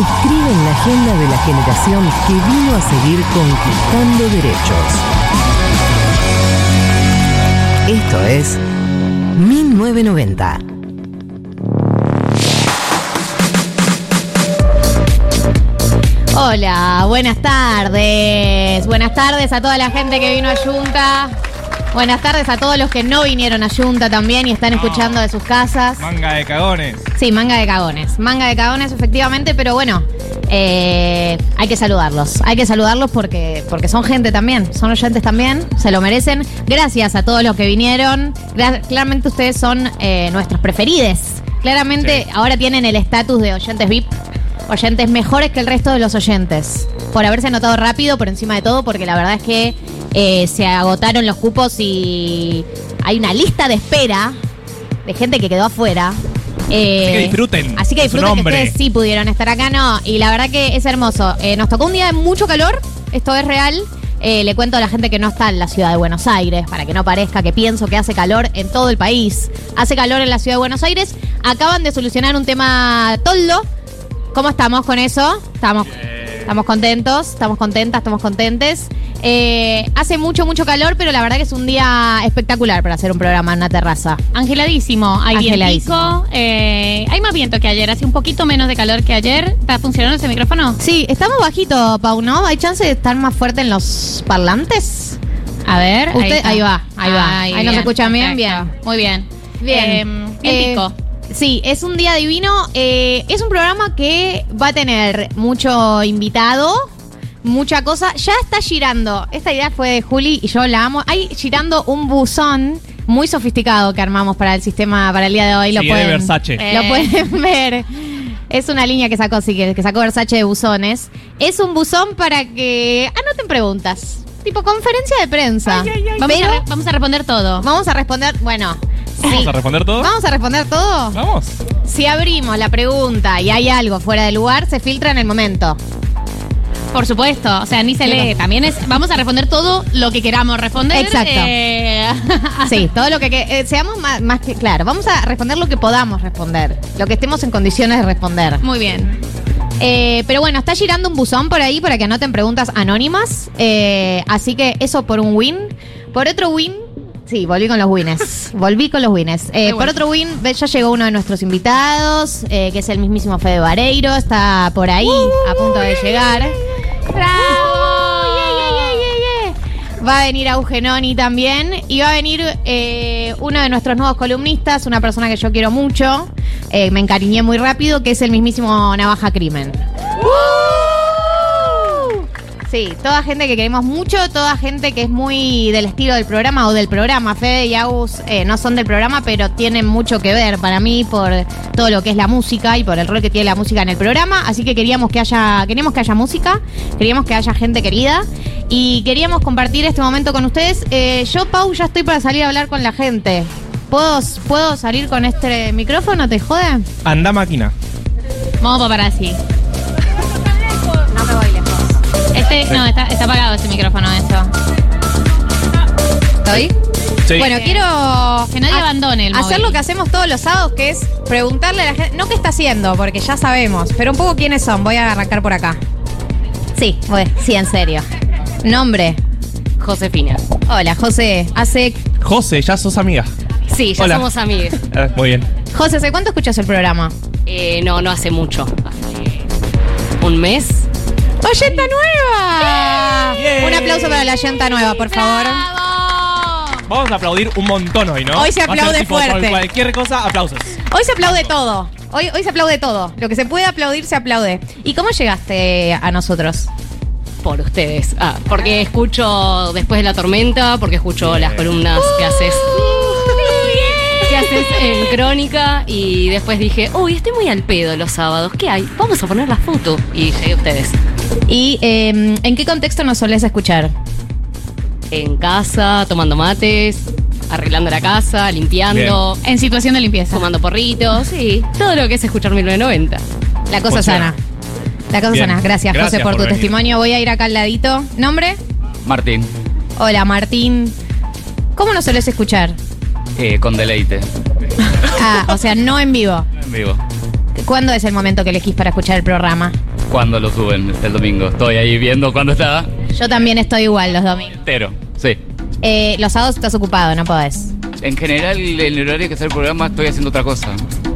escriben la agenda de la generación que vino a seguir conquistando derechos. Esto es 1990. Hola, buenas tardes. Buenas tardes a toda la gente que vino a Junta. Buenas tardes a todos los que no vinieron a Junta también y están escuchando de sus casas. Manga de cagones. Sí, manga de cagones. Manga de cagones, efectivamente, pero bueno, eh, hay que saludarlos. Hay que saludarlos porque, porque son gente también, son oyentes también, se lo merecen. Gracias a todos los que vinieron. Gra- claramente ustedes son eh, nuestros preferidos. Claramente ahora tienen el estatus de oyentes VIP. Oyentes mejores que el resto de los oyentes. Por haberse anotado rápido, por encima de todo, porque la verdad es que eh, se agotaron los cupos y hay una lista de espera de gente que quedó afuera. Eh, Así que disfruten Así que disfruten que ustedes sí pudieron estar acá, no. Y la verdad que es hermoso. Eh, nos tocó un día de mucho calor, esto es real. Eh, le cuento a la gente que no está en la ciudad de Buenos Aires, para que no parezca que pienso que hace calor en todo el país. Hace calor en la ciudad de Buenos Aires. Acaban de solucionar un tema toldo. ¿Cómo estamos con eso? Estamos, estamos contentos, estamos contentas, estamos contentes. Eh, hace mucho, mucho calor, pero la verdad que es un día espectacular para hacer un programa en una terraza. Angeladísimo, hay eh, hay más viento que ayer, hace un poquito menos de calor que ayer. ¿Está funcionando ese micrófono? Sí, estamos bajito, Pau, ¿no? ¿Hay chance de estar más fuerte en los parlantes? A ver, Usted, está. ahí va, ahí va. Ahí nos escuchan bien, bien. Muy bien. Bien. Eh, Eh, vientico. Sí, es un día divino. Eh, es un programa que va a tener mucho invitado, mucha cosa. Ya está girando. Esta idea fue de Juli y yo la amo. Hay girando un buzón muy sofisticado que armamos para el sistema para el día de hoy. Lo Sí, es de pueden, Versace. Lo Eh. pueden ver. Es una línea que sacó, sí, que, que sacó Versace de buzones. Es un buzón para que anoten preguntas. Tipo conferencia de prensa. Vamos, Pero a re- vamos a responder todo. vamos a responder, bueno, ¿Vamos sí. a responder todo? ¿Vamos a responder todo? Vamos. Si abrimos la pregunta y hay algo fuera de lugar, se filtra en el momento. Por supuesto, o sea, ni se lee. También es, vamos a responder todo lo que queramos responder. Exacto. eh, Sí, todo lo que, que- eh, seamos más, más que claro. Vamos a responder lo que podamos responder, lo que estemos en condiciones de responder. Muy bien. Eh, pero bueno, está girando un buzón por ahí para que anoten preguntas anónimas. Eh, así que eso por un win. Por otro win. Sí, volví con los wins. volví con los wins. Eh, por bueno. otro win, ya llegó uno de nuestros invitados, que es el mismísimo Fede Vareiro. Está por ahí, a punto de llegar. ¡Bravo! Va a venir Eugenoni también. Y va a venir eh, uno de nuestros nuevos columnistas, una persona que yo quiero mucho. eh, me encariñé muy rápido, que es el mismísimo Navaja Crimen. Sí, toda gente que queremos mucho, toda gente que es muy del estilo del programa o del programa. Fede y Agus eh, no son del programa, pero tienen mucho que ver para mí por todo lo que es la música y por el rol que tiene la música en el programa. Así que queríamos que haya, queríamos que haya música, queríamos que haya gente querida y queríamos compartir este momento con ustedes. Eh, yo, Pau, ya estoy para salir a hablar con la gente. ¿Puedo, ¿Puedo salir con este micrófono? ¿Te jode? Anda máquina. Vamos para así. No, está, está apagado ese micrófono, esto. ¿Estoy? Sí. Bueno, quiero Que nadie ha- abandone el hacer móvil. lo que hacemos todos los sábados, que es preguntarle a la gente, no qué está haciendo, porque ya sabemos, pero un poco quiénes son. Voy a arrancar por acá. Sí, voy, sí, en serio. Nombre, Josefina. Hola, José. Hace. José, ya sos amiga. Sí, ya Hola. somos amigas. Eh, muy bien. José, ¿hace cuánto escuchas el programa? Eh, no, no hace mucho. Hace un mes. ¡Oyenta nueva! Bien. Un aplauso para la oyenta nueva, por favor. Vamos a aplaudir un montón hoy, ¿no? Hoy se aplaude tipo, por fuerte. cualquier cosa, aplausos. Hoy se aplaude todo. Hoy, hoy se aplaude todo. Lo que se puede aplaudir, se aplaude. ¿Y cómo llegaste a nosotros? Por ustedes. Ah, porque escucho después de la tormenta, porque escucho las columnas que haces. Que haces en crónica y después dije, uy, estoy muy al pedo los sábados. ¿Qué hay? Vamos a poner la foto. Y llegué a ustedes. ¿Y eh, en qué contexto nos solés escuchar? En casa, tomando mates, arreglando la casa, limpiando, En situación de limpieza. fumando porritos, sí. Todo lo que es escuchar 1990. La cosa sana. La cosa bien. sana. Gracias, Gracias José, por, por tu venir. testimonio. Voy a ir acá al ladito. ¿Nombre? Martín, Hola, Martín. ¿Cómo nos solés escuchar? Eh, con deleite, Ah, o sea, no en vivo. en vivo. ¿Cuándo es el momento que elegís para escuchar el programa? Cuando lo suben el domingo. Estoy ahí viendo cuándo está Yo también estoy igual los domingos. entero. Sí. Eh, los sábados estás ocupado, no podés. En general, en el horario que está el programa, estoy haciendo otra cosa.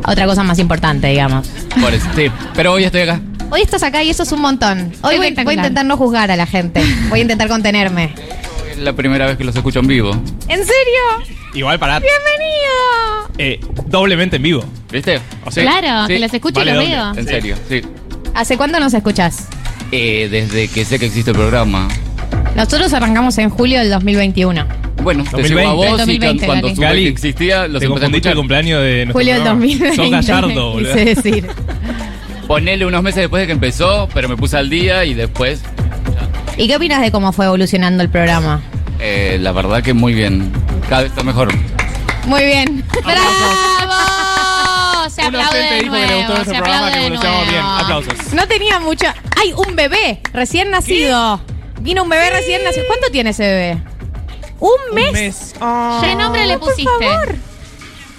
Otra cosa más importante, digamos. Por eso, sí. Pero hoy estoy acá. Hoy estás acá y eso es un montón. Hoy voy, voy a intentar no juzgar a la gente. Voy a intentar contenerme. Es la primera vez que los escucho en vivo. ¿En serio? Igual para ¡Bienvenido! eh, doblemente en vivo. ¿Viste? O sea, Claro, Sí. que los escucho Vale y los doble. veo. En serio, sí. ¿Hace cuánto nos escuchás? Eh, desde que sé que existe el programa. Nosotros arrancamos en julio del 2021. Bueno, te 2020. sigo a vos y 2020, cuando Gali. supe Gali, que existía, los Te empecé a confundiste el escuchar. cumpleaños de nuestro Julio del programa. 2020. Sos gallardo, boludo. Quise decir. Ponele unos meses después de que empezó, pero me puse al día y después, ¿Y qué opinas de cómo fue evolucionando el programa? eh, la verdad que muy bien. Cada vez está mejor. Muy bien. ¡Bravo! Se Un aplaude oyente de dijo que le nuevo, gustó se nuestro programa, aplaude que de evolucionamos bien. nuevo. Aplausos. No tenía mucho. ¡Ay, un bebé! Recién nacido. Vino un bebé recién nacido. ¿Cuánto tiene ese bebé? Un mes. Un mes. Ah, ¿Qué nombre le por pusiste? favor.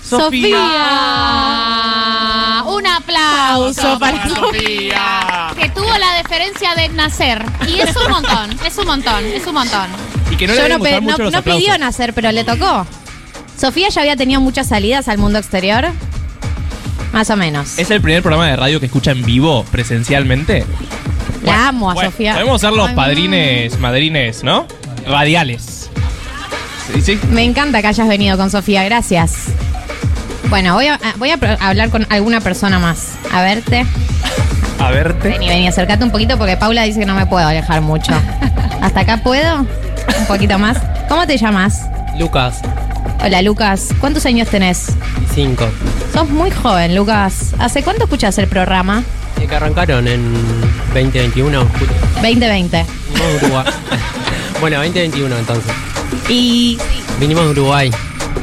Sofía. Ah, un aplauso para Sofía. La deferencia de nacer. Y es un montón, es un montón, es un montón. Y que no le Yo no, pe- no- mucho los no aplausos. pidió nacer, pero le tocó. Sofía ya había tenido muchas salidas al mundo exterior. Más o menos. ¿Es el primer programa de radio que escucha en vivo, presencialmente? La amo a Bueno, Sofía. Podemos ser los Ay, padrines, madrines, ¿no? Radiales. Sí, sí. Me encanta que hayas venido con Sofía, gracias. Bueno, voy a, ah, voy a hablar con alguna persona más. A verte. A verte. Vení, vení, acércate un poquito porque Paula dice que no me puedo alejar mucho. ¿Hasta acá puedo? Un poquito más. ¿Cómo te llamas? Lucas, Hola, Lucas. ¿Cuántos años tenés? 5. Sos muy joven, Lucas. ¿Hace cuánto escuchas el programa? Que arrancaron en 2021. 2020. Vinimos de Uruguay. bueno, 2021 entonces. ¿Y Vinimos de Uruguay.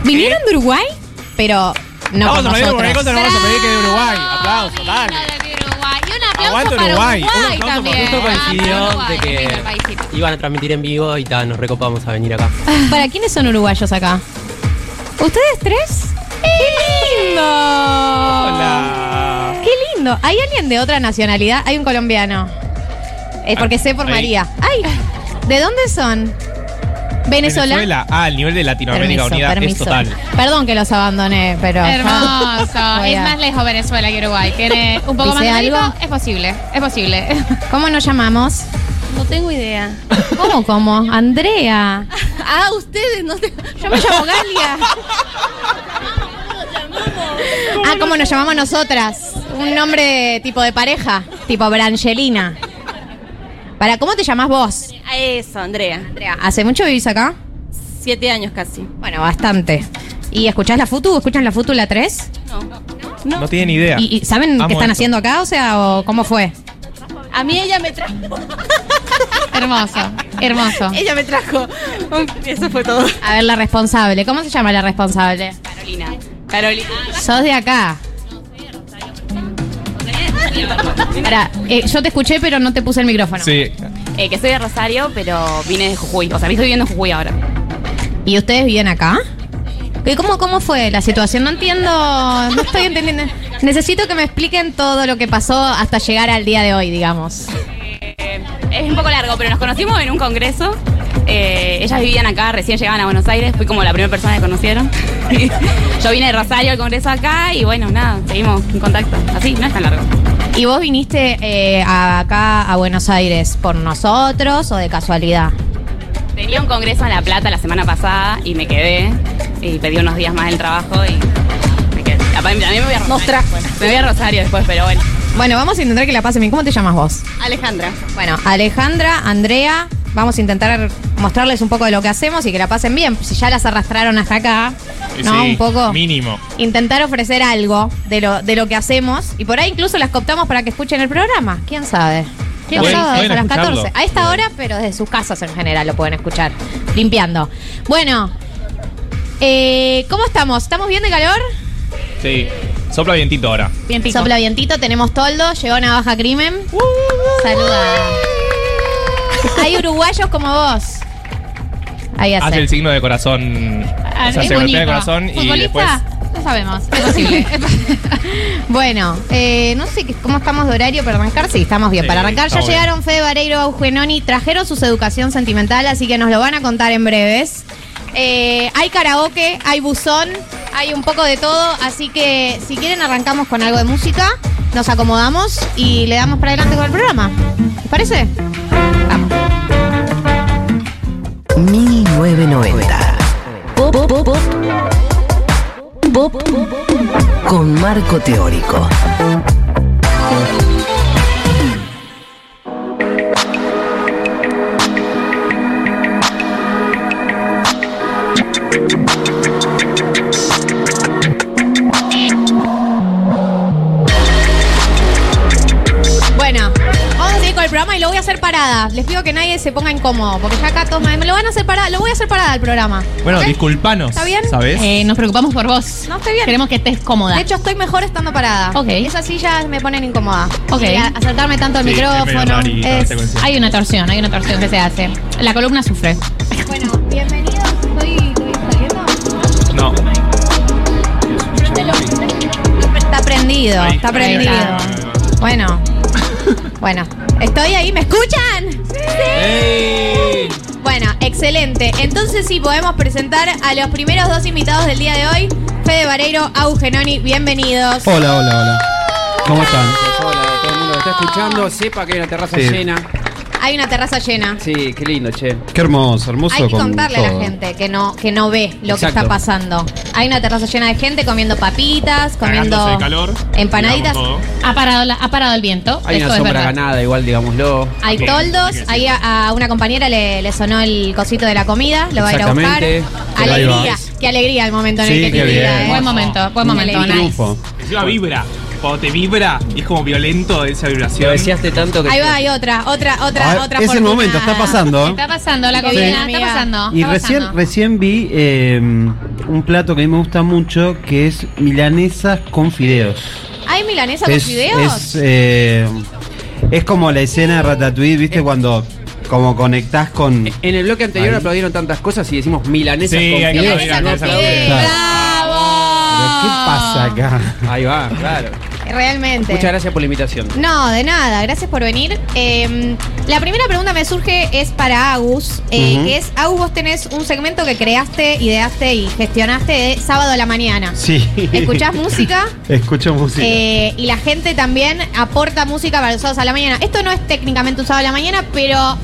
vinieron de Uruguay? Pero no Vamos a pedir no vamos a pedir que de Uruguay. Aplauso, dale. Uruguay. Y un aplauso para Uruguay. Uruguay, Un por también. Justo coincidió Ah, Uruguay, de que iban a transmitir en vivo y nos recopamos a venir acá. ¿Para quiénes son uruguayos acá? ¿Ustedes tres? ¡Qué lindo! Hola. ¡Qué lindo! ¿Hay alguien de otra nacionalidad? Hay un colombiano. Es porque sé por. María. ¡Ay! ¿De dónde son? ¿Venezuela? Venezuela. Ah, el nivel de Latinoamérica Permiso, Unida permiso. es total. Perdón que los abandoné, pero. Hermoso. Es más lejos Venezuela que Uruguay. Tiene un poco más ¿Dice de algo? Es posible, es posible. ¿Cómo nos llamamos? No tengo idea. ¿Cómo, cómo? Andrea. Ah, ustedes no te... Yo me llamo Galia. Ah, ¿cómo nos llamamos nosotras? Un nombre tipo de pareja, tipo Brangelina. ¿Para cómo te llamás vos? A eso, Andrea. ¿Hace mucho vivís acá? Siete años casi. Bueno, bastante. ¿Y escuchás la FUTU? ¿Escuchan la FUTU la 3? No. No tienen idea. ¿Y, y saben Amo qué están esto. haciendo acá? O sea, o ¿cómo fue? A mí ella me trajo. hermoso, hermoso. Ella me trajo. Eso fue todo. A ver, la responsable. ¿Cómo se llama la responsable? Carolina. Carolina. Sos de acá. Pará, eh, yo te escuché, pero no te puse el micrófono. Sí. Eh, que soy de Rosario, pero vine de Jujuy. O sea, me estoy viviendo en Jujuy ahora. ¿Y ustedes viven acá? ¿Y ¿Cómo, ¿Cómo fue la situación? No entiendo, no estoy entendiendo. Necesito que me expliquen todo lo que pasó hasta llegar al día de hoy, digamos. Eh, es un poco largo, pero nos conocimos en un congreso Eh, ellas vivían acá, recién llegaban a Buenos Aires, fui como la primera persona que conocieron. Yo vine de Rosario al congreso acá y bueno, nada, seguimos en contacto. Así, no es tan largo. ¿Y vos viniste eh, a- acá a Buenos Aires por nosotros o de casualidad? Tenía un congreso en La Plata la semana pasada y me quedé y pedí unos días más del trabajo y me quedé. Aparte, También me voy a Rosario. Me voy a Rosario después, pero bueno. Bueno, vamos a intentar que la pasen bien. ¿Cómo te llamas vos? Alejandra. Bueno, Alejandra, Andrea, vamos a intentar mostrarles un poco de lo que hacemos y que la pasen bien. Si ya las arrastraron hasta acá, ¿no? Sí, un poco. Mínimo. Intentar ofrecer algo de lo, de lo que hacemos y por ahí incluso las cooptamos para que escuchen el programa. ¿Quién sabe? Los sábados a las escucharlo. 14. A esta hora, pero desde sus casas en general lo pueden escuchar. Limpiando. Bueno, eh, ¿cómo estamos? ¿Estamos bien de calor? Sí. Sopla vientito ahora. Sopla vientito, tenemos toldo, llegó Navaja Crimen. Saluda. Hay uruguayos como vos. Ahí Hace hace. el signo de corazón. Ah, o sea, es se golpea el corazón y después. No sabemos, es posible. Bueno, eh, no sé cómo estamos de horario para arrancar. Sí, estamos bien. Sí, para arrancar ya bien. llegaron Fede Vareiro, Augenoni, trajeron su educación sentimental, así que nos lo van a contar en breves. Eh, hay karaoke, hay buzón, hay un poco de todo, así que si quieren arrancamos con algo de música, nos acomodamos y le damos para adelante con el programa. ¿Les parece? 1990. Pop, pop, pop. Pop con marco teórico. Parada. Les pido que nadie se ponga incómodo, porque ya acá todos me lo van a hacer parada. Lo voy a hacer parada el programa. Bueno, ¿Ok? disculpanos. ¿Está bien? ¿Sabes? Eh, nos preocupamos por vos. No, estoy bien. Queremos que estés cómoda. De hecho, estoy mejor estando parada. Ok. Esas sillas me ponen incómoda. Ok. Y a- acercarme tanto al Sí, es medio micrófono. rarito, es- te coincido. hay una torsión, hay una torsión que se hace. La columna sufre. Bueno, bienvenidos. ¿Estoy, saliendo? No. Está prendido, Ahí. está Ahí prendido. Bueno. Bueno, ¿estoy ahí? ¿Me escuchan? ¡Ey! Bueno, excelente. Entonces sí, podemos presentar a los primeros dos invitados del día de hoy. Fede Vareiro, Augenoni, bienvenidos. Hola, hola, hola. ¿Cómo están? Hola, todo el mundo que está escuchando, sepa que hay una terraza Sí. llena. Hay una terraza llena. Sí, qué lindo, che. Qué hermoso, hermoso Hay que con contarle a la gente que no, que no ve lo que Exacto. está pasando. Hay una terraza llena de gente comiendo papitas, Cagándose comiendo de calor. empanaditas. digamos todo. Ha parado, la- ha parado el viento. Hay Eso una es sombra verdad. ganada, igual, digámoslo. Hay Bien, toldos, hay que decirlo. ahí a, a una compañera le, le sonó el cosito de la comida, lo va a ir a buscar. Exactamente. Ahí Alegría, va. qué alegría el momento en Sí, el que qué te bien. ¿eh? Buen momento, buen Qué momento. nice. Triunfo. Encima vibra. Cuando te vibra y es como violento esa vibración. Lo deseaste tanto que. Ahí va, hay otra, otra, otra, Ah, otra es el momento, está pasando. ¿eh? Está pasando la comida, está pasando. Y está recién, pasando. recién vi eh, un plato que a mí me gusta mucho, que es milanesas con fideos. ¿Hay milanesa con fideos? Es, eh, es como la escena de Ratatouille, ¿viste? Cuando como conectás con... En el bloque anterior Ahí. aplaudieron tantas cosas y decimos milanesas Sí, con fideos. Milanesa con Milanesa con fideos. fideos. ¿Pero ¿Qué pasa acá? Ahí va, claro. Realmente. Muchas gracias por la invitación. No, de nada, gracias por venir. Eh, la primera pregunta me surge es para Agus, eh, que es, Agus, vos tenés un segmento que creaste, ideaste y gestionaste de sábado a la mañana. Sí. ¿Escuchás música? Escucho música. Eh, y la gente también aporta música para los sábados a la mañana. Esto no es técnicamente un sábado a la mañana, pero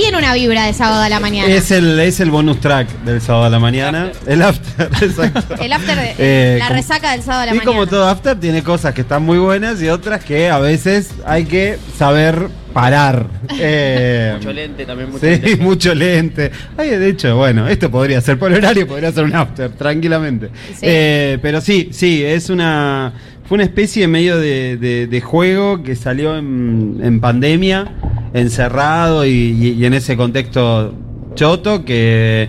tiene una vibra de sábado a la mañana. Es el, es el bonus track del sábado a la mañana. El after, exacto. El after, de- Eh, la como- resaca del sábado a la y mañana. como todo after, tiene cosas que están muy buenas y otras que a veces hay que saber parar. Eh, Mucho lente también, mucho Sí, lente. mucho lente. Ay, de hecho, bueno, esto podría ser por horario, podría ser un after, tranquilamente. Sí. Eh, pero sí, sí, es una. Fue una especie medio de, de- de juego que salió en, en pandemia, encerrado y, y- y en ese contexto choto que,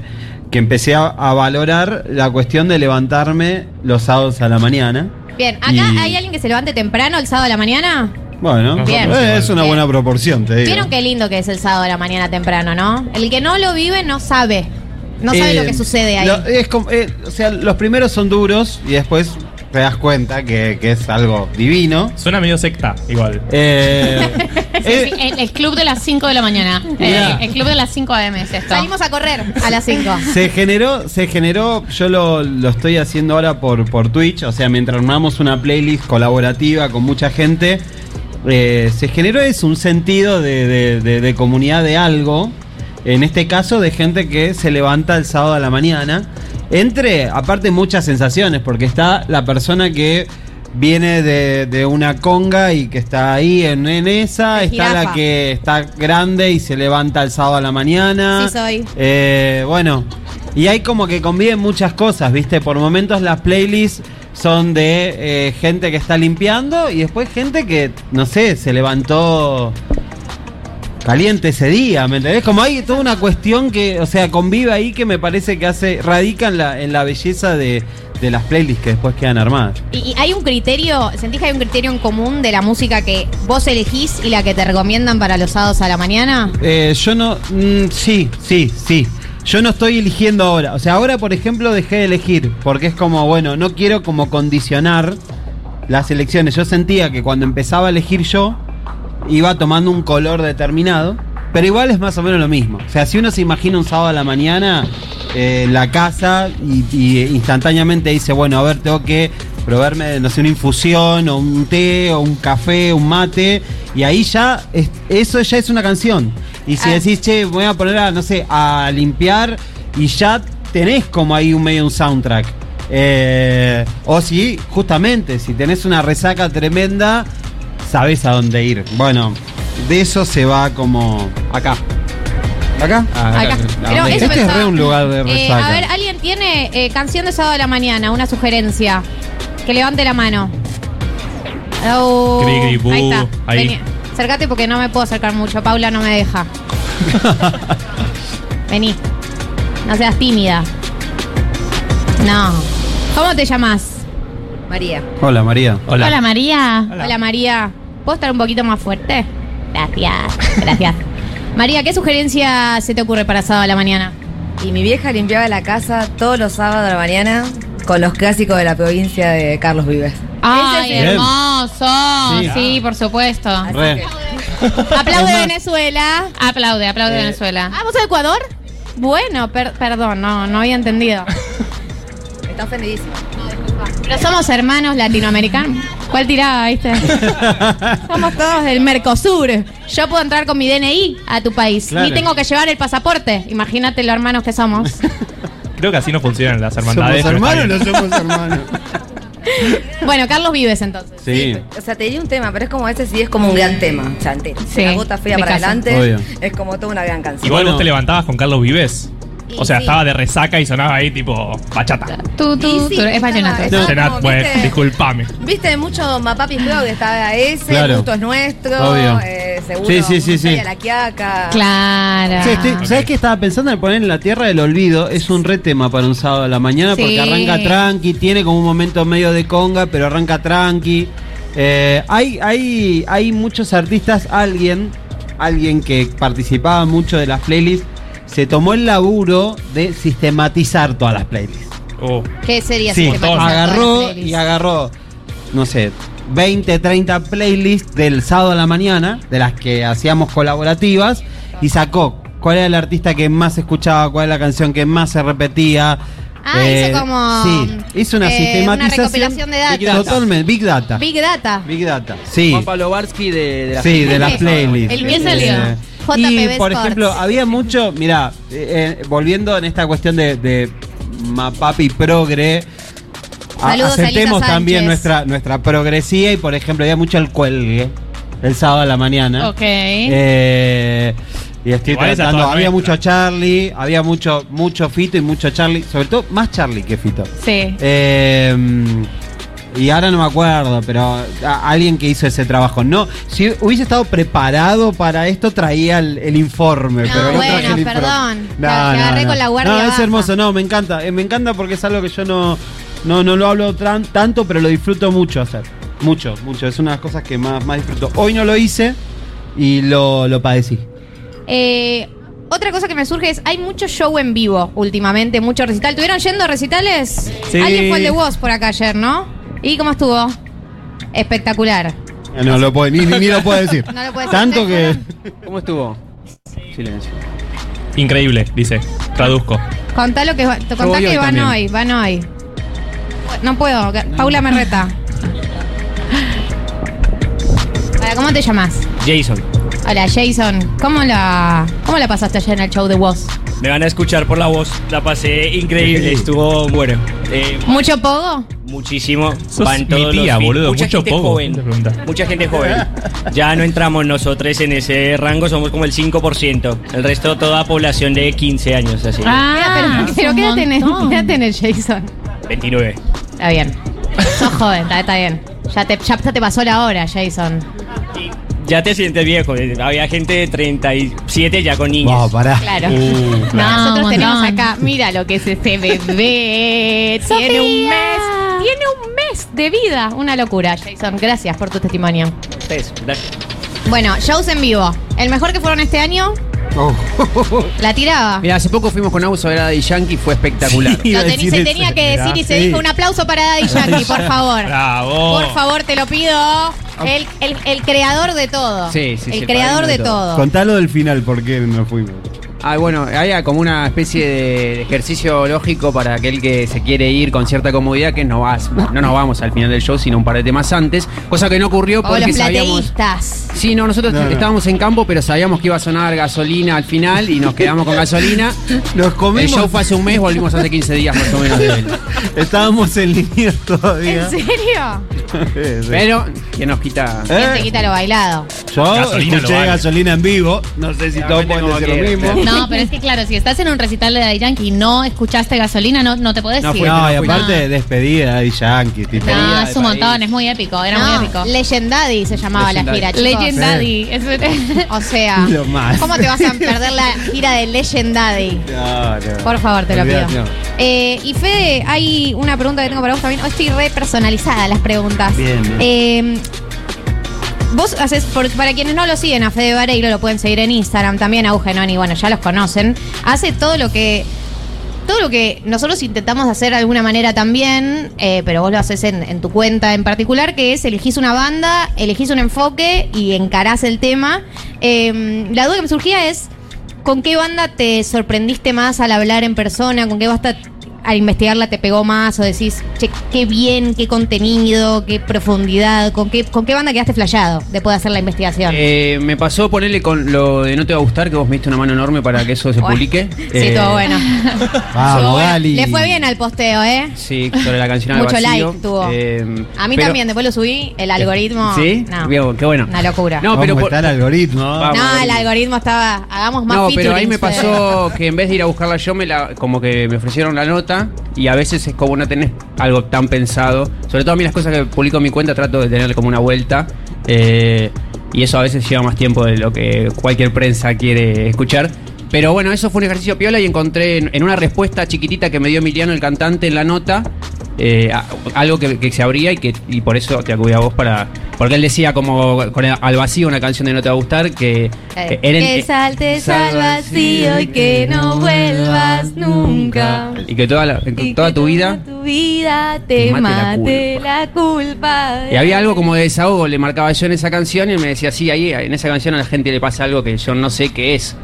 que empecé a, a valorar la cuestión de levantarme los sábados a la mañana. Bien, acá Y- hay alguien que se levante temprano el sábado a la mañana. Bueno, Bien. eh, es una Bien. buena proporción, te digo. Vieron qué lindo que es el sábado a la mañana temprano, ¿no? El que no lo vive no sabe. No sabe Eh, lo que sucede ahí. lo- es como- eh, o sea, los primeros son duros y después te das cuenta que, que es algo divino. Suena medio secta, igual. Eh, Sí, sí, el, el club de las 5 de la mañana. Mirá. Eh, el club de las 5 AM es esto. Salimos a correr a las 5. se generó, se generó, yo lo, lo estoy haciendo ahora por, por Twitch, o sea, mientras armamos una playlist colaborativa con mucha gente, eh, se generó eso, un sentido de, de- de- de comunidad de algo, en este caso de gente que se levanta el sábado a la mañana, entre, aparte, muchas sensaciones, porque está la persona que viene de, de una conga y que está ahí en, en esa, está la que está grande y se levanta el sábado a la mañana. Sí, soy. Eh, bueno, y hay como que conviven muchas cosas, ¿viste? Por momentos las playlists son de eh, gente que está limpiando y después gente que, no sé, se levantó caliente ese día, ¿me entendés? Como hay toda una cuestión que, o sea, convive ahí que me parece que hace, radica en la, en la belleza de, de las playlists que después quedan armadas. ¿Y, y hay un criterio, sentís que hay un criterio en común de la música que vos elegís y la que te recomiendan para los sábados a la mañana? Eh, yo no. mm, sí, sí, sí. Yo no estoy eligiendo ahora. O sea, ahora, por ejemplo, dejé de elegir. Porque es como, bueno, no quiero como condicionar las elecciones. Yo sentía que cuando empezaba a elegir yo, iba tomando un color determinado. Pero igual es más o menos lo mismo. O sea, si uno se imagina un sábado a la mañana eh, en la casa y, y instantáneamente dice, bueno, a ver, tengo que probarme, no sé, una infusión o un té o un café, un mate. Y ahí ya, es- eso ya es una canción. Y si decís, che, voy a poner a, no sé, a limpiar y ya tenés como ahí un medio un soundtrack. Eh, o si, justamente, si tenés una resaca tremenda, sabés a dónde ir. Bueno, de eso se va como acá. ¿Acá? Acá. Pero eso este es re un lugar de Eh, resaca. a ver, alguien tiene eh, canción de sábado a la mañana, una sugerencia. Que levante la mano. Oh, bu, ahí está. ahí. Vení, acércate porque no me puedo acercar mucho. Paula no me deja. Vení. No seas tímida. No. ¿Cómo te llamas? María. Hola, María. Hola, María. Hola. María. ¿Puedo estar un poquito más fuerte? Gracias. Gracias. María, ¿qué sugerencia se te ocurre para sábado a la mañana? Y mi vieja limpiaba la casa todos los sábados a la mañana con los clásicos de la provincia de Carlos Vives. Ay, Ese es el- hermoso. Sí. Sí, por supuesto. Re. Aplaude Venezuela. Aplaude, aplaude Eh, Venezuela. ¿Vamos a Ecuador? Bueno, per- perdón, no, no había entendido. Está ofendidísima. Pero somos hermanos latinoamericanos. ¿Cuál tiraba, viste? somos todos del Mercosur. Yo puedo entrar con mi DNI a tu país. Claro. Ni tengo que llevar el pasaporte. Imagínate los hermanos que somos. Creo que así no funcionan las hermandades. ¿Somos hermanos o no somos hermanos? bueno, Carlos Vives entonces. Sí. O sea, te diría un tema, pero es como ese sí es como un gran tema. O sea. Sí, la gota fea para adelante Obvio. es como toda una gran canción. Igual vos te levantabas con Carlos Vives. O sea, sí. estaba de resaca y sonaba ahí tipo bachata. Tú, tú, Y sí, tú, es vallenato. bueno, ¿viste? disculpame. Viste mucho Mapapi Juego que estaba ese, Claro. Justo es nuestro, Obvio. eh, seguro. Sí, sí, sí, sí. La Quiaca. Claro. Sí, estoy- ¿Sabes qué estaba pensando en poner en la tierra del olvido? Es un re tema para un sábado a la mañana Sí. porque arranca tranqui, tiene como un momento medio de conga, pero arranca tranqui. Eh, hay, hay, hay muchos artistas, alguien, alguien que participaba mucho de las playlists, se tomó el laburo de sistematizar todas las playlists. Oh. ¿Qué sería Sí, sistematizar todas las agarró playlists? y agarró, no sé, 20, 30 playlists del sábado a la mañana, de las que hacíamos colaborativas, y sacó cuál era el artista que más escuchaba, cuál era la canción que más se repetía. Ah, Eh, hizo como. Sí, hizo una eh, sistematización. Una recopilación de datos. Totalmente, Big Data. Big Data. Big Data, sí. Juan Pablo Barsky de, de la Sí, de las playlists. El que salió. Eh, JPB y, por Sports. ejemplo, había mucho, mira, volviendo en esta cuestión de, de Mapapi Progre, a- Saludos aceptemos también nuestra, nuestra progresía y, por ejemplo, había mucho el cuelgue el sábado a la mañana. Ok. Eh, y estoy Igual tratando, había nuestra. mucho Charlie, había mucho, mucho Fito y mucho Charlie, sobre todo más Charlie que Fito. Sí. Eh, y ahora no me acuerdo, pero alguien que hizo ese trabajo. No, si hubiese estado preparado para esto, traía el, el informe. No, pero no bueno, traje el informe. perdón. Te agarré con la guardia No, es baja. hermoso, no, me encanta. Eh, me encanta porque es algo que yo no, no, no lo hablo tanto, pero lo disfruto mucho hacer. Mucho, mucho. Es una de las cosas que más, más disfruto. Hoy no lo hice y lo, lo padecí. Eh, otra cosa que me surge es, hay mucho show en vivo últimamente, mucho recital. ¿Tuvieron yendo a recitales? Sí. Alguien fue el de vos por acá ayer, ¿no? ¿Y cómo estuvo? Espectacular. No lo puede, ni, ni- ni lo puede decir. No lo puede Tanto que. ¿Cómo estuvo? Silencio. Increíble, dice. Traduzco. Contá lo que contá voy hoy que van también. hoy, van hoy. No puedo, que- Paula me reta. Hola, ¿cómo te llamas? Jason, Hola, Jason. ¿Cómo la, ¿Cómo la pasaste ayer en el show de Woz? me van a escuchar por la voz. La pasé increíble, estuvo bueno. Eh, ¿Mucho pogo? muchísimo. Sos Van mi todos tía, los boludo, Mucha mucho gente pogo, joven. Mucha gente joven. Ya no entramos nosotros en ese rango, somos como el 5%. El resto, toda población de 15 años, así. Ah, pero, pero un ¿qué edad tenés? montón. ¿Qué edad tenés, Jason? 29. Está bien. Sos joven, está, está bien. Ya te, ya te pasó la hora, Jason. Ya te sientes viejo. eh, Había gente de 37 ya con niños. No, pará. Claro. Uh, No, nosotros montón. tenemos acá, mira lo que es ese bebé. Tiene un mes. Tiene un mes de vida. Una locura, Jason. Gracias por tu testimonio. Ustedes, gracias. Bueno, shows en vivo. El mejor que fueron este año, Oh. la tiraba. Mira, hace poco fuimos con Auso a ver a Daddy Yankee, fue espectacular. Iba Lo se tenía que decir y se Sí. dijo un aplauso para Daddy Yankee, por favor. Bravo. Por favor, te lo pido. El, el- el creador de todo. Sí, sí, sí, El el creador padrino de de todo. todo. Contalo del final, ¿por qué no fuimos? Ah, bueno, hay como una especie de ejercicio lógico para aquel que se quiere ir con cierta comodidad, que no vas, no nos vamos al final del show, sino un par de temas antes, cosa que no ocurrió O porque los sabíamos... Sí, no, nosotros No, no. estábamos en campo, pero sabíamos que iba a sonar gasolina al final y nos quedamos con gasolina. Nos El comimos. show fue hace un mes, volvimos hace 15 días más o menos de él. Estábamos en línea todavía. ¿En serio? Pero, ¿quién nos quita? ¿Eh? ¿Quién te quita lo bailado? Yo Gasolina escuché lo vale. gasolina en vivo. No sé si todos pueden decir lo mismo. No, pero es que claro, si estás en un recital de Daddy Yankee y no escuchaste gasolina, no, no te podés No ir. No, y aparte, despedida de Yankee. Tipo. No, Despedida es de un montón, país. es muy épico, era No, muy épico. Legendaddy se llamaba la gira, chicos. Legend Daddy. es- O sea, Lo más. ¿cómo te vas a perder la gira de Legendaddy? No, no. Por favor, te lo pido. No. Eh, y Fede, hay una pregunta que tengo para vos también. Hoy estoy re personalizada las preguntas. Bien, bien. Eh, vos haces, por- para quienes no lo siguen, a Fede Vareiro lo pueden seguir en Instagram, también a Eugenoni, bueno, ya los conocen. Hace todo lo que. Todo lo que nosotros intentamos hacer de alguna manera también, eh, pero vos lo haces en, en tu cuenta en particular, que es elegís una banda, elegís un enfoque y encarás el tema. Eh, la duda que me surgía es, ¿Con qué banda te sorprendiste más al hablar en persona? ¿Con qué banda al investigarla te pegó más? ¿O decís, che, qué bien, qué contenido, qué profundidad? ¿Con qué, con qué banda quedaste flayado después de hacer la investigación? Eh, me pasó ponerle con lo de No te va a gustar, que vos me diste una mano enorme para que eso se publique. sí, Eh, todo bueno. Vamos, Estuvo bueno. Gali. Le fue bien al posteo, ¿eh? Sí, sobre la canción al Mucho vacío. like tuvo. Eh, A mí pero- también, después lo subí, el algoritmo. ¿Sí? No, Bien, qué bueno. una locura. No, ¿Cómo pero por- está el algoritmo? Vamos, No, el algoritmo. estaba. Hagamos más No, pero ahí me pasó que en vez de ir a buscarla yo, me la, como que me ofrecieron la nota y a veces es como no tenés algo tan pensado. Sobre todo a mí las cosas que publico en mi cuenta trato de tener como una vuelta eh, y eso a veces lleva más tiempo de lo que cualquier prensa quiere escuchar. Pero bueno, eso fue un ejercicio piola y encontré en, en una respuesta chiquitita que me dio Emiliano, el cantante, en la nota, eh, algo que, que se abría y que y por eso te acudí a vos para... Porque él decía como con el- al vacío una canción de No te va a gustar que... Eh, eh, era en- que saltes al vacío y que no vuelvas nunca. y que toda, la- Y toda que tu vida Tu vida te te mate la mate la culpa. Y había algo como de desahogo, le marcaba yo en esa canción y me decía, sí, ahí en esa canción a la gente le pasa algo que yo no sé qué es.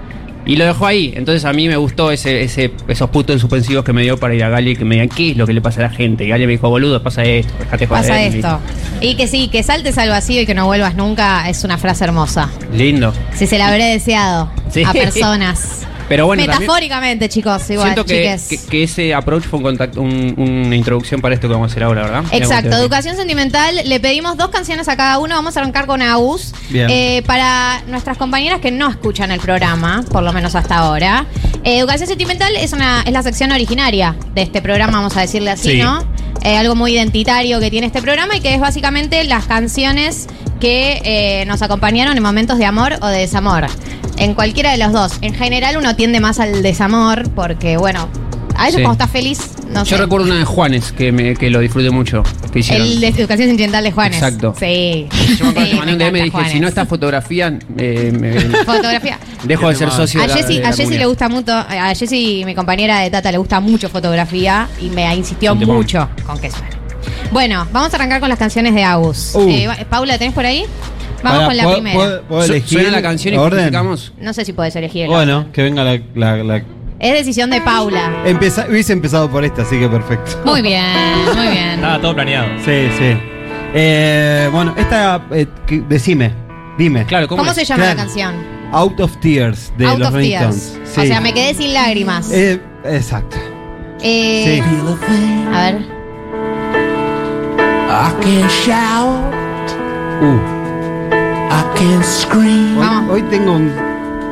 Y lo dejó ahí. Entonces a mí me gustó ese, ese, esos puntos suspensivos que me dio para ir a Gali y que me digan qué es lo que le pasa a la gente. Y Gali me dijo, boludo, pasa esto, dejate joder. Pasa esto. Y que sí, que saltes al vacío y que no vuelvas nunca es una frase hermosa. Lindo. Si se la habré deseado Sí. a personas. Pero bueno, Metafóricamente, chicos, igual, siento que, chiques. que- que ese approach fue un contacto, un- una introducción para esto que vamos a hacer ahora, ¿verdad? Cómo Exacto, te- educación sentimental. Le pedimos dos canciones a cada uno. Vamos a arrancar con Agus. Bien. Eh, para nuestras compañeras que no escuchan el programa, por lo menos hasta ahora. eh, educación sentimental es, una, es la sección originaria de este programa, vamos a decirle así, Sí. ¿no? Eh, algo muy identitario que tiene este programa y que es básicamente las canciones que eh, nos acompañaron en momentos de amor o de desamor. En cualquiera de los dos. En general uno tiende más al desamor porque, bueno, a veces Sí. cuando estás feliz, no Yo sé. recuerdo una de Juanes que, me, que lo disfruté mucho. Que hicieron. El de educación sentimental de Juanes. Exacto. Sí. Yo me acuerdo Sí, que mandé un me DM y encanta dije, Juanes. si no fotografía, eh, me- Fotografía. Dejo de ser socio A de la, Jessy, de la a Jessy comunidad. le gusta mucho, a Jessy, mi compañera de Tata, le gusta mucho fotografía y me insistió mucho con que suene. Bueno, vamos a arrancar con las canciones de Agus. Uh. Eh, Paula, ¿tenés por ahí? Vamos con la ¿puedo- primera. puedo- puedo elegir suena la canción y orden? No sé si puedes elegir. el Bueno, orden. que venga la. la- la- Es decisión de Paula. Empeza- hubiese empezado por esta, así que perfecto. Muy bien, muy bien. Estaba todo planeado. Sí, sí. Eh, bueno, esta. eh, que- decime, dime. Claro, ¿Cómo, se llama la canción? Out of Tears de Out los of Tears. Stones. O Sí. sea, me quedé sin lágrimas. Eh, exacto. Eh, A ver. I can shout, Uh. I can scream. Hoy, hoy tengo un.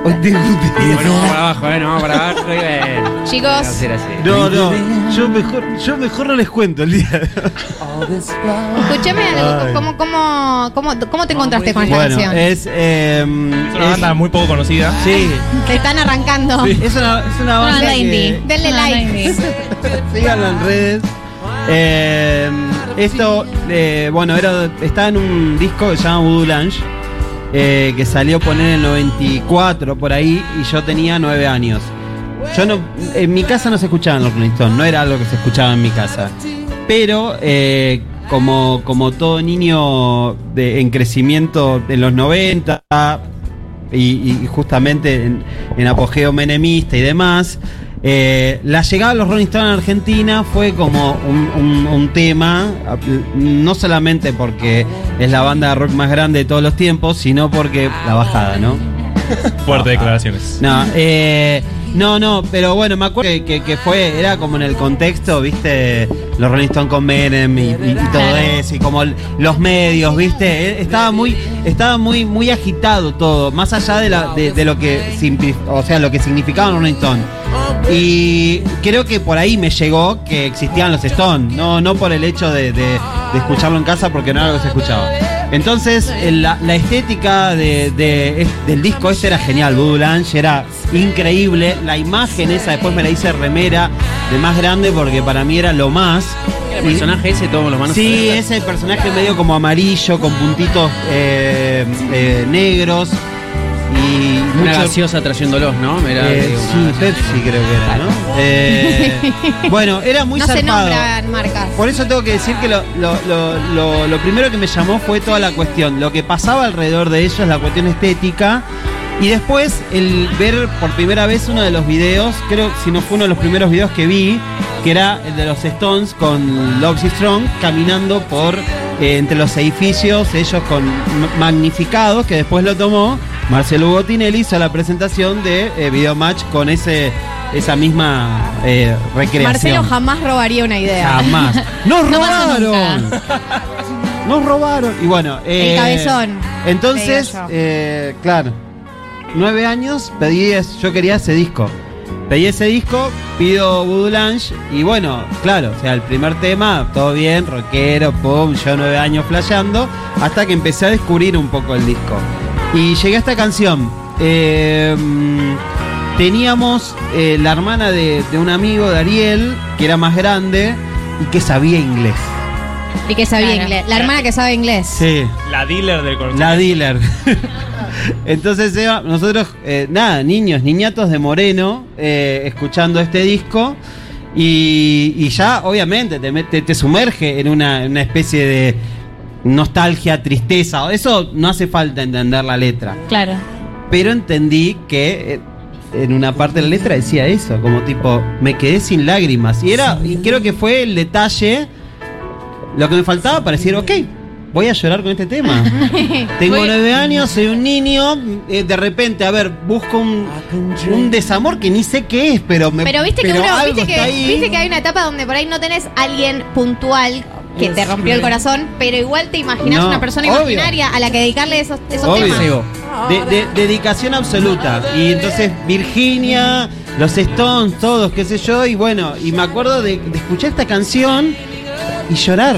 Hoy tengo un Bueno, vamos para abajo, eh, no vamos para abajo. bueno. Chicos. Va a ser así. No, no. Yo mejor, yo mejor no les cuento el día. de hoy. Escúchame algo. Ay. ¿Cómo, cómo, cómo, cómo te encontraste con esta Bueno, canción? es. eh, Es una banda muy poco conocida. Sí. Te están arrancando. Es una, es una Una banda banda que- indie. Denle Una banda like. indie. Síganlo en redes. Eh, esto, eh, bueno, era, estaba en un disco que se llama Voodoo Lounge, eh, que salió a poner en el 94 por ahí, y yo tenía 9 años. Yo no, en mi casa no se escuchaban los Rolling no era algo que se escuchaba en mi casa. Pero eh, como, como todo niño de, en crecimiento en los 90 y, y justamente en, en apogeo menemista y demás, eh, la llegada de los Rolling Stones a Argentina fue como un, un- un tema, no solamente porque es la banda de rock más grande de todos los tiempos, sino porque la bajada, ¿no? Fuerte declaraciones. No, eh, no, no, pero bueno, me acuerdo que, que- que fue, era como en el contexto, viste, los Rolling Stones con Menem y, y- y todo eso, y como el- los medios, viste, Eh, estaba muy, estaba muy, muy agitado todo, más allá de, la, de, de lo que, o sea, lo que significaban los Rolling Stones. Y creo que por ahí me llegó que existían los Stones, no, no por el hecho de, de- de escucharlo en casa porque no era lo que se escuchaba. Entonces, la, la estética de, del disco este era genial, Voodoo Lounge era increíble. La imagen esa, después me la hice remera de más grande porque para mí era lo más. El personaje ese, todos los manos. Sí, ese personaje medio como amarillo, con puntitos eh, eh, negros. Y Una mucho- gaseosa trayéndolos, ¿no? Era, eh, digo, sí, Pepsi creo que era, ¿no? Eh, bueno, era muy no se zarpado. nombran marcas. Por eso tengo que decir que lo, lo- lo- lo- lo primero que me llamó fue toda la cuestión, lo que pasaba alrededor de ellos, la cuestión estética. Y después el ver por primera vez uno de los videos, creo si no fue uno de los primeros videos que vi, que era el de los Stones con Love Strong caminando por eh, entre los edificios, ellos con magnificados, que después lo tomó Marcelo Botinelli, hizo la presentación de eh, Video Match con ese esa misma eh, recreación. Marcelo jamás robaría una idea. Jamás. ¡Nos No robaron! Nos robaron. Y bueno, eh, El cabezón, Entonces, eh, claro, nueve años pedí, yo quería ese disco. Pedí ese disco, pido Voodoo y bueno, claro, o sea, el primer tema, todo bien, rockero, pum, yo nueve años flasheando, hasta que empecé a descubrir un poco el disco. Y llegué a esta canción. Eh, teníamos eh, la hermana de, de un amigo de Ariel, que era más grande y que sabía inglés. Y que sabía Claro. inglés. La hermana que sabe inglés. Sí. La dealer del conocimiento. La dealer. Entonces, Eva, nosotros, eh, nada, niños, niñatos de Moreno, eh, escuchando este disco. Y, y ya, obviamente, te, te, te sumerge en una, en una especie de nostalgia, tristeza. Eso no hace falta entender la letra. Claro. Pero entendí que eh, en una parte de la letra decía eso, como tipo, me quedé sin lágrimas. Y era, y creo que fue el detalle, lo que me faltaba para decir, ok, voy a llorar con este tema. Tengo nueve años, soy un niño, eh, de repente, a ver, busco un, un desamor que ni sé qué es, pero me Pero viste que pero uno, algo viste que, viste que hay una etapa donde por ahí no tenés alguien puntual que te rompió el corazón, pero igual te imaginas No, una persona obvio. imaginaria a la que dedicarle esos, esos Obvio. temas. De, de- dedicación absoluta. Y entonces Virginia, los Stones, todos, qué sé yo. Y bueno, y me acuerdo de, de escuchar esta canción y llorar.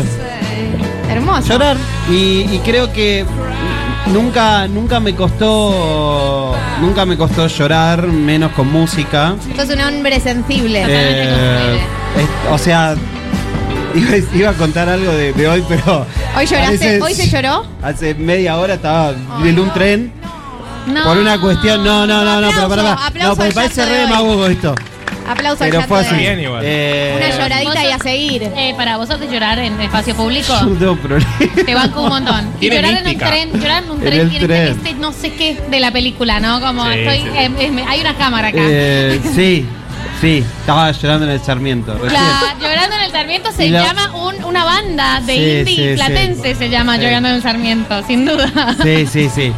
Hermoso. Llorar. Y, y creo que nunca, nunca me costó. Nunca me costó llorar, menos con música. Sos un hombre sensible. Eh, es- o sea, iba, iba a contar algo de, de hoy, pero. Hoy lloraste, parece- hoy se lloró. Hace media hora estaba en un tren No. por una cuestión. No, no, no, no, pero para, para. No, porque parece re demagogo esto. Aplauso al Pero fue así. Bien igual. Eh, Una lloradita y a seguir. Eh, para vos de llorar en espacio público. yo no tengo problema. Te banco un montón. Y llorar en un mística. tren, llorar en un En tren el tren. este no sé qué de la película, ¿no? Como Sí, estoy. sí. eh, eh, hay una cámara acá. Eh, sí, sí, estaba llorando en el Sarmiento. recién. La- Llorando en el Sarmiento se la- llama un- una banda de Sí, indie sí, sí. platense, se llama. Llorando en el Sarmiento, sin duda. Sí, sí, sí.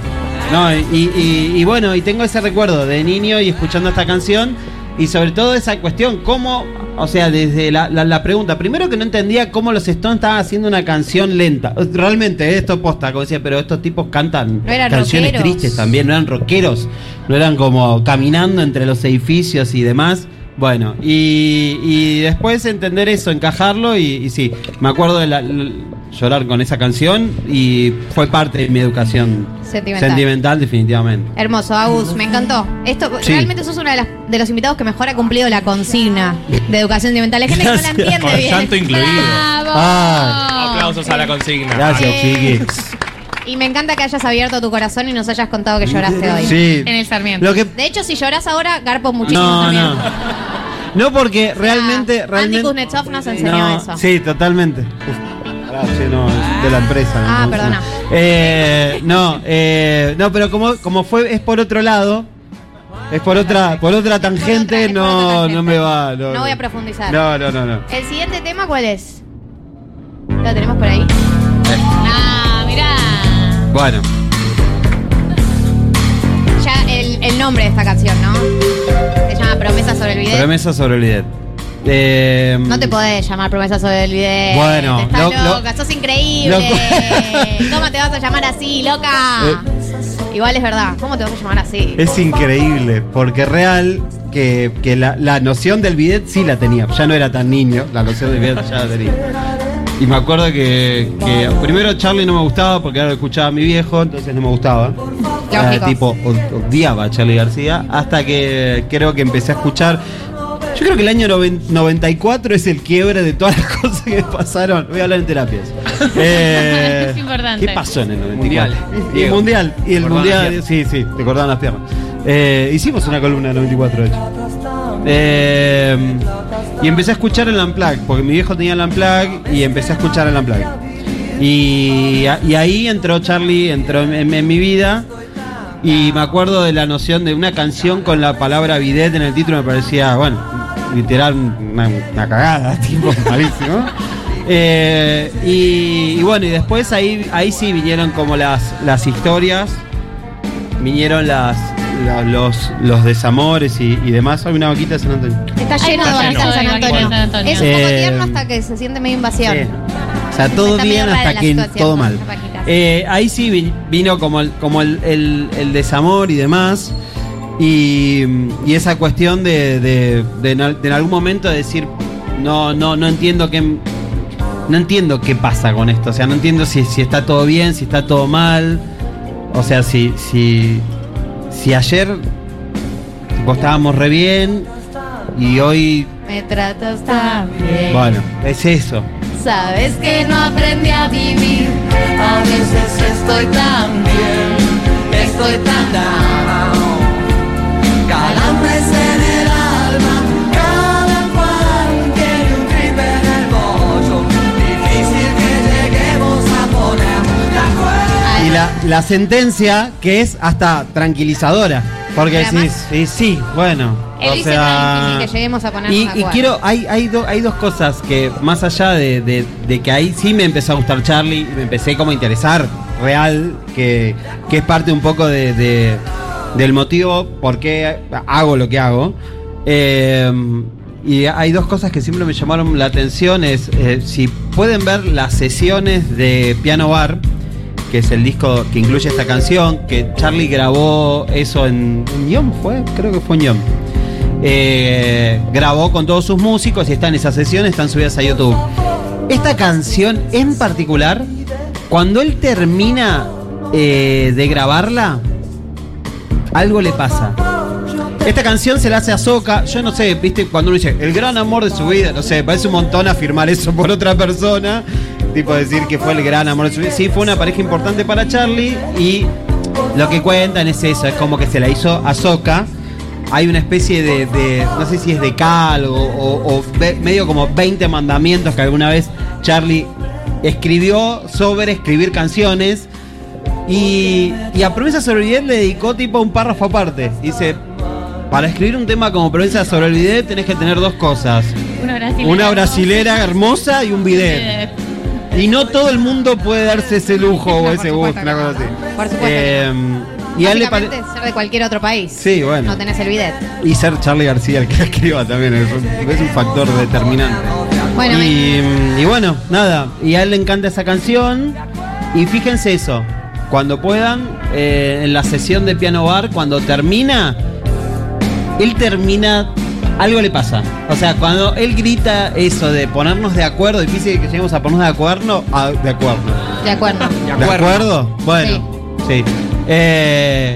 No, y, y- y bueno, y tengo ese recuerdo de niño y escuchando esta canción. Y sobre todo esa cuestión, cómo, o sea, desde la, la- la pregunta, primero que no entendía cómo los Stones estaban haciendo una canción lenta. Realmente, esto posta, como decía, pero estos tipos cantan No eran canciones rockeros. tristes también, no eran rockeros, no eran como caminando entre los edificios y demás. Bueno, y, y después entender eso, encajarlo y, y sí, me acuerdo de la- llorar con esa canción y fue parte de mi educación Sentimental. sentimental definitivamente. Hermoso, Agus, me encantó. Esto Sí. realmente sos uno de, las- de los invitados que mejor ha cumplido la consigna de educación sentimental. Hay gente que no la entiende Con bien. llanto incluido. Bravo. Ah. Aplausos a la consigna. Gracias, Eh, chiqui. Y me encanta que hayas abierto tu corazón y nos hayas contado que lloraste hoy. Sí. En el Sarmiento. Lo que De hecho, si lloras ahora, garpo muchísimo no, también. no. No porque realmente, Andy realmente Kuznetsov nos enseñó no, eso. Sí, totalmente. Sí, no, es de la empresa. Ah, no, perdona. No, Eh, no, eh, no, pero como, como fue, es por otro lado, es por otra, por otra tangente, no, no me va. No, No voy a profundizar. No, no, no, no. El siguiente tema, ¿cuál es? ¿Lo tenemos por ahí? Ah, mirá. Bueno, Ya el, el nombre de esta canción, ¿no? Se llama Promesa sobre el video. promesa sobre el bidet. Eh, No te podés llamar Promesa sobre el video. Bueno, Estás lo- lo- loca, sos increíble. ¿Cómo te vas a llamar así, loca? Igual es verdad. ¿Cómo te vas a llamar así? Es increíble, porque real que, que la, la noción del bidet sí la tenía. Ya no era tan niño, la noción del bidet ya la tenía. Y me acuerdo que, que primero Charlie no me gustaba porque era lo escuchaba mi viejo, entonces no me gustaba. Lógico. tipo, od- odiaba a Charlie García, hasta que creo que empecé a escuchar. Yo creo que el año noven- 94 es el quiebre de todas las cosas que pasaron. Voy a hablar en terapias. Eh, Es importante. ¿Qué pasó en el 94? Mundial. Y el mundial. Y el mundial. Sí, sí, te cortaban las piernas. Eh, hicimos una columna en el 94, de hecho. Eh, y empecé a escuchar el Unplugged, porque mi viejo tenía el Unplugged y empecé a escuchar el Unplugged. Y, y ahí entró Charlie, entró en, mi vida. Y me acuerdo de la noción de una canción con la palabra bidet en el título, me parecía, bueno, literal una, una cagada, tipo, malísimo. Eh, y, y bueno, y después ahí, ahí sí vinieron como las, las historias, vinieron las, la- los, los desamores y, y demás. Hay una vaquita de San Antonio. Está lleno de vaquitas en lleno San de Antonio. San Antonio. Es un poco Eh, tierno hasta que se siente medio invasión. Sí. O sea, todo bien hasta que todo mal. Eh, ahí sí vi- vino como el, como el, el- el desamor y demás. Y, y esa cuestión de, de- de en al- de en algún momento decir, no, no, no entiendo qué. No entiendo qué pasa con esto. O sea, no entiendo si, si está todo bien, si está todo mal. O sea, si, si, si ayer tipo, estábamos re bien y hoy. Me tratas tan bien. Bueno, es eso. Sabes que no aprendí a vivir. A veces estoy tan bien, estoy tan down. La, sentencia que es hasta tranquilizadora. Porque decís, sí, sí, bueno. Él o dice que sea, lleguemos a ponernos y, quiero, hay, hay, do- hay dos cosas que más allá de, de- de que ahí sí me empezó a gustar Charlie, me empecé como a interesar real, que, que es parte un poco de, de- del motivo por qué hago lo que hago. Eh, y hay dos cosas que siempre me llamaron la atención, es eh, si pueden ver las sesiones de Piano Bar, que es el disco que incluye esta canción, que Charlie grabó eso en, Yom, ¿fue? Creo que fue en Yom. Eh, grabó con todos sus músicos y están esas sesiones, están subidas a YouTube. Esta canción en particular, cuando él termina eh, de grabarla, algo le pasa. Esta canción se la hace a Soca. Yo no sé, viste, cuando uno dice el gran amor de su vida, no sé, parece un montón afirmar eso por otra persona. Tipo decir que fue el gran amor de su vida. Sí, fue una pareja importante para Charlie y lo que cuentan es eso, es como que se la hizo a Soca. hay una especie de, de- no sé si es de cal o, o- o ve- medio como 20 mandamientos que alguna vez Charlie escribió sobre escribir canciones. Y, y a Promesa sobre el Bidet le dedicó tipo un párrafo aparte. Dice, para escribir un tema como Promesa sobre el Bidet tenés que tener dos cosas. Una brasilera. Una brasilera hermosa y un bidet. Y no todo el mundo puede darse ese lujo o ese gusto, una cosa así. Por supuesto. Eh, y a él le pare- ser de cualquier otro país. Sí, bueno. No tenés el bidet. Y ser Charlie García el que la escriba también es un, es un factor determinante. Bueno, y, y bueno, nada. Y a él le encanta esa canción. Y fíjense eso. Cuando puedan, eh, en la sesión de piano bar, cuando termina, él termina. Algo le pasa. O sea, cuando él grita eso de ponernos de acuerdo, difícil que lleguemos a ponernos de acuerdo. ah, de acuerdo. de acuerdo. ¿De acuerdo? Bueno, sí. Eh,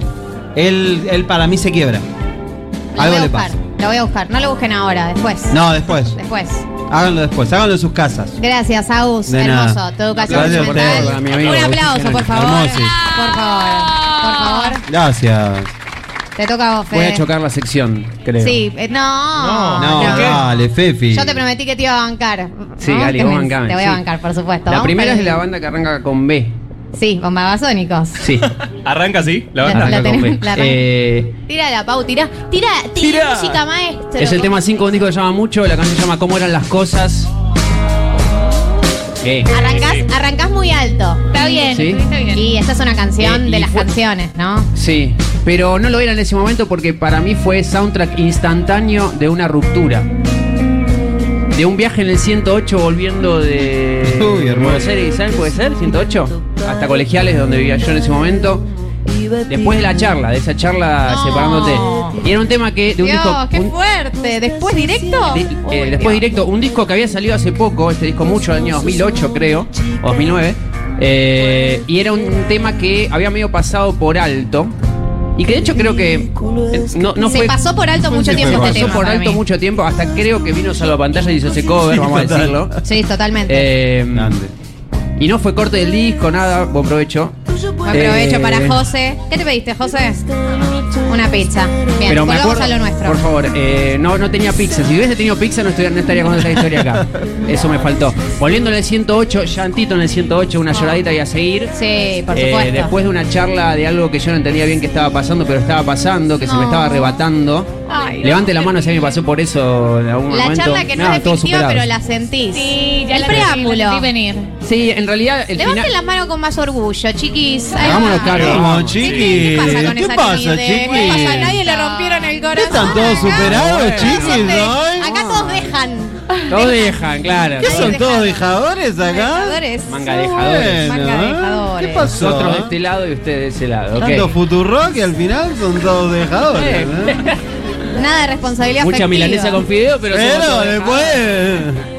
él, él para mí se quiebra. Algo voy a le buscar. pasa. Lo voy a buscar. No lo busquen ahora, después. No, después. Después. Háganlo después, háganlo en sus casas. Gracias, Agus. De Hermoso. nada. Tu educación Gracias a sentimental. ustedes, a mi amigo Un aplauso, por favor. Hermoso. Por favor. Por favor. Gracias. Te toca a vos, Voy Fede. a chocar la sección, creo. Sí, eh, no. No, dale, Fefi. Yo te prometí que te iba a bancar. Sí, ¿no? Vos me- bancame, Te voy a sí. bancar, por supuesto. La Vamos primera con es la banda que arranca con B. Sí, bombabasónicos. Sí. Arranca así, la banda. la Arranca con tenemos- B. la arranca. Eh, Tira la Pau, tira. Tira, tira, música maestro. es el tema 5 de un disco que se llama Mucho. La canción se llama ¿Cómo eran las cosas? ¿Qué? Arrancás muy alto. Está bien, Sí. estuviste bien. Y esta es una canción Eh, y de las fue- canciones, ¿no? Sí, pero no lo era en ese momento porque para mí fue soundtrack instantáneo de una ruptura. De un viaje en el 108 volviendo de Uy, hermoso. Buenos Aires, ¿saben? ¿Puede ser? ¿108? Hasta colegiales donde vivía yo en ese momento. Después de la charla, de esa charla No. Y era un tema que de un Dios, disco. qué un- fuerte. ¿Después directo? di- eh, después directo, un disco que había salido hace poco, este disco mucho, año 2008 creo, o 2009, eh, y era un tema que había medio pasado por alto, y que de hecho creo que eh, no, no Se fue... pasó por alto mucho se tiempo pasó este tema por para alto mí. mucho tiempo, hasta creo que vino Salvapantalla y hizo ese cover, vamos a decirlo. Sí, totalmente. Eh, y no fue corte del disco, nada, buen provecho. Buen provecho Eh, para José. ¿Qué te pediste, José? Una pizza. Bien, Pero me volvamos acuerdo, a lo nuestro. por favor, eh, no, no tenía pizza. Si hubiese tenido pizza no, estuviera- no estaría contando esta historia acá. Eso me faltó. Volviendo en el 108, llantito en el 108, una lloradita y a seguir. Sí, por Eh, supuesto. después de una charla de algo que yo no entendía bien que estaba pasando, pero estaba pasando, que se me estaba arrebatando. Ay, Levante la mano si alguien pasó por eso en algún La momento. charla que no Nada, es definitiva, pero la sentís. Sí, ya el la preámbulo. la sentí venir. Sí, en realidad el Levanten final. las manos con más orgullo, chiquis. Ahí Hagámonos va. cargo. Vamos, vamos. chiqui. ¿Qué pasa con ¿Qué esa pasa, timidez? chiqui? ¿Qué pasa? A nadie le rompieron el corazón. ¿Están todos superados, chiquis? Acá todos dejan. Todos dejan, claro. ¿Qué son todos dejadores acá? Dejadores. Manga dejadores. Manga ¿eh? dejadores. ¿Qué pasó? Nosotros de este lado y ustedes de ese lado. Tanto Futurock que al final son todos dejadores. Eh. Nada de responsabilidad Mucha milanesa con fideo, pero. Pero después.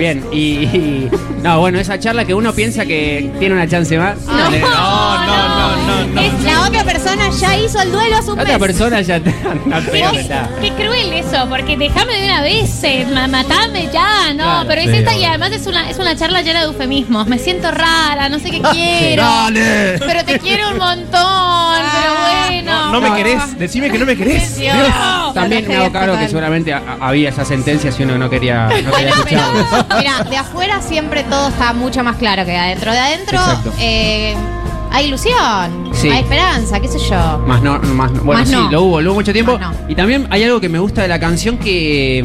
Bien, y, y- No, bueno, esa charla que uno piensa que tiene una chance más. No, no, no, no, Es- La otra persona ya hizo el duelo hace un La otra mes. persona ya te. no, pero Qué, está. qué cruel eso, porque déjame de una vez, eh, ma- matame ya, no, Claro, pero es sí, esta y obvio. además es una, es una charla llena de eufemismos. Me siento rara, no sé qué quiero. Dale. Pero te quiero un montón, pero bueno. No me querés, decime que no me querés. Dios. También me hago cargo que seguramente a- a- había esa sentencia si uno no quería, no quería escucharlo. Mira, de afuera siempre todo está mucho más claro que de adentro. De adentro eh, hay ilusión, Sí. hay esperanza, qué sé yo. Más no, más no. Bueno, Más sí, no. lo hubo, lo hubo mucho tiempo. No. Y también hay algo que me gusta de la canción que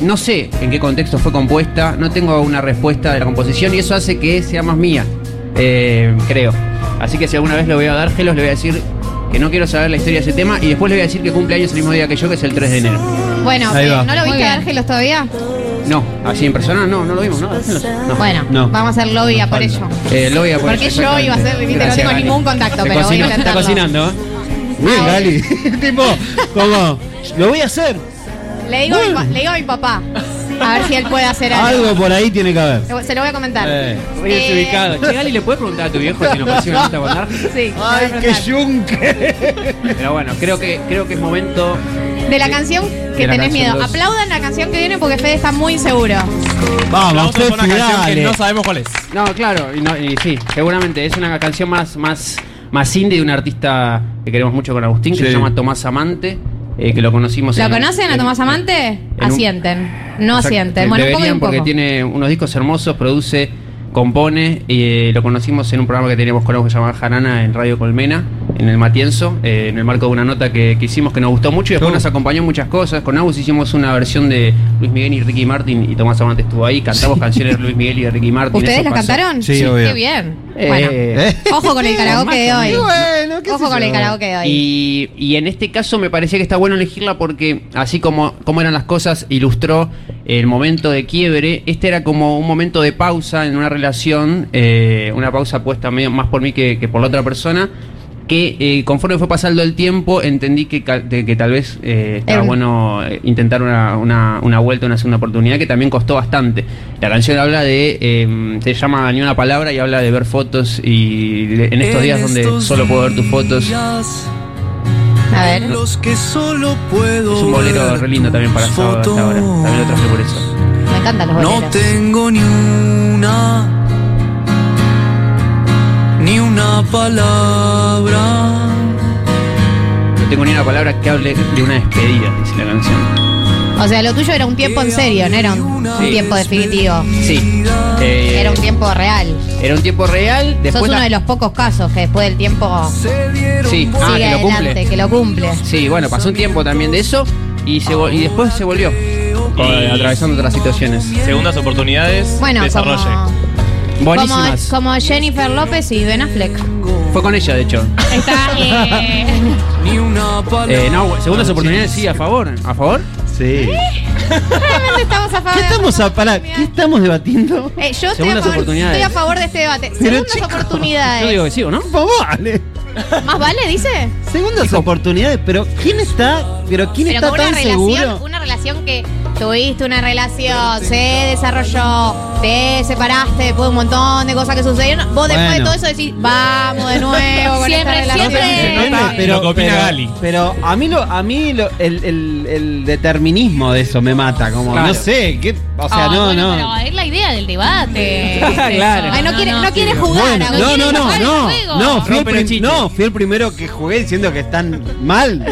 mm, no sé en qué contexto fue compuesta, no tengo una respuesta de la composición y eso hace que sea más mía, eh, creo. Así que si alguna vez lo veo a Dárgelos, le voy a decir que no quiero saber la historia de ese tema y después le voy a decir que cumple años el mismo día que yo, que es el 3 de enero. Bueno, eh. ¿no lo viste a Ángelos todavía? No, así en persona no, no lo vimos, ¿no? No. Bueno, No. vamos a hacer lobby a por ello. Eh, lo voy a poner. Porque yo iba a hacer, viste, no tengo Gali. ningún contacto, Se pero voy a cocina- Está intentarlo. cocinando, ¿eh? Bien, Gali. tipo, como, lo voy a hacer. Le digo, a mi, le digo a mi papá, a ver si él puede hacer algo. Algo por ahí tiene que haber. Se lo voy a comentar. Eh. Muy Eh, desubicado. Che, Gali, ¿le puedes preguntar a tu viejo si nos consigue una Dárgelos? Sí, Ay, qué yunque. Pero bueno, creo que, creo que es momento. De la canción que la tenés canción miedo. dos. Aplaudan la canción que viene porque Fede está muy seguro. Vamos, por una canción que no sabemos cuál es. No, claro, y, no- y sí, seguramente es una canción más, más, más indie de un artista que queremos mucho con Agustín, que Sí. se llama Tomás Amante. eh, que lo conocimos. ¿Lo en- conocen a en- Tomás Amante? un- Asienten. No asienten. Bueno, un poco y deberían un poco. porque tiene unos discos hermosos, produce, compone. Y eh, lo conocimos en un programa que teníamos con algo que se llama Jarana en Radio Colmena, en el Matienzo, eh, en el marco de una nota que, que hicimos que nos gustó mucho y después nos acompañó en muchas cosas. Con Agus hicimos una versión de Luis Miguel y Ricky Martin y Tomás Amante estuvo ahí. Cantamos canciones de Luis Miguel y de Ricky Martin. ¿Ustedes las pasó. cantaron? Sí, obvio. Qué bien. Eh, Bueno, ¿Eh? ojo con el karaoke de hoy. ojo con el karaoke de hoy. Y, y en este caso me parecía que está bueno elegirla porque así como, como eran las cosas, ilustró el momento de quiebre. Este era como un momento de pausa en una relación, eh, una pausa puesta medio más por mí que, que por la otra persona. Que eh, conforme fue pasando el tiempo entendí que, de- que tal vez eh, estaba bueno eh, intentar una, una, una vuelta, una segunda oportunidad que también costó bastante. La canción habla de, eh, se llama Ni una palabra y habla de ver fotos y de- en estos días donde solo puedo ver tus fotos. A ver. Los que solo puedo Es un bolero re lindo también para sábado hasta ahora. También lo traje por eso. Me encantan los No boleros. tengo ni una, ni una palabra. No tengo ni una palabra que hable de una despedida, dice la canción. O sea, lo tuyo era un tiempo en serio, no era un, un Sí. tiempo definitivo. Sí. Eh, Era un tiempo real. era un tiempo real. Sos Después uno la- de los pocos casos que después del tiempo Sí, ah, sigue que lo adelante, cumple. que lo cumple. Sí, bueno, pasó un tiempo también de eso y, se vol- y después se volvió. atravesando otras situaciones. Segundas oportunidades, Bueno, desarrolle. como, Buenísimas. como, como Jennifer López y Ben Affleck. Fue con ella, de hecho. Está, eh, Ni una palabra. Eh, no, segundas oportunidades, sí, a favor. ¿A favor? Sí. realmente estamos a favor. ¿Qué estamos a pará, ¿Qué estamos debatiendo? Eh, yo estoy a, Segundas favor, oportunidades. estoy a favor de este debate. Pero, Segundas chicos, oportunidades. Yo digo que sí, ¿o no? Vale. ¿Más vale, dice? Segundas oportunidades, pero ¿quién está? Pero ¿quién Pero está una tan relación, seguro? una relación que tuviste una relación, se desarrolló, te separaste después de un montón de cosas que sucedieron. Vos después de Bueno. todo eso decís, vamos de nuevo con Siempre, esta relación. siempre. Nota, pero, Lo que opina pero- Gali. pero a mí, lo, a mí lo- el, el- el determinismo de eso me mata. Como, Claro. no sé, ¿qué? O sea, Ah, no, bueno, no. Pero es la idea del debate. Claro. Ay, no, quiere, no, quiere jugar. Bueno, a- no, no, no, no, no, fui el chiste. no, fui el primero que jugué diciendo que están mal.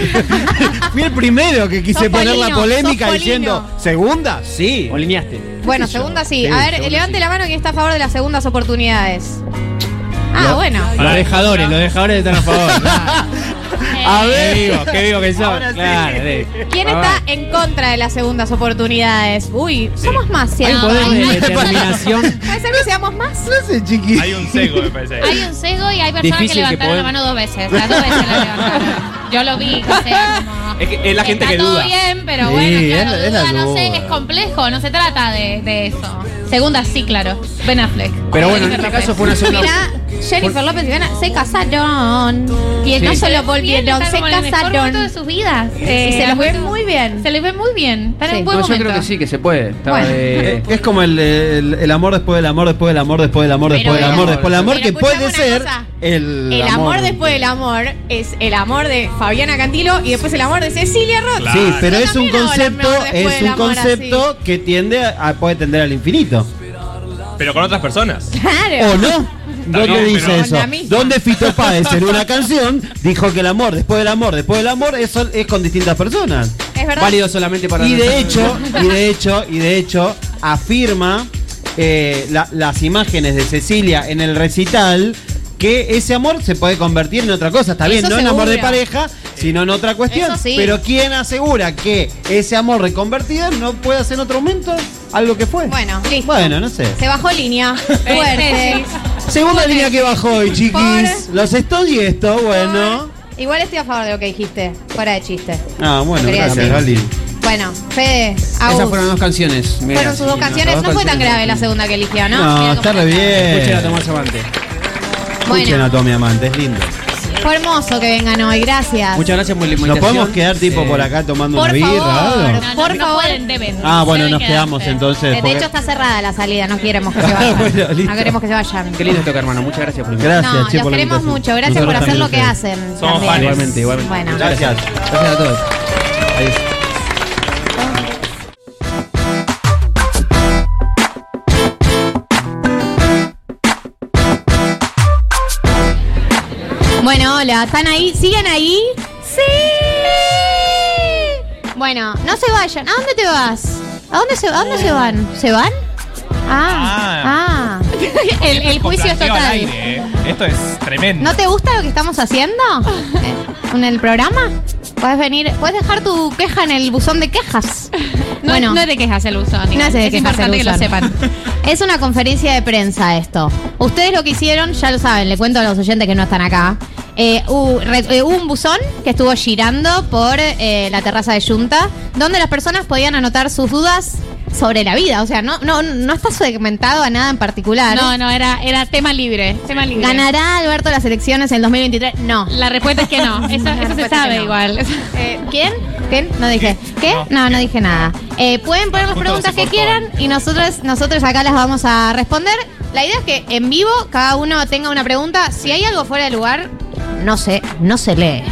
fui el primero que quise Sos poner la Polino, polémica sos diciendo, ¿segunda? Sí. O lineaste. Bueno, segunda sí. Sí, A ver, segunda levante sí. la mano quien está a favor de las segundas oportunidades. Ah, No. bueno. Los dejadores, los dejadores están a favor. A ver. Qué vivo, qué vivo que son. Ahora sí. Claro, sí. ¿Quién Ah, está en contra de las segundas oportunidades? Uy, somos más. si Hay un no, poder de determinación. ¿Puede ser que seamos más? No sé, chiqui. Hay un sesgo, me parece. Hay un sesgo y hay personas Difícil que que levantaron la poder- mano dos veces. Las dos veces la levantaron. Yo lo vi, o sea, como- Es que es la gente Está que todo duda. bien, pero Sí, bueno, es claro, la- es la duda, no sé, duda. es complejo, no se trata de, de eso. Segunda, sí, claro. Ben Affleck. Pero bueno, en Jennifer este caso López. fue una segunda. Mira, Jennifer López y Diana se casaron. Y Sí. no solo volvieron, se casaron. de sus vidas. Y Eh, se los ve bueno, muy bien. Se les ve muy bien. Están en Sí. un buen No, yo momento. creo que sí, que se puede. Estaba Bueno. de- Es como el, el- el amor después del amor, después del amor, después del amor, después Pero del amor, después del amor, pero que escuchame puede una ser cosa. el, El amor después del amor es el amor de Fabiana Cantilo y después el amor de Cecilia Roth. Claro. Sí, pero Yo es un también hago el concepto, después es del un amor concepto que tiende a, puede tender al infinito. Pero con otras personas. Claro. ¿O no? ¿Dónde dice pero- eso? ¿Dónde Fito Páez en una canción dijo que el amor, después del amor, después del amor, eso es con distintas personas? Es verdad. Válido solamente para Y de hecho, y de hecho, y de hecho, afirma eh, la- las imágenes de Cecilia en el recital que ese amor se puede convertir en otra cosa. Está bien, Eso no en amor de pareja, sino en otra cuestión. Eso sí. Pero ¿quién asegura que ese amor reconvertido no puede ser en otro momento algo que fue? Bueno, listo. Bueno, no sé. Se bajó línea. Fuerte. Segunda línea que bajó hoy, chiquis. Por- Los Stones y esto, bueno. Igual estoy a favor de lo que dijiste. Fuera de chiste. Ah, bueno, Quería gracias, decir. Gali. Bueno, Fede, Agus. Esas fueron dos canciones. mira, Fueron sus dos sí, canciones. No dos fue tan grave la segunda que eligió, ¿no? No, está re bien. Escuchen a Tomás Amante. Escuchen Bueno. a Tommy Amante, es lindo. Fue hermoso que vengan hoy. Gracias. Muchas gracias por la ¿Nos invitación. podemos quedar tipo por acá tomando Por una birra? favor. algo? No, no, Por no favor. pueden, deben. Ah, bueno, Deben nos quedamos entonces. De porque- hecho está cerrada la salida, no queremos que se vayan. Bueno, listo. no queremos que se vayan. Qué lindo tocar, hermano. Muchas gracias por. Gracias, no, che, los por la queremos invitación. mucho. Gracias por hacer lo que también, hacen. Somos también. fans. Igualmente, igualmente. Bueno. Gracias. Gracias a todos. Adiós. Hola, ¿están ahí? ¿Siguen ahí? ¡Sí! Bueno, no se vayan. ¿A dónde te vas? ¿A dónde se, a dónde se van? ¿Se van? Ah, ah. el, el juicio es total. aire, eh. Esto es tremendo. ¿No te gusta lo que estamos haciendo en el programa? Puedes venir, puedes dejar tu queja en el buzón de quejas. No, bueno, no es de quejas el buzón. no es de es quejas el importante que lo sepan. Es una conferencia de prensa esto. Ustedes lo que hicieron, ya lo saben, le cuento a los oyentes que no están acá. Eh, hubo, re- eh, hubo un buzón que estuvo girando por eh, la terraza de Junta, donde las personas podían anotar sus dudas sobre la vida. O sea, no, no, no está segmentado a nada en particular. No, no, era, era tema libre. Tema libre. ¿Ganará Alberto las elecciones en el 2023? No. La respuesta es que no. Eso, se sabe no. igual. Eh, ¿Quién? ¿Quién? No dije. ¿Qué? No, no dije nada. Eh, pueden poner las preguntas que quieran y nosotros, nosotros acá las vamos a responder. La idea es que en vivo cada uno tenga una pregunta. Si hay algo fuera de lugar, no sé, no se lee.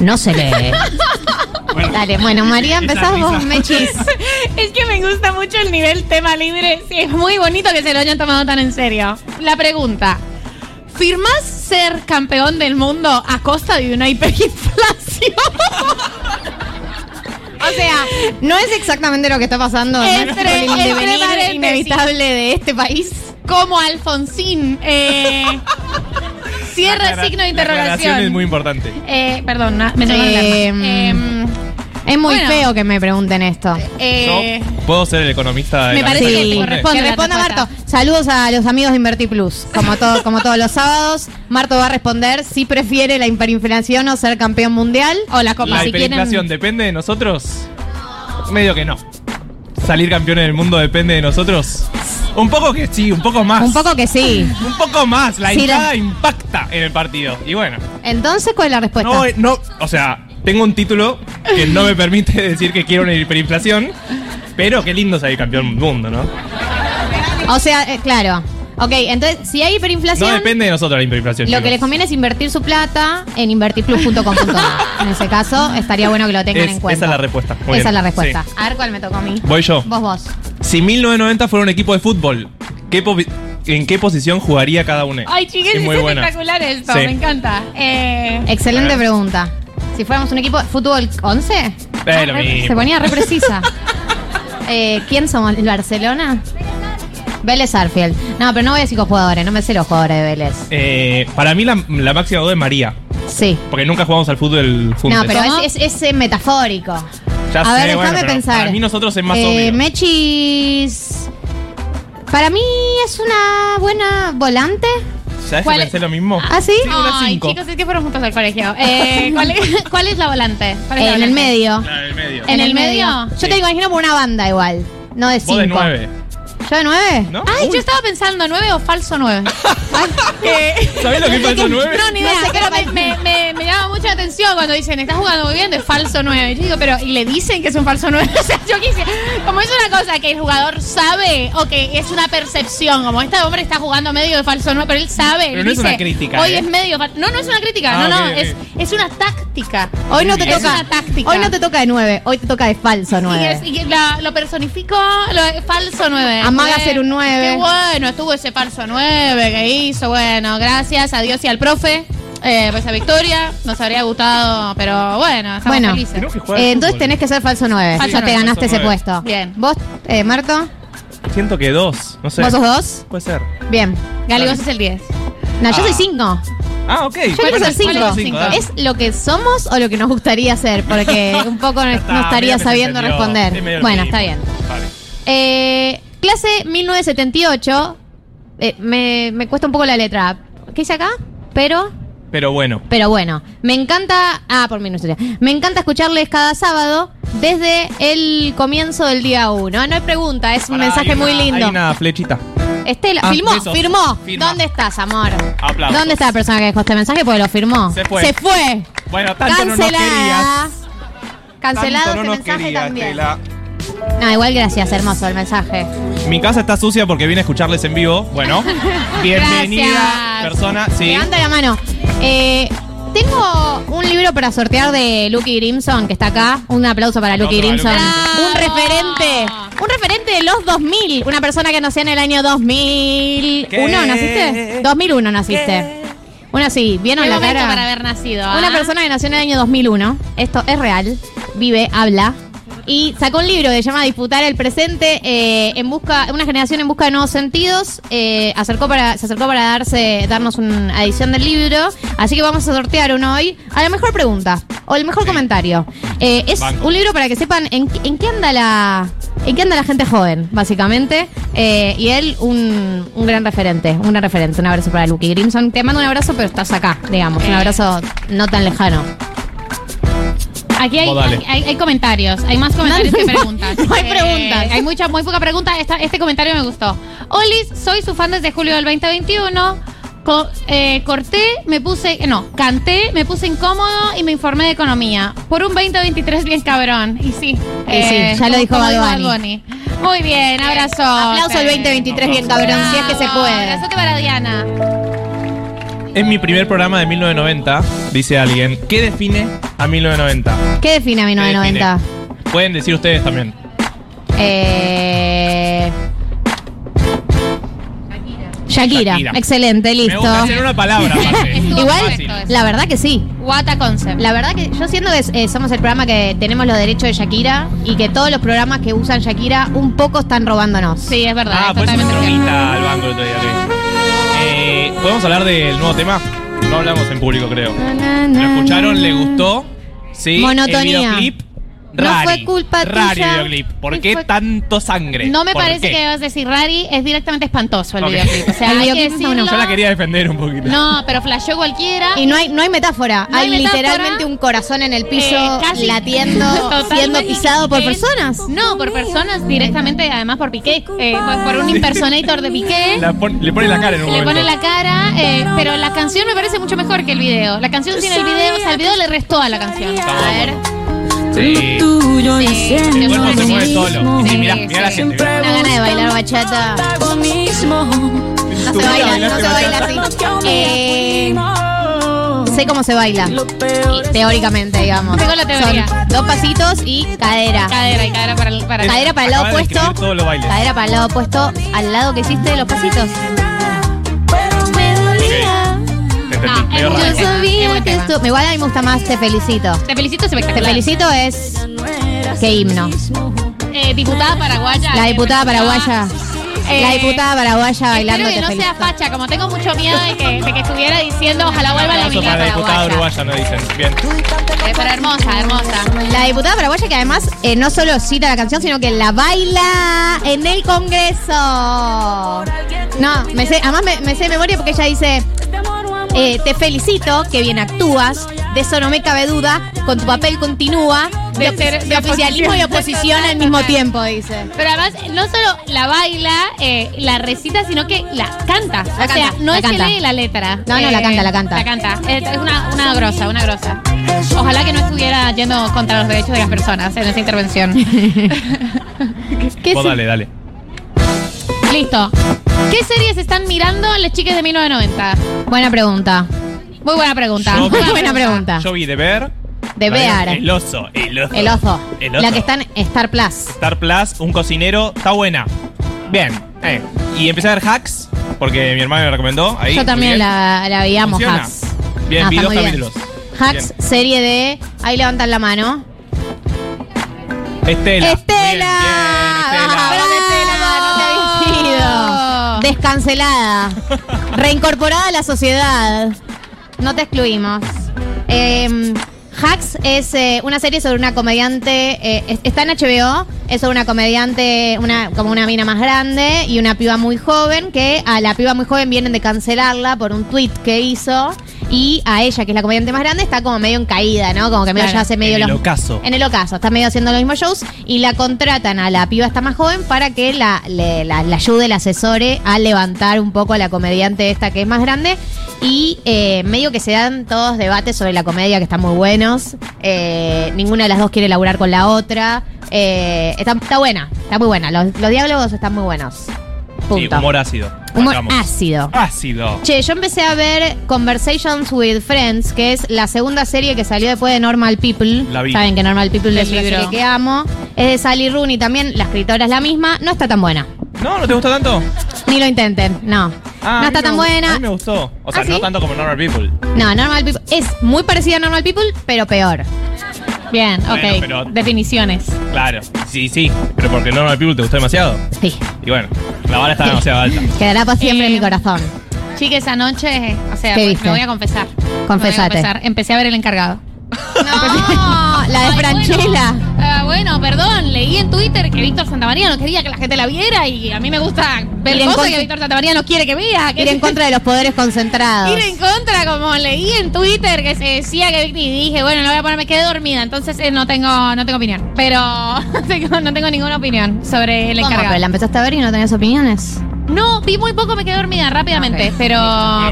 No se lee. Dale, bueno, María, empezás vos, Mechis. es que me gusta mucho el nivel tema libre. Sí, es muy bonito que se lo hayan tomado tan en serio. La pregunta. ¿Firmás ser campeón del mundo a costa de una hiperinflación? O sea, no es exactamente lo que está pasando en Entre- el entre inevitable de este país. Como Alfonsín. Eh, cierra La signo de interrogación. es muy importante. Eh, perdón, na- me sonó el Eh. Eh, Es muy Bueno. feo que me pregunten esto. eh, Yo puedo ser el economista de Me la parece mesa que te responde? corresponde. Que la responda respuesta. Marto. Saludos a los amigos de Invertir Plus. Como, todo, como todos los sábados, Marto va a responder si prefiere la hiperinflación o ser campeón mundial. o la copa. La si quieren- hiperinflación depende de nosotros. Medio que no. Salir campeones del mundo depende de nosotros. Un poco que sí, un poco más. Un poco que sí. Un poco más. La Sí, hinchada la- impacta en el partido. Y bueno. Entonces, ¿cuál es la respuesta? No, no, o sea, tengo un título que no me permite decir que quiero una hiperinflación, pero qué lindo salir campeón del mundo, ¿no? O sea, eh, claro. Ok, entonces, si hay No hiperinflación, depende de nosotros la hiperinflación. lo que les conviene es invertir su plata en invertirplus.com.ar. En ese caso, estaría bueno que lo tengan Es- en cuenta. esa es la respuesta. Muy esa bien. es la respuesta. Sí. A ver cuál me tocó a mí. Voy yo. Vos, vos. Si 1990 fuera un equipo de fútbol, ¿qué po- ¿en qué posición jugaría cada uno? Ay, chiques, Es es, muy espectacular esto. Sí. Me encanta. Eh, Excelente pregunta. Si fuéramos un equipo de fútbol 11, Eh, lo re- mismo. se ponía re precisa. Eh, ¿Quién somos? ¿El Barcelona? Vélez Arfield. No, pero no voy a decir con jugadores, no me sé los jugadores de Vélez. Eh, para mí la, la máxima duda es María, Sí. porque nunca jugamos al fútbol juntos. No, pero es, es- es, metafórico. Ya a sé, ver, bueno, déjame pero pensar. Para mí nosotros es más Eh, obvio. Mechis. Para mí es una buena volante. ¿Sabes que ¿cuál pensé lo mismo? ¿Ah, sí? Sí, una Ay, cinco. chicos, es que fueron juntos al colegio. Eh, ¿cuál, es, cuál es la volante? ¿Cuál es la en el volante? medio. Claro, en el medio. ¿En el medio? Yo te lo imagino por una banda igual. No de cinco. Vos de nueve. ¿Yo de nueve? ¿No? Ay, yo estaba pensando, ¿nueve o falso nueve? ¿Sabés lo que es falso nueve? No, ni idea, pero me, me, me, me llama mucho la atención cuando dicen, estás jugando muy bien de falso 9. Yo digo, pero, ¿y le dicen que es un falso 9? o sea, yo quise, como es una cosa que el jugador sabe o que es una percepción, como este hombre está jugando medio de falso 9, pero él sabe. Pero él no es dice, una crítica, Hoy ¿eh? es medio fal-". No, no es una crítica, Ah, no, no, ok, ok. Es, es una táctica. Hoy no te. Es toca. una táctica. Hoy no te toca de nueve, hoy te toca de falso Y, nueve. es- y la- lo personifico, lo falso 9. Amaga ser un nueve. Qué bueno, estuvo ese falso 9 que hizo. Bueno, gracias a Dios y al profe eh, por esa victoria. Nos habría gustado, pero bueno, estamos Bueno, felices. Eh, entonces tenés que ser falso nueve. Falso ya te ganaste falso ese nueve. puesto. Bien. ¿Vos, eh, Marto? Siento que dos, no sé. ¿Vos sos dos? Puede ser. Bien. Gali, vos es el 10. No, yo Ah. soy cinco. Ah, ok. Yo quiero ser ¿cuál es lo que somos o lo que nos gustaría ser? Porque un poco no, está, no estaría sabiendo entendió. responder. Es Bueno, mismo. está bien. Vale. Eh, clase 1978. Eh, me, me cuesta un poco la letra. ¿Qué dice acá? Pero, Pero bueno. pero bueno. Me encanta. Ah, por 1978. Me encanta escucharles cada sábado desde el comienzo del día 1. No hay pregunta, es un Pará, mensaje hay muy una- lindo. Hay una flechita. Estela, Ah, firmó, besos. firmó. Firma. ¿Dónde estás, amor? Aplausos. ¿Dónde está la persona que dejó este mensaje? Porque lo firmó. Se fue. Se fue. Bueno, tanto no nos Cancelada. Cancelado Tanto no ese nos mensaje también. Estela. No, igual gracias, hermoso el mensaje. Mi casa está sucia porque vine a escucharles en vivo. Bueno, bienvenida Gracias. persona. Sí. Levanta la mano. Eh, tengo un libro para sortear de Lucky Grimson, que está acá. Un aplauso para Lucky Grimson. Un referente. Un referente de los 2000. Una persona que nació en el año 2001. ¿Qué? ¿Naciste? 2001 naciste. Una sí, ¿vieron Qué la momento cara? para haber nacido. ¿ah? Una persona que nació en el año 2001. Esto es real. Vive, habla. Y sacó un libro que se llama Disputar el presente eh, en busca, una generación en busca de nuevos sentidos. Eh, acercó para, se acercó para darse, darnos una edición del libro. Así que vamos a sortear uno hoy a la mejor pregunta o el mejor comentario. Eh, es Banco. un libro para que sepan en, en qué anda la. ¿En qué anda la gente joven, básicamente? Y él, un, un gran referente, un gran referente. Un abrazo para Lucky Grimson. Te mando un abrazo, pero estás acá, digamos. Un abrazo no tan lejano. Aquí hay, comentarios, hay más comentarios No, que preguntas. no hay Eh, preguntas. hay mucha, muy poca pregunta. Esta- este comentario me gustó. Olis, soy su fan desde julio del 2021. Co- eh, corté, me puse, no, canté, me puse incómodo y me informé de economía. Por un 2023 bien cabrón. Y sí. Y sí, ya lo dijo Bad Bunny. Muy bien, abrazo. Aplauso al 2023 bien cabrón, si es que se puede. Abrazote para Diana. En mi primer programa de 1990, dice alguien, ¿qué define a 1990? ¿Qué define a 1990? Pueden decir ustedes también. Eh... Shakira. Shakira. Excelente, listo. gusta hacer una palabra, aparte. Estuvo Igual, la verdad que sí. What a concept. La verdad que yo siento que eh, somos el programa que tenemos los derechos de Shakira y que todos los programas que usan Shakira un poco están robándonos. Sí, es verdad. Ah, es pues me totalmente cierto. al banco el otro día. ok. Eh, ¿Podemos hablar del nuevo tema? No hablamos en público, creo. ¿Lo escucharon? ¿Le gustó? Sí. Monotonía. El videoclip. No fue culpa Rari tuya. videoclip. ¿Por qué tanto sangre? No me ¿Por parece qué? que vas a decir Rari, es directamente espantoso el Ok. videoclip. O sea, El hay que videoclip. Yo la quería defender un poquito. No, pero flasheó cualquiera. Y no hay, no hay metáfora. No hay hay metáfora. literalmente un corazón en el piso Eh, casi. latiendo, Totalmente. siendo pisado por personas. No, por personas directamente, además por Piqué. eh, por, un impersonator de Piqué. Pon- le pone la cara en un Le momento. pone la cara, eh, pero la canción me parece mucho mejor que el video. La canción sin el video, o sea, el video le restó a la canción. A ver. Sí. Sí, El cuerpo se mueve sí. solo. Y sí, Sí, mirá, mirá la sí. gente. Una gana de bailar bachata. No se ¿Tú baila, no se baila así. Eh, sé cómo se baila. Teóricamente, digamos. Tengo la teoría. Son dos pasitos y cadera. Cadera y cadera para el, para el- Cadera para el lado opuesto. Cadera para el lado opuesto al lado que hiciste de los pasitos. Te No, medio raro. Sabía que esto. Igual a mí me gusta más Te Felicito. Te felicito, es Te espectacular. Felicito es. ¿Qué himno? Eh, diputada paraguaya. La diputada me paraguaya. Eh, La diputada paraguaya bailando Espero Te que no sea Felicito. facha, como tengo mucho miedo de que, de que estuviera diciendo ojalá vuelva la Aplauso para la diputada paraguaya. uruguaya, no dicen. Bien. Eh, pero hermosa, hermosa. La diputada paraguaya que además eh, no solo cita la canción, sino que la baila en el Congreso. No, me sé, además me, me sé de memoria porque ella dice, eh, te felicito, que bien actúas, de eso no me cabe duda, con tu papel continúa, de, De ser- de de oficialismo y oposición al mismo tiempo, dice. Pero además, no solo la baila, eh, la recita, sino que la canta. La o sea, canta, no la es que canta. lee la letra. Eh, No, no, la canta, la canta. La canta. Es, es una, una grosa, una grosa. Ojalá que no estuviera yendo contra los derechos de las personas en esa intervención. ¿Qué Vos se- dale, dale. Listo. ¿Qué series están mirando las chicas de 1990? Buena pregunta. Muy buena pregunta. Yo- Muy Buena pregunta. Yo vi de ver. De Bear. El oso, el oso. El oso. El oso. La que está en Star Plus. Star Plus, un cocinero, está buena. Bien. eh. Y empecé a ver Hacks, porque mi hermano me recomendó. Ahí, Yo muy también bien. la, la veíamos, Funciona. Hacks. Bien, Ah, vi está dos muy bien. capítulos. Hacks, serie de. Ahí levantan la mano. ¡Estela! Estela. Descancelada. Reincorporada a la sociedad. No te excluimos. Eh, Hacks es eh, una serie sobre una comediante. eh, es- está en HBO. Es sobre una comediante, una, como una mina más grande y una piba muy joven. Que a la piba muy joven vienen de cancelarla por un tweet que hizo. Y a ella, que es la comediante más grande, está como medio en caída, ¿no? Como que medio Claro. ya hace medio En el los- ocaso. en el ocaso, está medio haciendo los mismos shows y la contratan a la piba esta más joven para que la, le- la- la ayude, la asesore a levantar un poco a la comediante esta que es más grande. Y eh, medio que se dan todos debates sobre la comedia que están muy buenos. Eh, ninguna de las dos quiere laburar con la otra. Eh, está, está buena, está muy buena. Los, los diálogos están muy buenos. Sí, Punto. humor ácido. Humor Marcamos. ácido. Ácido. Che, yo empecé a ver Conversations with Friends, que es la segunda serie que salió después de Normal People. La vi. Saben que Normal People es libro. serie que amo. Es de Sally Rooney también, la escritora es la misma. No está tan buena. No, ¿no te gusta tanto? Ni lo intenten, no. Ah, no está tan buena. A mí me gustó. O sea, ¿Ah, no sí? tanto como Normal People. No, Normal People es muy parecida a Normal People, pero peor. Bien, Bueno, ok. pero- Definiciones. Claro, sí, sí. Pero porque Normal People te gustó demasiado. Sí. Y bueno, la vara está demasiado alta. Quedará para siempre en mi corazón. Chiques, anoche, o sea, ¿Qué me- viste? voy a confesar. Confesate. Me voy a confesar. Empecé a ver el encargado. No, la de Ay, Franchella. Bueno, Ah, bueno, perdón, leí en Twitter que Víctor Santamaría no quería que la gente la viera y a mí me gusta ver cosas contra- que Víctor Santamaría no quiere que vea. Que Ir en contra de los poderes concentrados. Ir en contra, como leí en Twitter que se decía que y dije, bueno, no voy a poner, me quedé dormida, entonces eh, no tengo no tengo opinión. Pero no tengo, ninguna opinión sobre el ¿Cómo? encargado. ¿Pero la empezaste a ver y no tenías opiniones? No, vi muy poco, me quedé dormida rápidamente, Ok. pero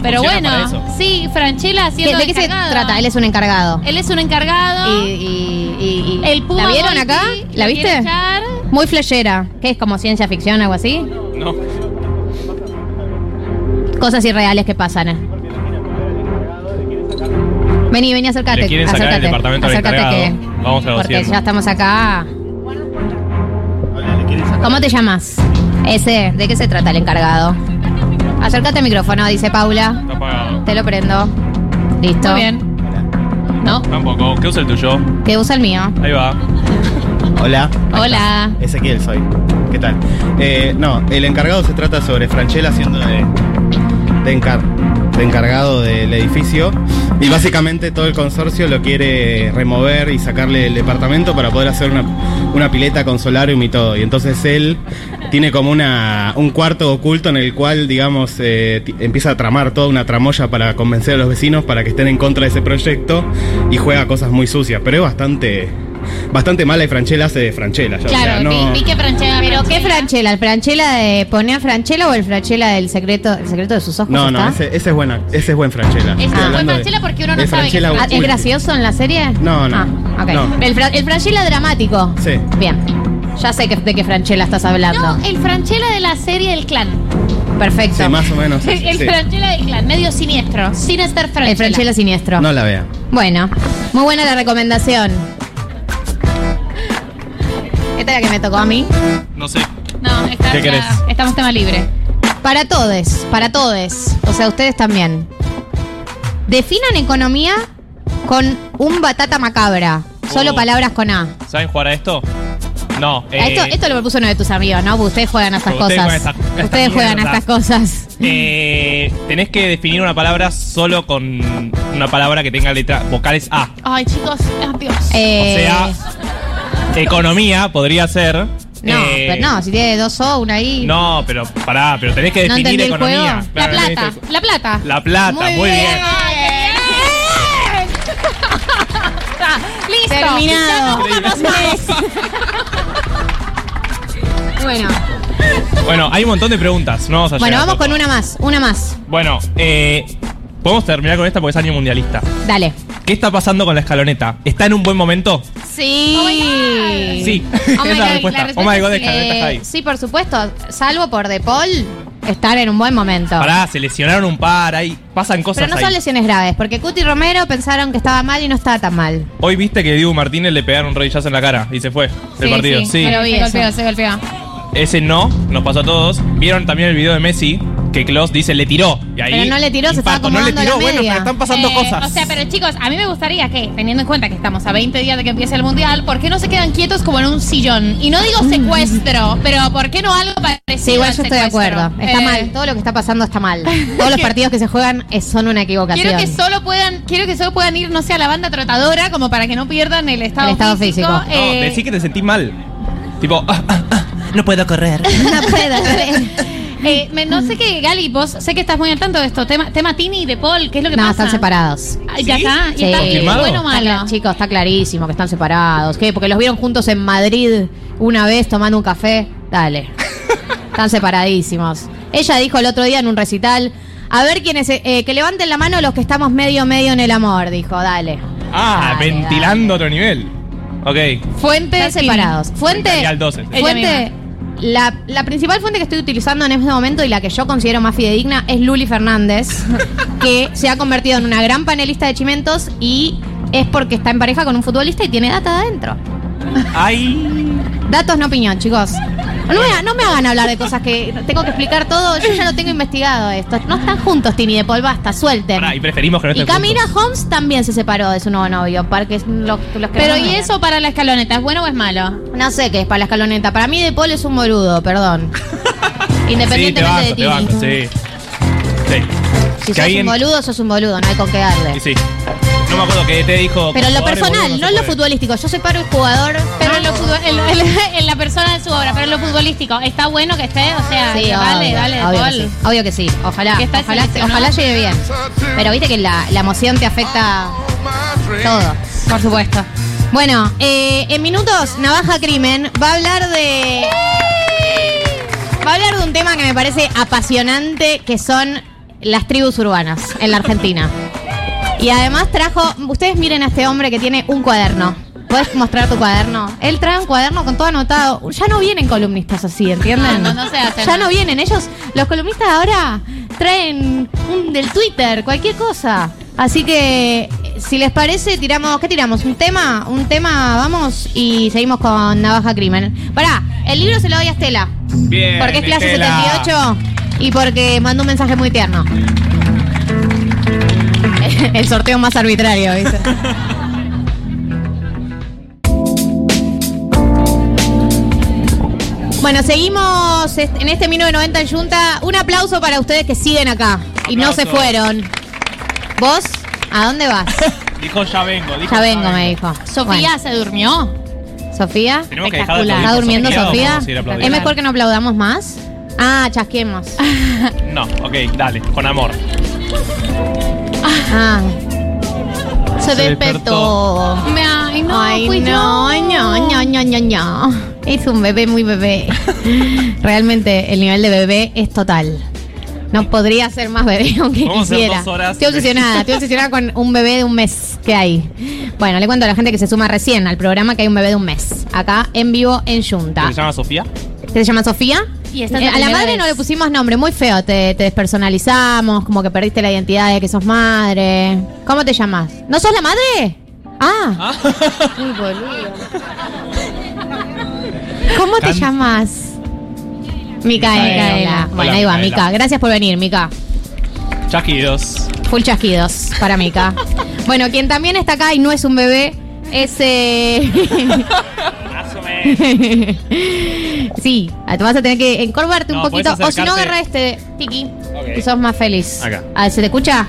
pero funciona bueno, para eso. sí, Franchella haciendo ¿De qué se encargado. trata? Él es un encargado. Él es un encargado. Y, y- y- y- El Puma ¿La vieron Volpi acá? lo ¿La quiere viste? echar. Muy flashera. ¿Qué es como ciencia ficción, algo así? No. Cosas irreales que pasan. eh. Vení, vení, acércate. Le quieren sacar el acércate, departamento del acércate encargado. Vamos a Porque negociar. ya estamos acá. ¿Cómo te llamas? Ese, ¿de qué se trata el encargado? Acércate al micrófono, dice Paula. Está apagado. Te lo prendo. Listo. Muy bien. ¿No? Tampoco. ¿Qué usa el tuyo? Que usa el mío. Ahí va. Hola. Hola. Ezequiel soy. ¿Qué tal? Eh, no, el encargado se trata sobre Franchella siendo de, de, encar- encargado del edificio y básicamente todo el consorcio lo quiere remover y sacarle el departamento para poder hacer una, una pileta con solarium y todo. Y entonces él tiene como una, un cuarto oculto en el cual, digamos, eh, empieza a tramar toda una tramoya para convencer a los vecinos para que estén en contra de ese proyecto y juega cosas muy sucias, pero es bastante... Bastante mala y Franchella hace de Franchella. ya, o sea, Claro, no- vi, vi que Franchella. ¿Pero qué Franchella-? ¿El Franchella de poner Franchella o el Franchella del secreto, el secreto de sus ojos? No, no, ese, ese es buena, ese es buen Franchella. Es buen Franchella porque uno no sabe que Franchella es Ah, ¿Es gracioso en la serie? No, no. Ah. No. El, Fra- el Franchella dramático. Sí. Bien. Ya sé que, de qué Franchella estás hablando. No, el Franchella de la serie del clan. Perfecto. Sí, más o menos. El, el sí. Franchella del clan, medio siniestro. Sinister Franchella. El Franchella siniestro. No la vea. Bueno, muy buena la recomendación. Esta la que me tocó a mí. No sé. No, está, ¿Qué querés? estamos tema libre. Para todos, para todos. O sea, ustedes también. Definan economía con un batata macabra. Solo Oh. palabras con A. ¿Saben jugar a esto? No. eh, esto, esto lo propuso uno de tus amigos, ¿no? Porque ustedes juegan a estas Ustedes cosas. juegan a estas- ustedes estas juegan a mierdas. estas cosas. eh, tenés que definir una palabra solo con una palabra que tenga letra vocales A. Ay, chicos, oh, Dios. Eh, O sea, economía podría ser. No, eh, pero no, si tiene dos O, una I. No, pero pará, pero tenés que ¿No definir entendí el economía. juego? Claro, la tenés plata, que- la plata. La plata, muy, bien. Está, Listo. Terminado. Ya no jugamos más. Bueno, Bueno, hay un montón de preguntas. No vamos a bueno, llegar a vamos todo. con una más, una más. Bueno, eh, podemos terminar con esta porque es año mundialista. Dale. ¿Qué está pasando con la escaloneta? ¿Está en un buen momento? Sí. Sí. Oh es my la God, respuesta. la Oh my god, escaloneta sí. está ahí. Sí, por supuesto. Salvo por De Paul, están en un buen momento. Pará, se lesionaron un par, ahí pasan cosas Pero no ahí. son lesiones graves, porque Cuti y Romero pensaron que estaba mal y no estaba tan mal. Hoy viste que Diego Martínez le pegaron un rodillazo en la cara y se fue del partido. Sí. Se, vi se golpeó, se golpeó. Ese no, nos pasó a todos. Vieron también el video de Messi que Klaus dice le tiró. Y ahí, Pero no le tiró, se estaba impacto. No le acomodando tiró, la bueno, media. pero están pasando Eh, cosas. O sea, pero chicos, a mí me gustaría que, teniendo en cuenta que estamos a 20 días de que empiece el mundial, ¿por qué no se quedan quietos como en un sillón? Y no digo secuestro, pero ¿por qué no algo parecido? Sí, igual al yo estoy de secuestro? acuerdo. Está Eh, mal. Todo lo que está pasando está mal. Todos los partidos que se juegan es- son una equivocación. Quiero que solo puedan, quiero que solo puedan ir, no sé, a la banda trotadora, como para que no pierdan el estado, El estado físico. no, Eh, decí que te sentís mal. Tipo, ah, ah, ah, no puedo correr. No puedo creer. eh, me- no sé qué, Gali, vos sé que estás muy al tanto de esto. Tema, tema Tini y de Paul, ¿qué es lo que No, pasa? están separados. Ya está, y Sí. está ¿Confirmado? bueno o Está malo. cla- chicos, está clarísimo que están separados. ¿Qué? Porque los vieron juntos en Madrid una vez tomando un café. Dale. están separadísimos. Ella dijo el otro día en un recital. A ver quiénes. eh, que levanten la mano los que estamos medio medio en el amor, dijo. Dale. Ah, Dale, ventilando otro nivel. Ok. Fuente Están separados. Fuente. Imperial 12. Ella Fuente. La, la principal fuente que estoy utilizando en este momento y la que yo considero más fidedigna es Luli Fernández, que se ha convertido en una gran panelista de chimentos y es porque está en pareja con un futbolista y tiene data de adentro. Ay. Datos, no opinión, chicos. No me, no me hagan hablar de cosas que tengo que explicar todo. Yo ya lo tengo investigado esto. No están juntos, Tini de Paul, basta, suelten. Pará, y preferimos que no Y estén Camila juntos. Holmes también se separó de su nuevo novio. Para que los, los que Pero no ¿y eso para la escaloneta? ¿Es bueno o es malo? No sé qué es para la escaloneta. Para mí de Paul es un boludo, perdón. Sí, te Independientemente banco, de te Tini. banco, sí. Sí. Si Que sos alguien- un boludo, sos un boludo, no hay con qué darle. Y sí. No me acuerdo que te dijo. Pero en lo personal, no en lo futbolístico. Yo separo el jugador. Pero en, lo futbol- en, en- en la persona de su obra, pero en lo futbolístico, ¿está bueno que esté? O sea, Sí, que dale, obvio, dale, obvio, que sí, obvio que sí. Ojalá, Que está ojalá, llegue bien. Pero viste que la, la emoción te afecta todo. Por supuesto. Bueno, eh, en minutos, Navaja Crimen va a hablar de. Va a hablar de un tema que me parece apasionante, que son las tribus urbanas en la Argentina. Y además trajo. Ustedes miren a este hombre que tiene un cuaderno. ¿Puedes mostrar tu cuaderno? Él trae un cuaderno con todo anotado. Ya no vienen columnistas así, ¿entienden? No, no, no se Ya no. no vienen. Ellos, los columnistas ahora, traen un del Twitter, cualquier cosa. Así que, si les parece, tiramos. ¿Qué tiramos? ¿Un tema? Un tema, vamos y seguimos con Navaja Crimen. Pará, el libro se lo doy a Estela. Bien. Porque es clase Estela. 78 y porque mandó un mensaje muy tierno. El sorteo más arbitrario, ¿viste? Bueno, seguimos en este 1990 en Junta. Un aplauso para ustedes que siguen acá y no se fueron. ¿Vos? ¿A dónde vas? Dijo ya vengo. Dijo, Ya vengo, me dijo. Sofía se durmió. ¿Sofía? Tenemos que dejar de ¿Está aplaudir por durmiendo Sofía o Sofía? podemos seguir aplaudiendo? ¿Es mejor que no aplaudamos más? Ah, chasquemos. No, ok, dale, con amor. Ah. Se Se despertó. Me- Ay, no, Ay, fui no, yo. no, no, no, no, no. Es un bebé muy bebé. Realmente el nivel de bebé es total. No podría ser más bebé aunque Vamos a hacer quisiera. dos horas Estoy obsesionada, estoy obsesionada con un bebé de un mes que hay. Bueno, le cuento a la gente que se suma recién al programa que hay un bebé de un mes. Acá en vivo en Junta. ¿Se llama Sofía? ¿Se llama Sofía? Y Eh, a la madre vez. no le pusimos nombre, muy feo, te, te despersonalizamos, como que perdiste la identidad de que sos madre. ¿Cómo te llamas? ¿No sos la madre? Ah. Uy, boludo. ¿Cómo te llamas? Micaela. Micaela. Bueno, Hola, ahí va. Mica. Gracias por venir, Mica. Chasquidos. Full chasquidos para Mica. bueno, quien también está acá y no es un bebé es. eh, sí, te vas a tener que encorvarte un No, poquito. podés O si no, agarra este tiki. Ok. Y sos más feliz. Acá. Ah, ¿Se te escucha?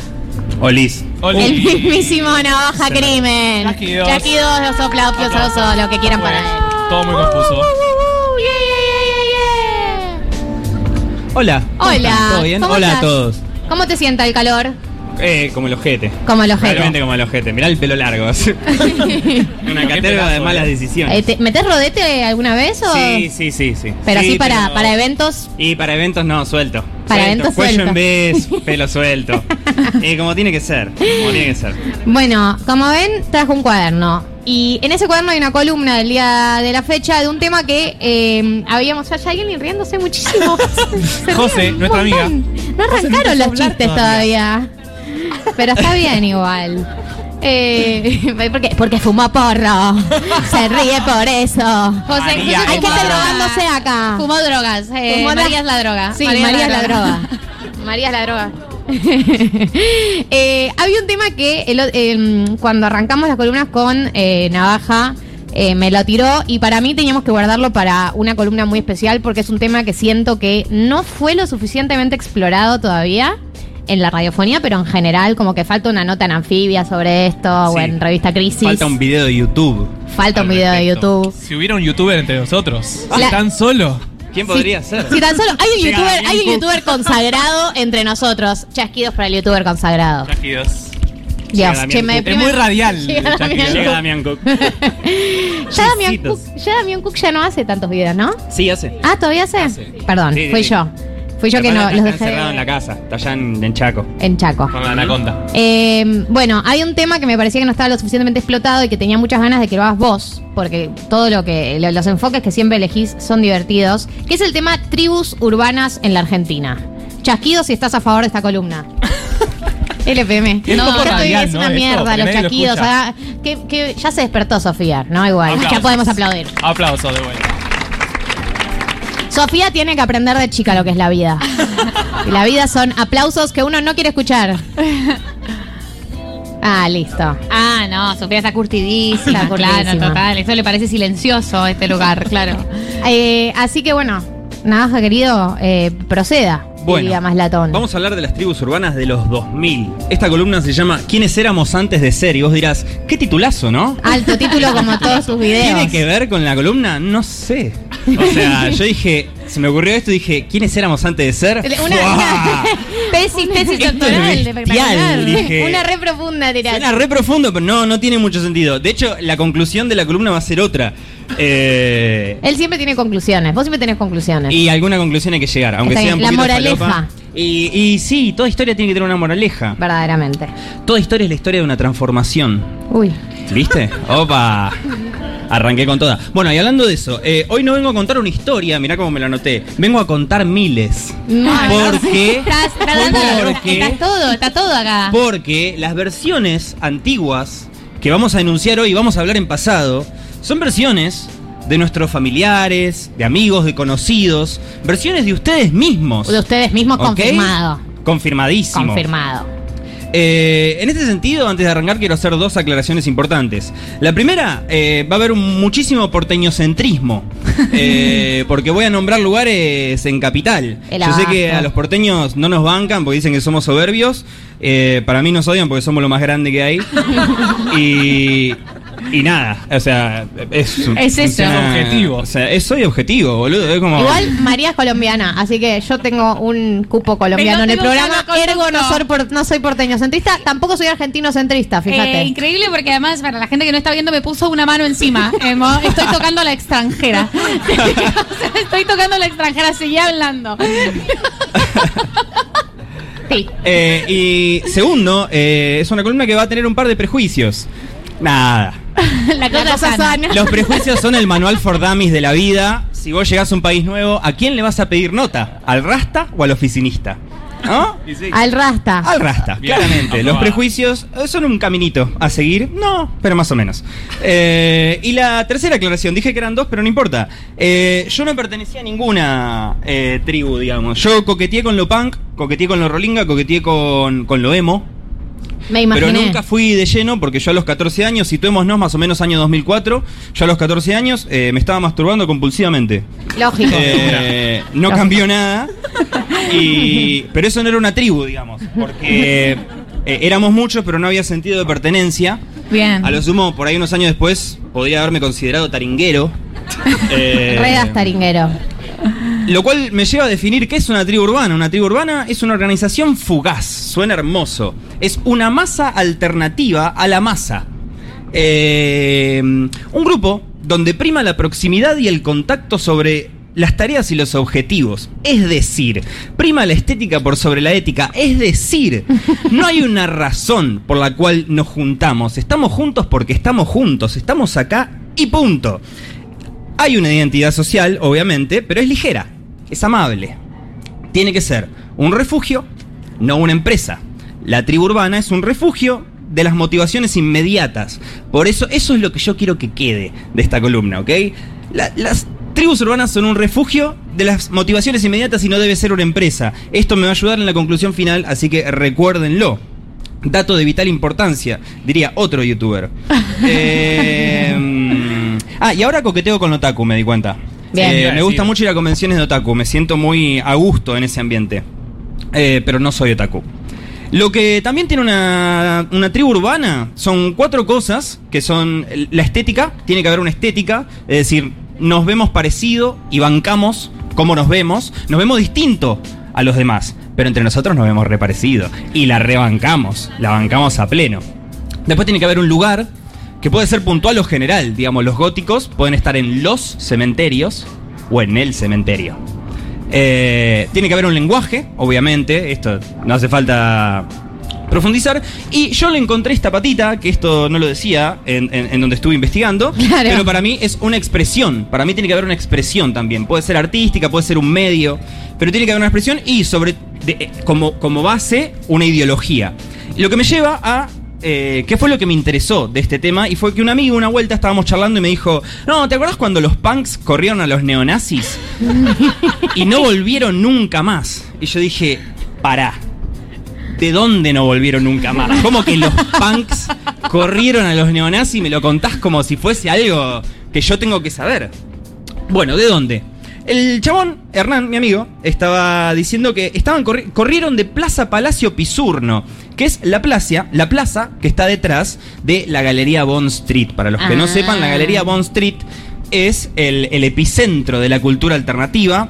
Olis. El mismísimo navaja Se me- crimen. Chasquidos. Chasquidos, los aplausos, Aplausos. lo que quieran para él. Todo muy confuso. Hola. ¿cómo Hola? ¿Todo bien? ¿cómo Hola estás? a todos. ¿Cómo te sienta el calor? Eh, como el ojete. Como el ojete. Realmente como el ojete. Mirá el pelo largo. Una caterva de malas decisiones. Eh, ¿te- ¿Metés rodete alguna vez o...? Sí, sí, sí, sí. Pero Sí, así para, pero- para eventos. Y para eventos no, suelto. Para Suelto. eventos Cuello suelto. en vez, pelo suelto. y como tiene que ser. Como tiene que ser. Bueno, como ven, trajo un cuaderno. Y en ese cuaderno hay una columna del día de la fecha de un tema que eh, habíamos. Ya hay alguien riéndose muchísimo. Se José, un nuestra amiga. montón. No José, arrancaron los hablar chistes todavía. Pero está bien igual. Eh, porque, porque fumó porro. Se ríe por eso. José, María, José Hay que fumó estar drogas. drogándose acá. Fumó drogas. Eh, Fumó María es la droga. Sí, María, es la droga. María es la droga. Eh, había un tema que el o- em, cuando arrancamos las columnas con eh, Navaja eh, me lo tiró y para mí teníamos que guardarlo para una columna muy especial porque es un tema que siento que no fue lo suficientemente explorado todavía en la radiofonía, pero en general como que falta una nota en anfibia sobre esto o en revista Crisis. Falta un video de YouTube. Falta un video de YouTube. Si hubiera un youtuber entre nosotros, La- tan solo. ¿Quién podría ser? Si tan solo hay un Llega youtuber, hay un youtuber consagrado entre nosotros. Chasquidos para el youtuber consagrado. Chasquidos. Dios, che, me. Es muy radial. Llega Chasquidos. Damián Llega Cook. Ya Damián, Cook, ya Damián Cook ya no hace tantos videos, ¿no? Sí, hace. Ah, ¿todavía hace? Perdón, sí, fui sí. yo. Fui yo que no, Está los dejé encerrado en la casa. Está allá en, en Chaco. en Chaco. Con la anaconda. Eh, bueno, hay un tema que me parecía que no estaba lo suficientemente explotado y que tenía muchas ganas de que lo hagas vos, porque todo lo que lo- los enfoques que siempre elegís son divertidos, que es el tema tribus urbanas en la Argentina. Chasquido si estás a favor de esta columna. LPM. Es estoy- radial, es ¿no? una mierda los lo chasquidos. ah, que, que ya se despertó Sofía, ¿no? Igual. Aplausos. Ya podemos aplaudir. Aplausos de vuelta. Sofía tiene que aprender de chica lo que es la vida. Y la vida son aplausos que uno no quiere escuchar. Ah, listo. Ah, no, Sofía está curtidísima, Está claro, total. Eso le parece silencioso este lugar, claro. Eh, así que bueno, Navaja querido, eh, proceda. Bueno, diría más latón. Vamos a hablar de las tribus urbanas de los 2000. Esta columna se llama ¿Quiénes éramos antes de ser? Y vos dirás, qué titulazo, ¿no? Alto título como todos sus videos. ¿Tiene que ver con la columna? No sé. O sea, yo dije, se me ocurrió esto y dije, ¿quiénes éramos antes de ser? Una, una tesis, tesis doctoral, bestial, espectacular. dije. Una re profunda tiraste. Suena re profundo, pero no, no tiene mucho sentido. De hecho, la conclusión de la columna va a ser otra. Eh, Él siempre tiene conclusiones. Vos siempre tenés conclusiones. y alguna conclusión hay que llegar, aunque Está sea un la moraleja. falopa. Y, y sí, toda historia tiene que tener una moraleja. Verdaderamente. Toda historia es la historia de una transformación. Uy. ¿Viste? Opa. Arranqué con toda. Bueno, y hablando de eso, eh, hoy no vengo a contar una historia, mirá cómo me la anoté. Vengo a contar miles. ¿Por qué? Estás, estás dando- Porque- Está todo, está todo acá. Porque las versiones antiguas que vamos a enunciar hoy, vamos a hablar en pasado, son versiones de nuestros familiares, de amigos, de conocidos, versiones de ustedes mismos. De ustedes mismos confirmado. Confirmadísimo. Confirmado. Eh, en este sentido, antes de arrancar, quiero hacer dos aclaraciones importantes. La primera, eh, va a haber un muchísimo porteñocentrismo, eh, porque voy a nombrar lugares en capital. El Yo sé que a los porteños no nos bancan porque dicen que somos soberbios. Eh, para mí nos odian porque somos lo más grande que hay. y, y nada, o sea, es, Es eso. Objetivo. O sea, es, soy objetivo, boludo. Es como. Igual María es colombiana, así que yo tengo un cupo colombiano en el programa. Ergo no soy, por- no soy porteño centrista, tampoco soy argentino centrista, fíjate. Eh, increíble porque además para la gente que no está viendo me puso una mano encima. Eh, estoy tocando a la extranjera. O sea, estoy tocando a la extranjera, seguí hablando. sí. Eh, y segundo, eh, es una columna que va a tener un par de prejuicios. Nada. La cosa, cosa sana. sana. Los prejuicios son el manual for dummies de la vida. Si vos llegás a un país nuevo, ¿a quién le vas a pedir nota? ¿Al rasta o al oficinista? ¿No? Al rasta. Al rasta, Bien, claramente. Los prejuicios eh, son un caminito a seguir. No, pero más o menos. Eh, y la tercera aclaración, dije que eran dos, pero no importa. Eh, yo no pertenecía a ninguna eh, tribu, digamos. Yo coqueteé con lo punk, coqueteé con lo rolinga, coqueteé con, con lo emo. Me imaginé. Pero nunca fui de lleno porque yo a los 14 años, situémonos más o menos año 2004, yo a los 14 años eh, me estaba masturbando compulsivamente. Lógico. Eh, no cambió nada. Y, pero eso no era una tribu, digamos. Porque eh, éramos muchos, pero no había sentido de pertenencia. Bien. A lo sumo, por ahí unos años después, podría haberme considerado taringuero. Eh, Redas taringuero. Lo cual me lleva a definir qué es una tribu urbana. Una tribu urbana es una organización fugaz, suena hermoso. Es una masa alternativa a la masa. Eh, un grupo donde prima la proximidad y el contacto sobre las tareas y los objetivos. Es decir, prima la estética por sobre la ética. Es decir, no hay una razón por la cual nos juntamos. Estamos juntos porque estamos juntos. Estamos acá y punto. Hay una identidad social, obviamente, pero es ligera, es amable. Tiene que ser un refugio, no una empresa. La tribu urbana es un refugio de las motivaciones inmediatas. Por eso, eso es lo que yo quiero que quede de esta columna, ¿ok? La- las tribus urbanas son un refugio de las motivaciones inmediatas y no debe ser una empresa. Esto me va a ayudar en la conclusión final, así que recuérdenlo. Dato de vital importancia, diría otro youtuber. Eh, mm, ah, y ahora coqueteo con Otaku, me di cuenta. Bien. Eh, me gusta mucho ir a convenciones de Otaku, me siento muy a gusto en ese ambiente. Eh, pero no soy Otaku. Lo que también tiene una, una tribu urbana son cuatro cosas que son la estética, tiene que haber una estética, es decir, nos vemos parecido y bancamos cómo nos vemos, nos vemos distinto a los demás, pero entre nosotros nos vemos reparecido y la rebancamos, la bancamos a pleno. Después tiene que haber un lugar que puede ser puntual o general, digamos, los góticos pueden estar en los cementerios o en el cementerio. Eh, tiene que haber un lenguaje, obviamente, esto no hace falta profundizar. Y yo le encontré esta patita, que esto no lo decía en, en- en donde estuve investigando, Claro. pero para mí es una expresión. Para mí tiene que haber una expresión también. Puede ser artística, puede ser un medio, pero tiene que haber una expresión y sobre de- eh, como, como base una ideología. Lo que me lleva a eh, qué fue lo que me interesó de este tema y fue que un amigo una vuelta estábamos charlando y me dijo, no, ¿te acuerdas cuando los punks corrieron a los neonazis y no volvieron nunca más? Y yo dije, pará. ¿De dónde no volvieron nunca más? ¿Cómo que los punks corrieron a los neonazis y me lo contás como si fuese algo que yo tengo que saber? Bueno, ¿de dónde? El chabón, Hernán, mi amigo, estaba diciendo que estaban corri- corrieron de Plaza Palacio Pisurno, que es la plaza, la plaza que está detrás de la Galería Bond Street. Para los que no Ah. sepan, la Galería Bond Street es el, el epicentro de la cultura alternativa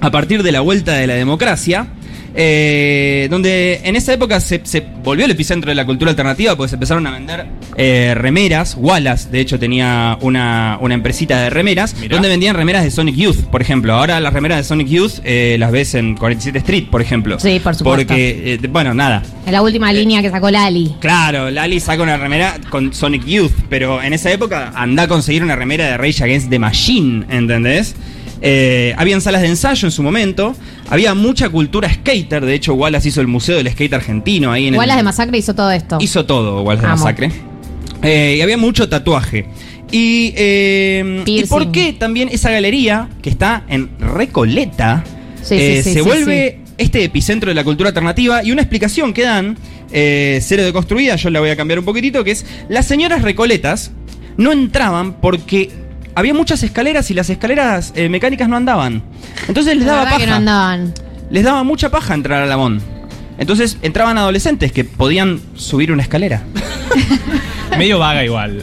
a partir de la vuelta de la democracia. Eh, donde en esa época se, se volvió el epicentro de la cultura alternativa porque se empezaron a vender eh, remeras. Wallace, de hecho, tenía una, una empresita de remeras donde vendían remeras de Sonic Youth, por ejemplo. Ahora las remeras de Sonic Youth eh, las ves en 47 Street, por ejemplo. Sí, por supuesto. Porque, eh, bueno, nada. En la última línea que sacó Lali. Claro, Lali saca una remera con Sonic Youth, pero en esa época anda a conseguir una remera de Rage Against the Machine, ¿entendés? Eh, habían salas de ensayo en su momento, había mucha cultura skater, de hecho Wallace hizo el Museo del Skate Argentino ahí en Igual el, de Masacre hizo todo esto. Hizo todo Wallace de Amo. Masacre. Eh, y había mucho tatuaje. Y, eh, ¿y por qué también esa galería, que está en Recoleta, Sí, eh, sí, sí, se sí, vuelve este epicentro de la cultura alternativa? Y una explicación que dan, eh, cero de construida, yo la voy a cambiar un poquitito, que es las señoras Recoletas no entraban porque había muchas escaleras y las escaleras eh, mecánicas no andaban. Entonces les La daba paja. que no andaban. Les daba mucha paja entrar a la MON. Entonces entraban adolescentes que podían subir una escalera. Medio vaga igual.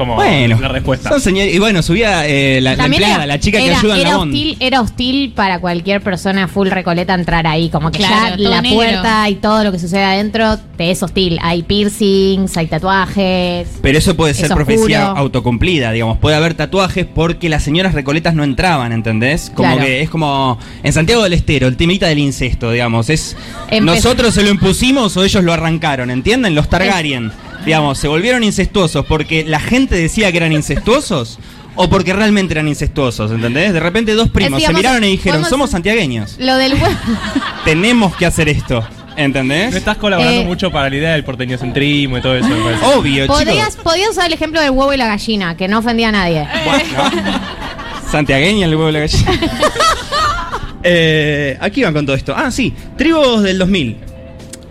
Como Bueno, la respuesta. Son señor- y bueno, subía eh, la, empleada, era- la chica que era- ayuda en era la hostil, era hostil para cualquier persona full recoleta entrar ahí. Como que Claro, ya la negro. puerta y todo lo que sucede adentro te es hostil. Hay piercings, hay tatuajes. Pero eso puede ser Es profecía oscuro. autocumplida, digamos. Puede haber tatuajes porque las señoras recoletas no entraban, ¿entendés? Como Claro. que es como en Santiago del Estero, el temita del incesto, digamos. Es nosotros se lo impusimos o ellos lo arrancaron, ¿entienden? Los Targaryen, digamos, se volvieron incestuosos porque la gente decía que eran incestuosos o porque realmente eran incestuosos, ¿entendés? De repente dos primos se miraron y dijeron, somos santiagueños, Lo del hue- tenemos que hacer esto, ¿entendés? No estás colaborando Eh, mucho para la idea del porteñocentrismo y todo eso. me parece. Obvio, podías, chicos. podías usar el ejemplo del huevo y la gallina, que no ofendía a nadie. Santiagueña el huevo de la gallina. Eh, aquí van con todo esto. Ah, sí, tribus del 2000.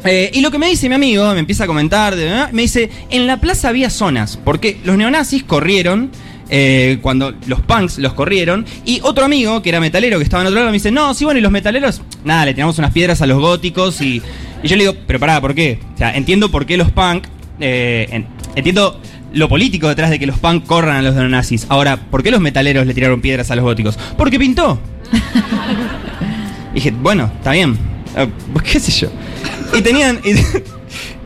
Eh, y lo que me dice mi amigo, me empieza a comentar, de- ah, me dice, en la plaza había zonas, porque los neonazis corrieron, eh, cuando los punks los corrieron, y otro amigo, que era metalero, que estaba en otro lado, me dice, no, sí, bueno, y los metaleros, nada, le tiramos unas piedras a los góticos, y, y yo le digo, pero pará, ¿por qué? O sea, entiendo por qué los punk, eh, en- entiendo lo político detrás de que los punk corran a los neonazis. Ahora, ¿por qué los metaleros le tiraron piedras a los góticos? Porque pintó. dije, bueno, está bien. Eh, pues, ¿Qué sé yo? Y tenían. Y,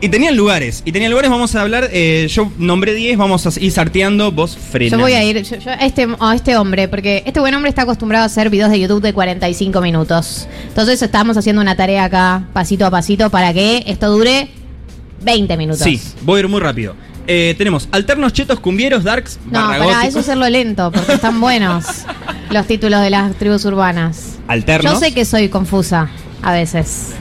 y tenían lugares. Y tenían lugares, vamos a hablar. eh, yo nombré 10, vamos a ir sarteando. Vos frená. Yo voy a ir yo- yo a, este, a este hombre, porque este buen hombre está acostumbrado a hacer videos de YouTube de 45 minutos. Entonces estamos haciendo una tarea acá, pasito a pasito, para que esto dure 20 minutos. Sí, voy a ir muy rápido. Eh, tenemos alternos, chetos, cumbieros, darks, No, para eso hacerlo lento, porque están buenos los títulos de las tribus urbanas. alternos. Yo sé que soy confusa a veces.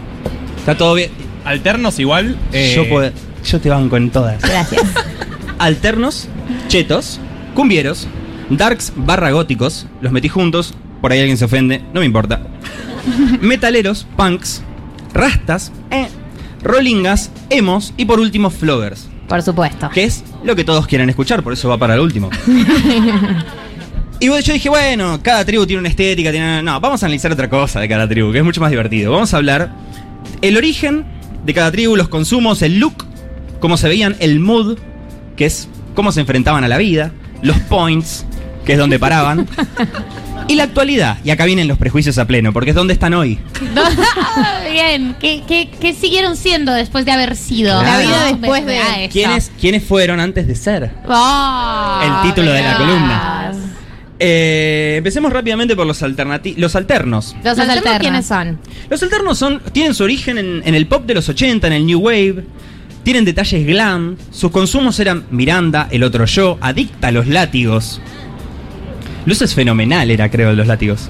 Está todo bien. Alternos igual. eh, Yo, puedo- yo te banco en todas. Gracias. Alternos, chetos, cumbieros, darks barra góticos, los metí juntos, por ahí alguien se ofende, no me importa. Metaleros, punks, rastas, eh, rollingas, emos y por último floggers. Por supuesto. Que es lo que todos quieren escuchar, por eso va para el último. Y yo dije, bueno, cada tribu tiene una estética, tiene... No, vamos a analizar otra cosa de cada tribu, que es mucho más divertido. Vamos a hablar el origen de cada tribu, los consumos, el look, cómo se veían, el mood, que es cómo se enfrentaban a la vida, los points, que es donde paraban, y la actualidad. Y acá vienen los prejuicios a pleno, porque es donde están hoy. Bien, ¿Qué, qué, qué siguieron siendo después de haber sido? Claro. La vida después de- Ah. ¿Quiénes, ¿Quiénes fueron antes de ser? Oh, El título de la columna. Eh, empecemos rápidamente por los alternati los alternos. Los Los alternos, alternos. ¿quiénes son? Los alternos son, tienen su origen en, en el pop de los 80, en el New Wave. Tienen detalles glam. Sus consumos eran Miranda, el otro yo, adicta a los látigos. Luces fenomenal era, creo, de los látigos.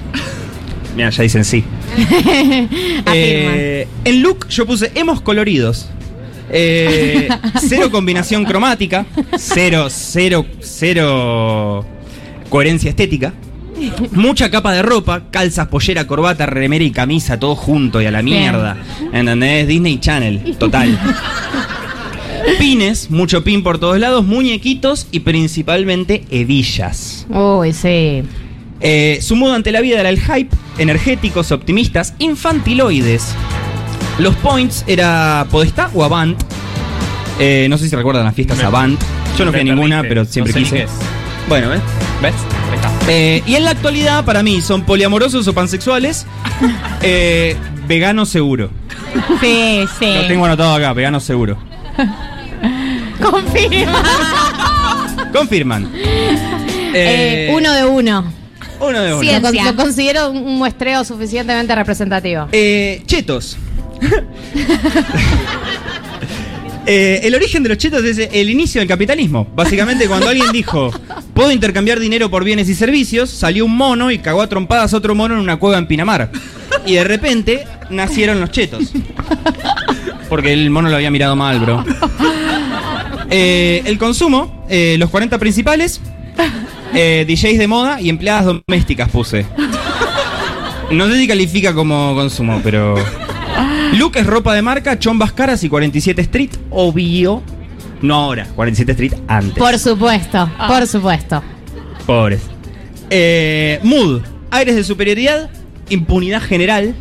Mira, ya dicen sí. Eh, en look yo puse hemos coloridos. Eh, cero combinación cromática. Cero, cero, cero coherencia estética. Mucha capa de ropa, calzas, pollera, corbata, remera y camisa, todo junto y a la mierda. ¿Entendés? Disney Channel, total. Pines, mucho pin por todos lados, muñequitos y principalmente hebillas. Uy, sí. Eh, su modo ante la vida era el hype, energéticos, optimistas, infantiloides. Los points era Podestá o Avant. Eh, no sé si recuerdan las fiestas Me- Avant. Yo no fui a ninguna, perdiste, pero siempre no sé ni quise. qué es. Bueno, ¿ves? ¿Ves? Ahí está. Eh, y en la actualidad, para mí, son poliamorosos o pansexuales. eh, vegano seguro. Sí, sí. Lo tengo anotado acá, vegano seguro. Confirma. Confirman. Eh, Eh, uno de uno. uno de uno. Lo, con- lo considero un un muestreo suficientemente representativo. Eh, chetos. Eh, el origen de los chetos es el inicio del capitalismo. Básicamente, cuando alguien dijo, puedo intercambiar dinero por bienes y servicios, salió un mono y cagó a trompadas a otro mono en una cueva en Pinamar. Y de repente nacieron los chetos. Porque el mono lo había mirado mal, bro. Eh, el consumo, eh, los 40 principales, eh, DJs de moda y empleadas domésticas puse. No sé si califica como consumo, pero. Look es ropa de marca, chombas caras y 47 Street, obvio. No ahora, 47 Street antes. Por supuesto, por supuesto. Pobres. Eh, mood, aires de superioridad, impunidad general.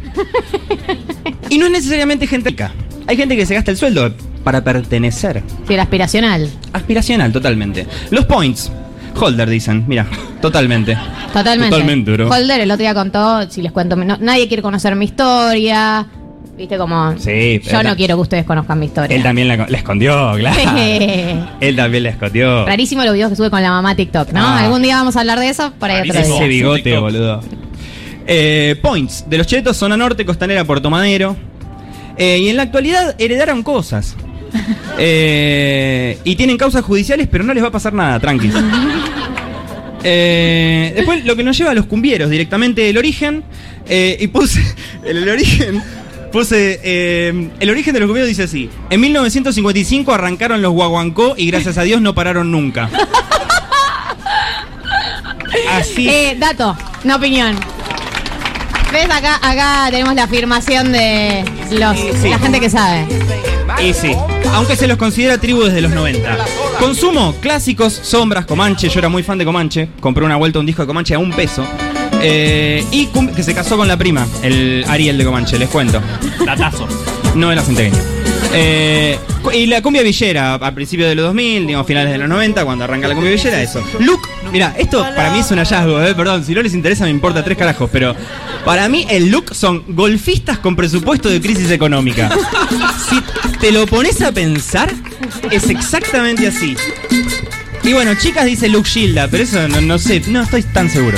y no es necesariamente gente rica. Hay gente que se gasta el sueldo para pertenecer. Sí, el aspiracional. Aspiracional, totalmente. Los points. Holder, dicen. Mira, totalmente. Totalmente. Totalmente, bro. Holder el otro día contó, si les cuento, no- nadie quiere conocer mi historia. Viste como. Sí, Yo no quiero que ustedes conozcan mi historia. Él también la, la escondió, claro. él también la escondió. Rarísimo los videos que sube con la mamá TikTok, ¿no? Ah. Algún día vamos a hablar de eso, por ahí otro Ese día. bigote, boludo. Eh, points. De los chetos, zona norte, costanera, Puerto Madero. Eh, y en la actualidad heredaron cosas. Eh, y tienen causas judiciales, pero no les va a pasar nada, tranquilos. Eh, después lo que nos lleva a los cumbieros, directamente el origen. eh, y puse. El, el origen. Puse. eh, el origen de los cumbieros dice así: En 1955 arrancaron los guaguancó y gracias a Dios no pararon nunca. Así. Dato, no opinión. ¿Ves? Acá, acá tenemos la afirmación de los, Sí. la gente que sabe. Y sí, aunque se los considera tribu desde los 90. Consumo, clásicos, sombras, Comanche. Yo era muy fan de Comanche. Compré una vuelta un disco de Comanche a un peso. Eh, y que se casó con la prima, el Ariel de Comanche, les cuento. Datazo. No era centeño. Eh, y la cumbia villera, a principios de los 2000, digamos finales de los 90, cuando arranca la cumbia villera, eso. Look, mira, esto para mí es un hallazgo, eh, perdón, si no les interesa me importa tres carajos, pero para mí el look son golfistas con presupuesto de crisis económica. Si te lo pones a pensar, es exactamente así. Y bueno, chicas dice Luke Gilda, pero eso no, no sé, no estoy tan seguro.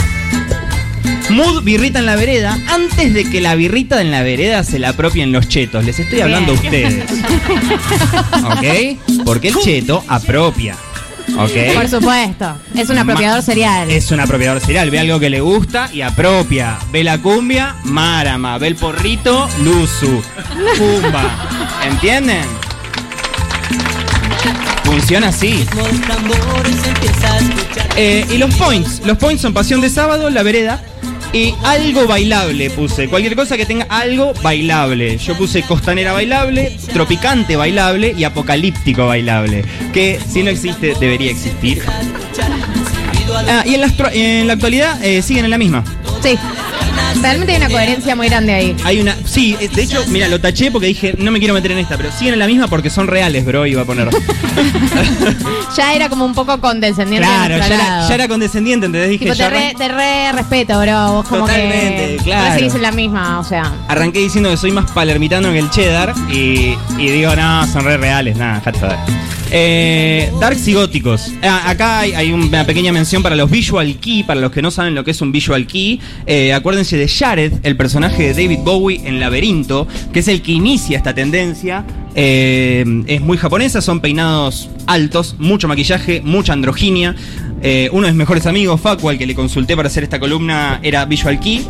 Mood birrita en la vereda, antes de que la birrita en la vereda se la apropien los chetos. Les estoy hablando a ustedes. ¿Ok? Porque el cheto apropia. ¿Ok? Por supuesto. Es un apropiador serial. Es un apropiador serial. Ve algo que le gusta y apropia. Ve la cumbia, Marama. Ve el porrito, Luzu. Pumba. ¿Entienden? Funciona así. Eh, y los points. Los points son pasión de sábado, la vereda. Y algo bailable puse. Cualquier cosa que tenga algo bailable. Yo puse costanera bailable, tropicante bailable y apocalíptico bailable. Que si no existe, debería existir. Ah, y en la, actualidad eh, siguen en la misma. Sí. Realmente hay una coherencia muy grande ahí. Hay una. Sí, eh, de hecho, mira, lo taché porque dije, no me quiero meter en esta, pero siguen en la misma porque son reales, bro, iba a poner. Ya era como un poco condescendiente. claro, ya era, lado. ya era condescendiente, ¿entendés? Dije, Tipo, te re, te re respeto, bro. Vos como Totalmente, que. claro. No en la misma, o sea. arranqué diciendo que soy más palermitano que el cheddar y, y digo, no, son re reales, nada, joder. Eh, darks y góticos. Ah, acá hay, una pequeña mención para los visual key, para los que no saben lo que es un visual key. Eh, acuérdense de Jared, el personaje de David Bowie en Laberinto, que es el que inicia esta tendencia. Eh, es muy japonesa, son peinados altos, mucho maquillaje, mucha androginia. Eh, uno de mis mejores amigos, Facu, al que le consulté para hacer esta columna, era Visual Key.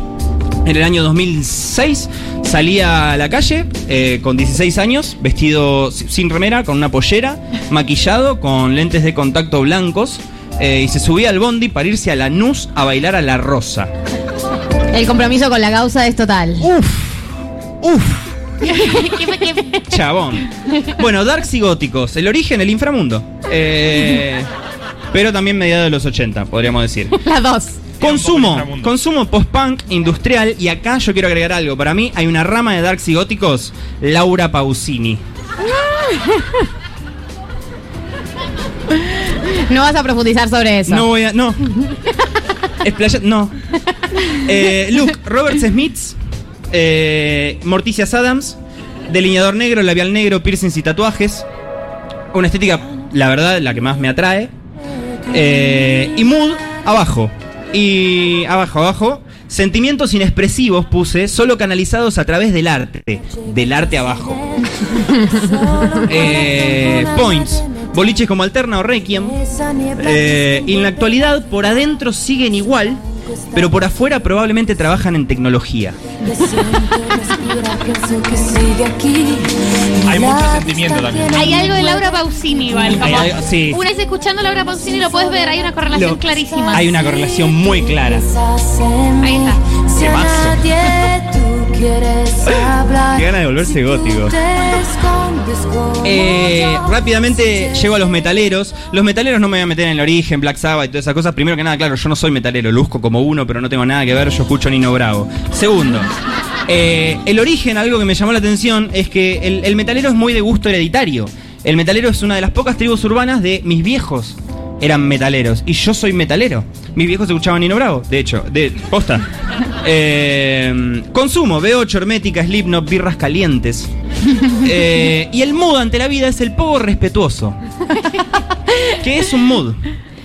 En el año 2006 salí a la calle eh, con 16 años, vestido si- sin remera, con una pollera, maquillado, con lentes de contacto blancos, eh, y se subía al bondi para irse a Lanús a bailar a la rosa. El compromiso con la causa es total. Uf. Uf. ¿Qué- qué- Chabón. Bueno, Darks y Góticos. El origen, el inframundo. Eh, pero también mediados de los 80, podríamos decir. Las dos. Consumo, consumo post-punk, industrial, y acá yo quiero agregar algo. Para mí hay una rama de Darks y Góticos, Laura Pausini. No vas a profundizar sobre eso. No voy a. No. Explaya- no. Eh, Luke, Robert Smiths, eh, Morticias Adams, delineador negro, labial negro, piercings y tatuajes. Una estética, la verdad, la que más me atrae. Eh, y Mood, abajo. Y abajo, abajo. Sentimientos inexpresivos puse, solo canalizados a través del arte. Del arte abajo. Eh, points. Boliches como Alterna o Requiem. Eh, y en la actualidad, por adentro siguen igual, pero por afuera probablemente trabajan en tecnología. Hay mucho sentimiento también. Hay algo de Laura Pausini, igual. Hay Como sí. Una vez escuchando a Laura Pausini lo puedes ver, hay una correlación Lo- clarísima. Hay una correlación muy clara. Ahí está. Qué gana de volverse gótico. Eh, rápidamente llego a los metaleros. Los metaleros no me voy a meter en el origen, Black Sabbath y todas esas cosas. Primero que nada, claro, yo no soy metalero, luzco como uno, pero no tengo nada que ver, yo escucho Nino Bravo. Segundo, eh, el origen, algo que me llamó la atención, es que el, el metalero es muy de gusto hereditario. El metalero es una de las pocas tribus urbanas de mis viejos. Eran metaleros. Y yo soy metalero. Mis viejos escuchaban Nino Bravo, de hecho, de posta. Eh, consumo, B8, hermética, Slipknot, birras calientes. Eh, y el mood ante la vida es el poco respetuoso. ¿Qué es un mood?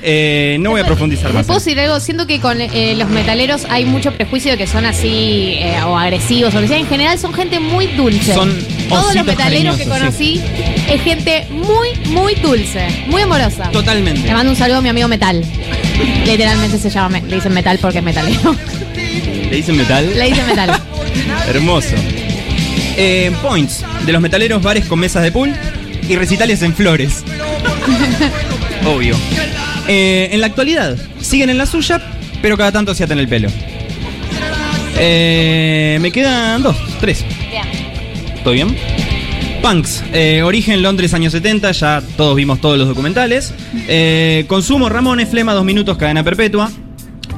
Eh, no voy a profundizar más. ¿Puedo decir algo? Siento que con eh, los metaleros hay mucho prejuicio de que son así eh, o agresivos o lo que sea. En general son gente muy dulce. Son Todos los metaleros que conocí es gente muy, muy dulce, muy amorosa. Totalmente. Le mando un saludo a mi amigo Metal. Literalmente se llama, le dicen Metal porque es metalero. ¿Le dicen metal? le dicen Metal. Hermoso. Eh, points. De los metaleros, bares con mesas de pool y recitales en flores. Obvio. Eh, en la actualidad, siguen en la suya, pero cada tanto se atan el pelo. Eh, me quedan dos, tres. ¿Todo bien? Punks, eh, origen Londres años 70, ya todos vimos todos los documentales. Eh, consumo Ramones, Flema, dos minutos, cadena perpetua.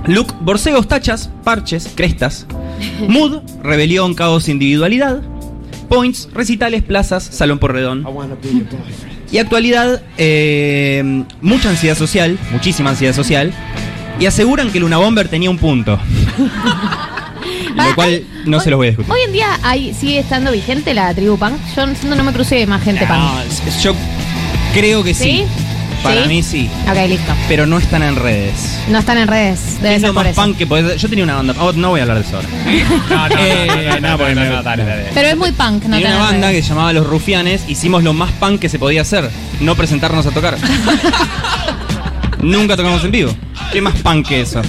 Look, borcegos, tachas, parches, crestas. Mood, rebelión, caos, individualidad. Points, recitales, plazas, salón por redón. Y actualidad, eh, mucha ansiedad social, muchísima ansiedad social. Y aseguran que Luna Bomber tenía un punto. Lo cual no se los voy a discutir. Hoy en día hay, sigue estando vigente la tribu punk. Yo no, no me crucé más gente No, punk. yo creo que sí. ¿Sí? Para ¿Sí? mí sí. Ok, listo. Pero no están en redes. No están en redes. Debe Es ser lo por más eso. punk que podés- Yo tenía una banda. oh, no voy a hablar de eso ahora. No, no, Eh, no, no, no, porque no, me- no, dale, dale. Pero es muy punk, ¿no? Tenía te una banda que se llamaba Los Rufianes. Hicimos lo más punk que se podía hacer. No presentarnos a tocar. Nunca tocamos en vivo. ¿Qué más punk que eso?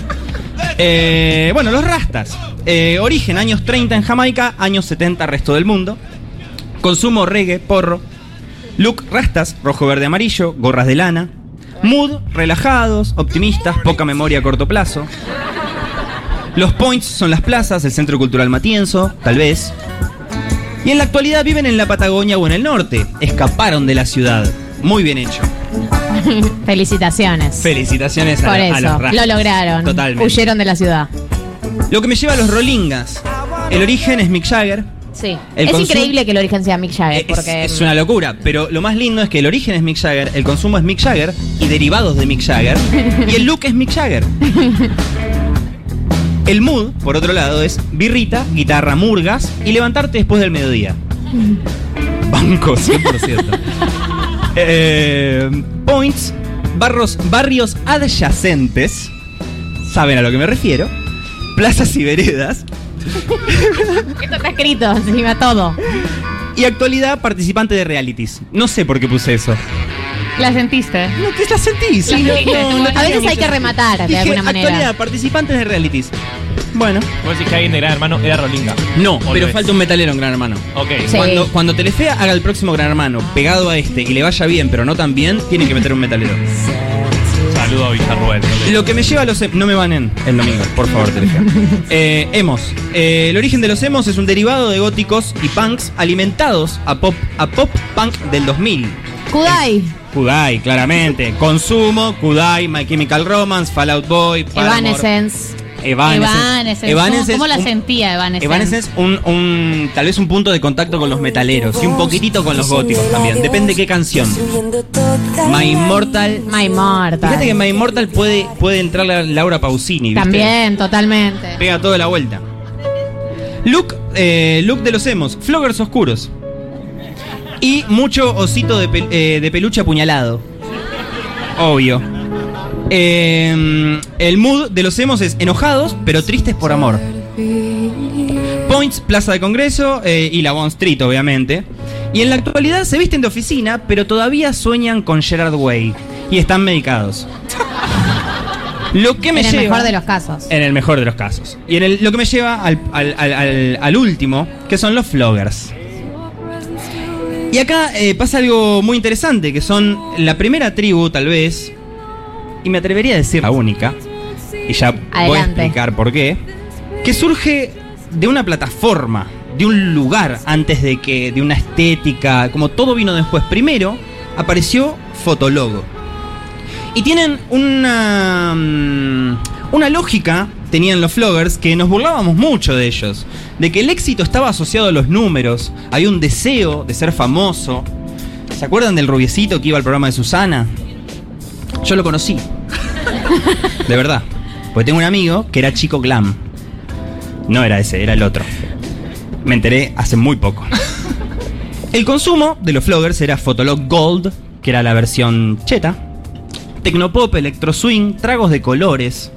Eh, bueno, los Rastas. Eh, origen años 30 en Jamaica, años 70 resto del mundo. Consumo reggae, porro. Look Rastas, rojo, verde, amarillo, gorras de lana. Mood, relajados, optimistas, poca memoria a corto plazo. Los points son las plazas, el Centro Cultural Matienzo, tal vez. Y en la actualidad viven en la Patagonia o en el norte. Escaparon de la ciudad. Muy bien hecho. Felicitaciones. Felicitaciones a, Por a los eso, Rastas. lo lograron. Totalmente. Huyeron de la ciudad. Lo que me lleva a los Rollingas. El origen es Mick Jagger. Sí. El es consum- increíble que el origen sea Mick Jagger. Es, porque es una locura, pero lo más lindo es que el origen es Mick Jagger, el consumo es Mick Jagger y derivados de Mick Jagger y el look es Mick Jagger. El mood, por otro lado, es birrita, guitarra, murgas y levantarte después del mediodía. Banco, 100%. Eh, points, barros, barrios adyacentes, saben a lo que me refiero, plazas y veredas, Esto está escrito encima todo. y actualidad participante de realities. No sé por qué puse eso. La sentiste. No, ¿qué la sentí? Sí, no, no, no A veces hay que rematar de Dije, alguna manera. Actualidad, participantes de realities. Bueno. Vos decís que alguien de Gran Hermano era Rolinga. No, ¿O pero falta un metalero en Gran Hermano. Ok. Cuando, cuando Telefea haga el próximo Gran Hermano pegado a este y le vaya bien, pero no tan bien, tienen que meter un metalero. Saludo a Villarruel. Lo que me lleva a los. em- No me banen el domingo, por favor, Telefea. Eh, emos. Eh, el origen de los emos es un derivado de góticos y punks alimentados a pop, a pop punk del 2000. Kudai. Kudai, claramente. Consumo, Kudai, My Chemical Romance, Fallout Boy, Paramore. Evanescence. Evanescence. Evanescence. ¿Cómo, cómo la sentía Evanescence? Evanescence, un, un- tal vez un punto de contacto con los metaleros y un poquitito con los góticos también. Depende qué canción. My Immortal. My Immortal. Fíjate que My Immortal puede, puede entrar la Laura Pausini. ¿viste? También, totalmente. Pega toda la vuelta. Look, eh, look de los emos, floggers oscuros. Y mucho osito de, pel- eh, de peluche apuñalado. Obvio. Eh, el mood de los emos es enojados, pero tristes por amor. Points, Plaza de Congreso eh, y la Bond Street, obviamente. Y en la actualidad se visten de oficina, pero todavía sueñan con Gerard Way. Y están medicados. Lo que me en el lleva- mejor de los casos. en el mejor de los casos. Y en el- lo que me lleva al, al- al- al- al último, que son los floggers. Y acá eh, pasa algo muy interesante, que son la primera tribu, tal vez, y me atrevería a decir la única, y ya voy a Adelante. explicar por qué, que surge de una plataforma, de un lugar, antes de que, de una estética, como todo vino después. Primero apareció Fotologo. Y tienen una, mm, una lógica, tenían los floggers, que nos burlábamos mucho de ellos. De que el éxito estaba asociado a los números, había un deseo de ser famoso. ¿Se acuerdan del rubiecito que iba al programa de Susana? Yo lo conocí. De verdad. Porque tengo un amigo que era chico glam. No era ese, era el otro. Me enteré hace muy poco. El consumo de los floggers era Fotolog Gold, que era la versión cheta. Tecnopop, electro swing, tragos de colores.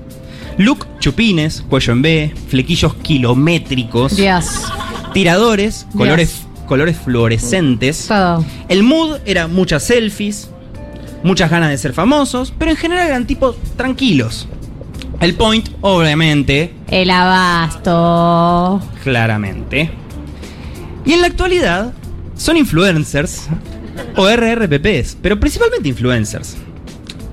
Look, chupines, cuello en B, flequillos kilométricos. Dios. Tiradores, colores, colores fluorescentes. Todo. El mood era muchas selfies, muchas ganas de ser famosos, pero en general eran tipos tranquilos. El point, obviamente, El abasto. claramente. Y en la actualidad son influencers o RRPPs, pero principalmente influencers.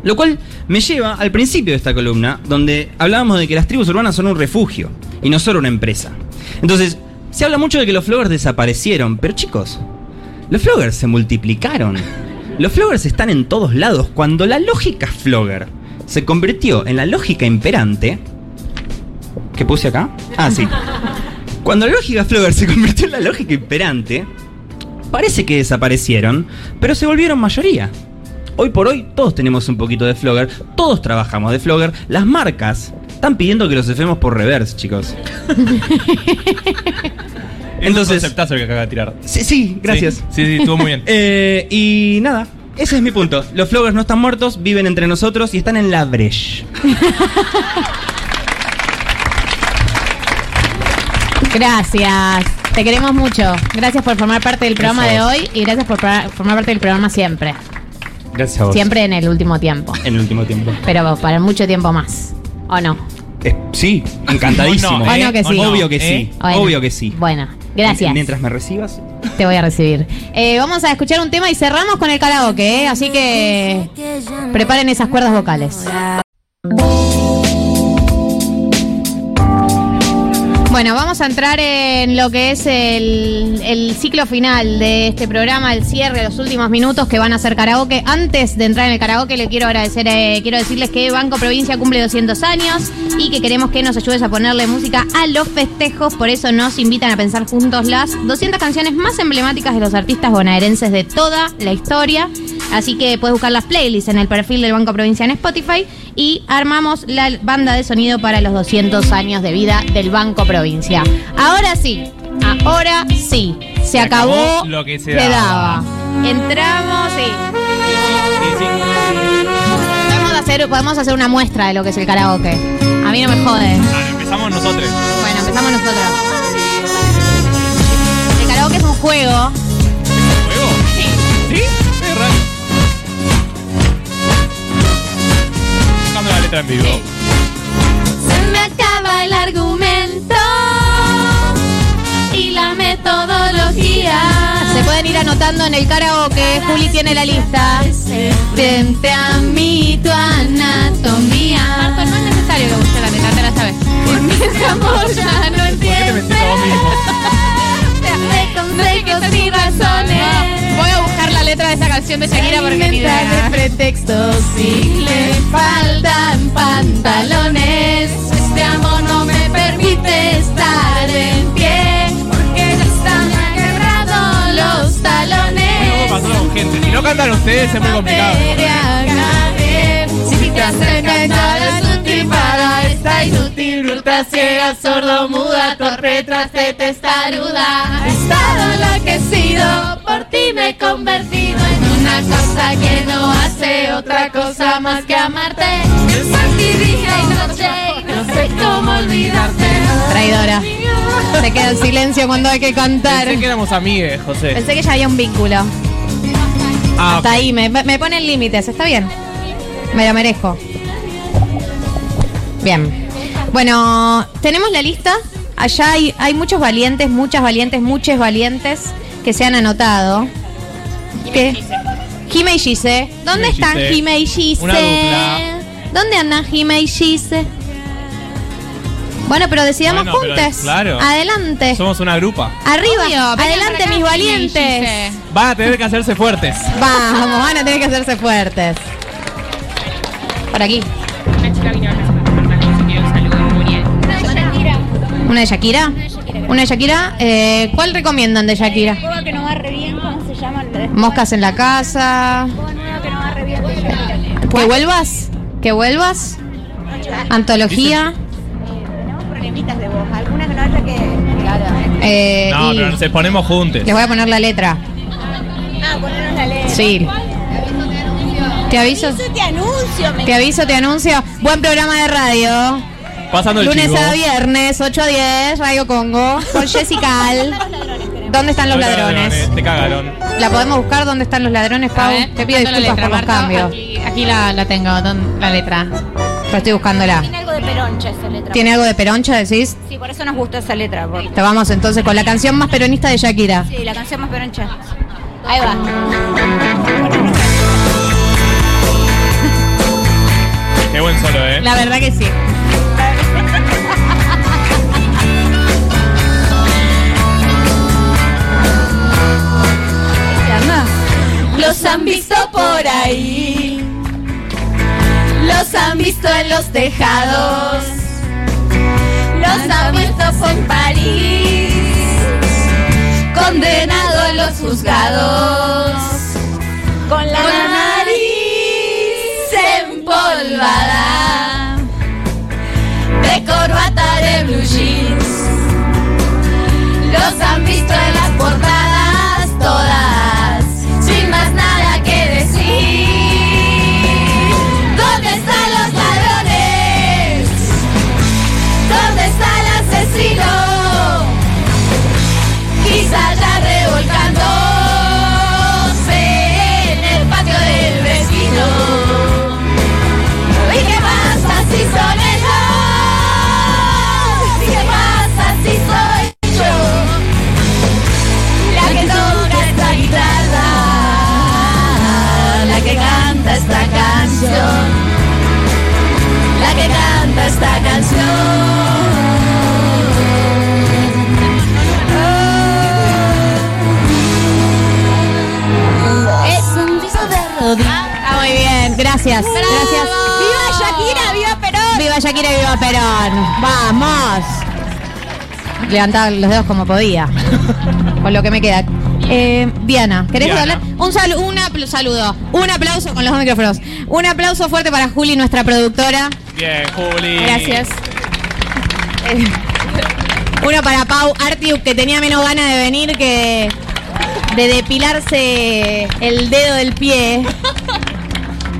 Lo cual me lleva al principio de esta columna, donde hablábamos de que las tribus urbanas son un refugio y no solo una empresa. Entonces, se habla mucho de que los floggers desaparecieron, pero chicos, los floggers se multiplicaron. Los floggers están en todos lados. Cuando la lógica flogger se convirtió en la lógica imperante, ¿qué puse acá? Ah, sí. Cuando la lógica flogger se convirtió en la lógica imperante, parece que desaparecieron, pero se volvieron mayoría. Hoy por hoy todos tenemos un poquito de flogger, todos trabajamos de flogger, las marcas están pidiendo que los efemos por reverse, chicos. Entonces. Es un conceptazo el que acaba de tirar. Sí, sí, gracias. Sí, sí, estuvo muy bien. Eh, y nada, ese es mi punto. Los floggers no están muertos, viven entre nosotros y están en la breche. Gracias. Te queremos mucho. Gracias por formar parte del programa de hoy y gracias por formar parte del programa siempre. Gracias a vos. Siempre en el último tiempo. En el último tiempo. Pero para mucho tiempo más. ¿O no? Eh, sí, encantadísimo. O no, ¿eh? que sí. Obvio que ¿Eh? sí. Bueno. Obvio que sí. Bueno, gracias. Mientras me recibas. Te voy a recibir. Eh, vamos a escuchar un tema y cerramos con el karaoke, ¿eh? Así que preparen esas cuerdas vocales. Bueno, vamos a entrar en lo que es el, ciclo final de este programa, el cierre, los últimos minutos que van a ser karaoke. Antes de entrar en el karaoke, le quiero agradecer, eh, quiero decirles que Banco Provincia cumple 200 años y que queremos que nos ayudes a ponerle música a los festejos. Por eso nos invitan a pensar juntos las 200 canciones más emblemáticas de los artistas bonaerenses de toda la historia. Así que puedes buscar las playlists en el perfil del Banco Provincia en Spotify y armamos la banda de sonido para los 200 años de vida del Banco Provincia. Ahora sí, ahora sí, se, acabó, acabó lo que se daba. daba. Entramos y podemos hacer, podemos hacer una muestra de lo que es el karaoke. A mí no me jode. Ah, empezamos nosotros. Bueno, empezamos nosotros. El karaoke es un. ¿Juego? letra en vivo. Se me acaba el argumento y la metodología. Se pueden ir anotando en el karaoke. Juli tiene la lista. Frente a mí tu anatomía. Marco, no es necesario que busque la letra, te la sabes. Ya, no. Te consejos y razones letra de esa canción de Shakira porque ni idea. pretextos si le faltan pantalones. Este amor no me permite estar en pie porque ya están quebrado los talones. Con gente. Si no cantan ustedes es muy complicado. Si te hace cantar inútil ruta ciega, sordo, muda, torpe, traste, testaruda. He estado enloquecido, por ti me he convertido en una cosa que no hace otra cosa más que amarte. Pensarte día y noche, y no sé cómo olvidarte. Traidora. Se queda en silencio cuando hay que cantar. Pensé que éramos amigues, José. Pensé que ya había un vínculo. Ah, Hasta ahí, me, me ponen límites, está bien. Me lo merezco. Bien. Bueno, tenemos la lista. Allá hay, hay muchos valientes, muchas valientes, muchos valientes que se han anotado. ¿Qué? Jime y Gise. ¿Dónde Jime están Gise. Jime y Gise? Una dupla. ¿Dónde andan Jime y Gise? Bueno, pero decidamos Bueno, pero, claro. Adelante. Somos una grupa. Arriba. Obvio, vengan Adelante, para acá, mis Jime y valientes. Gise. Van a tener que hacerse fuertes. Vamos, van a tener que hacerse fuertes. Por aquí. Una chica vino ¿Una de Shakira? ¿Una de Shakira? Eh, ¿Cuál recomiendan de Shakira? que no va re bien, ¿cómo se llama? Moscas en la casa. que no va re bien de Shakira. ¿Que vuelvas? ¿Que vuelvas? Antología. Tenemos problemitas de voz, alguna que no que... Eh, No, pero nos ponemos juntos. les voy a poner la letra. Ah, ponernos la letra. Sí. Te aviso. Te anuncio, me Te aviso, te anuncio. Buen programa de radio. Pasando el Lunes chivo. a viernes, 8 a 10, Radio Congo, con Jessica Al. ¿Dónde están los ladrones? Te cagaron. ¿La podemos buscar? ¿Dónde están los ladrones, Pau? ver, Te pido disculpas letra, por los cambios. Aquí, aquí la, la tengo, don- la letra. Pero estoy buscándola. Tiene algo de peroncha esa letra. ¿Tiene algo de peroncha, decís? Sí, por eso nos gustó esa letra. porque- Te vamos entonces con la canción más peronista de Shakira. Sí, la canción más peroncha. Ahí va. Qué buen solo, eh. La verdad que sí. Los han visto por ahí. Los han visto en los tejados. Los han visto en París. Condenado en los juzgados. Con la nariz empolvada. De corbata de blue jeans. Los han visto en las esta canción. Es un piso de rodillas. Ah, muy bien, gracias. Gracias. ¡Viva Shakira! ¡Viva Perón! ¡Viva Shakira! ¡Viva Perón! ¡Vamos! Levantaba los dedos como podía. Con lo que me queda. Eh, Diana, ¿querés Diana. hablar? Un, salu- un saludo. Un aplauso con los dos micrófonos. Un aplauso fuerte para Juli, nuestra productora. Bien, Juli. Gracias. Eh, uno para Pau Artiu, que tenía menos ganas de venir que de depilarse el dedo del pie.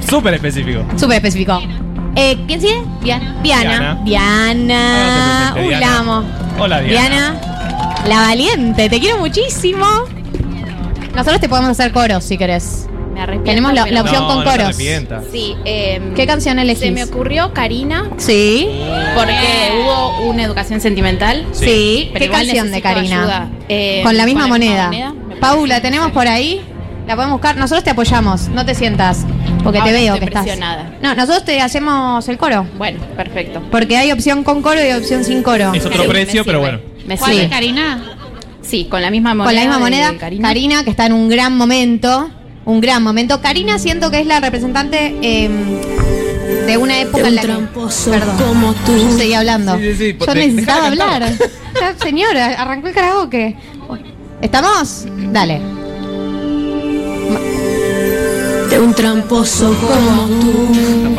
Súper específico. Súper específico. Eh, ¿Quién sigue? Diana. Diana. Diana. Hágase presente, Uy, la Diana. amo. Hola, Diana. Diana. La valiente, te quiero muchísimo. Nosotros te podemos hacer coros si querés. Me arrepiento. Tenemos la, opción No, con no coros. Sí. eh, ¿Qué canción elegís? Se me ocurrió Karina Sí. porque hubo una educación sentimental. Sí. Pero ¿Qué canción de Karina? Eh, con la misma moneda. me parece. Pau, ¿la tenemos por ahí? ¿La podemos buscar? Nosotros te apoyamos, no te sientas. Porque te veo que estás. No, nosotros te hacemos el coro. Bueno, perfecto. Porque hay opción con coro y opción sin coro. Es otro Sí, precio, pero bueno. Me ¿Cuál es, Karina? Sí, con la misma moneda. Con la misma moneda, Karina. que está en un gran momento. Un gran momento. Karina siento que es la representante eh, de una época en la que. Perdón. como tú. Yo seguía hablando. Sí, sí, sí, Yo necesitaba hablar. Ya, señora, arrancó el karaoke. ¿Estamos? Dale. De un tramposo como tú.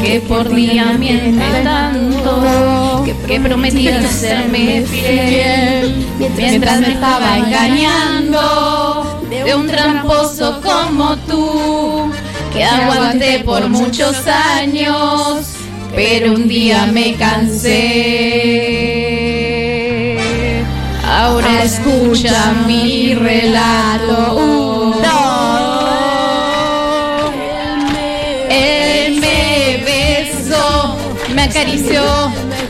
Que por día miente tanto. Que, que prometía serme fiel. Mientras me estaba engañando. De un tramposo como tú. Que aguanté por muchos años. Pero un día me cansé. Ahora escucha mi relato. Él me besó, me acarició,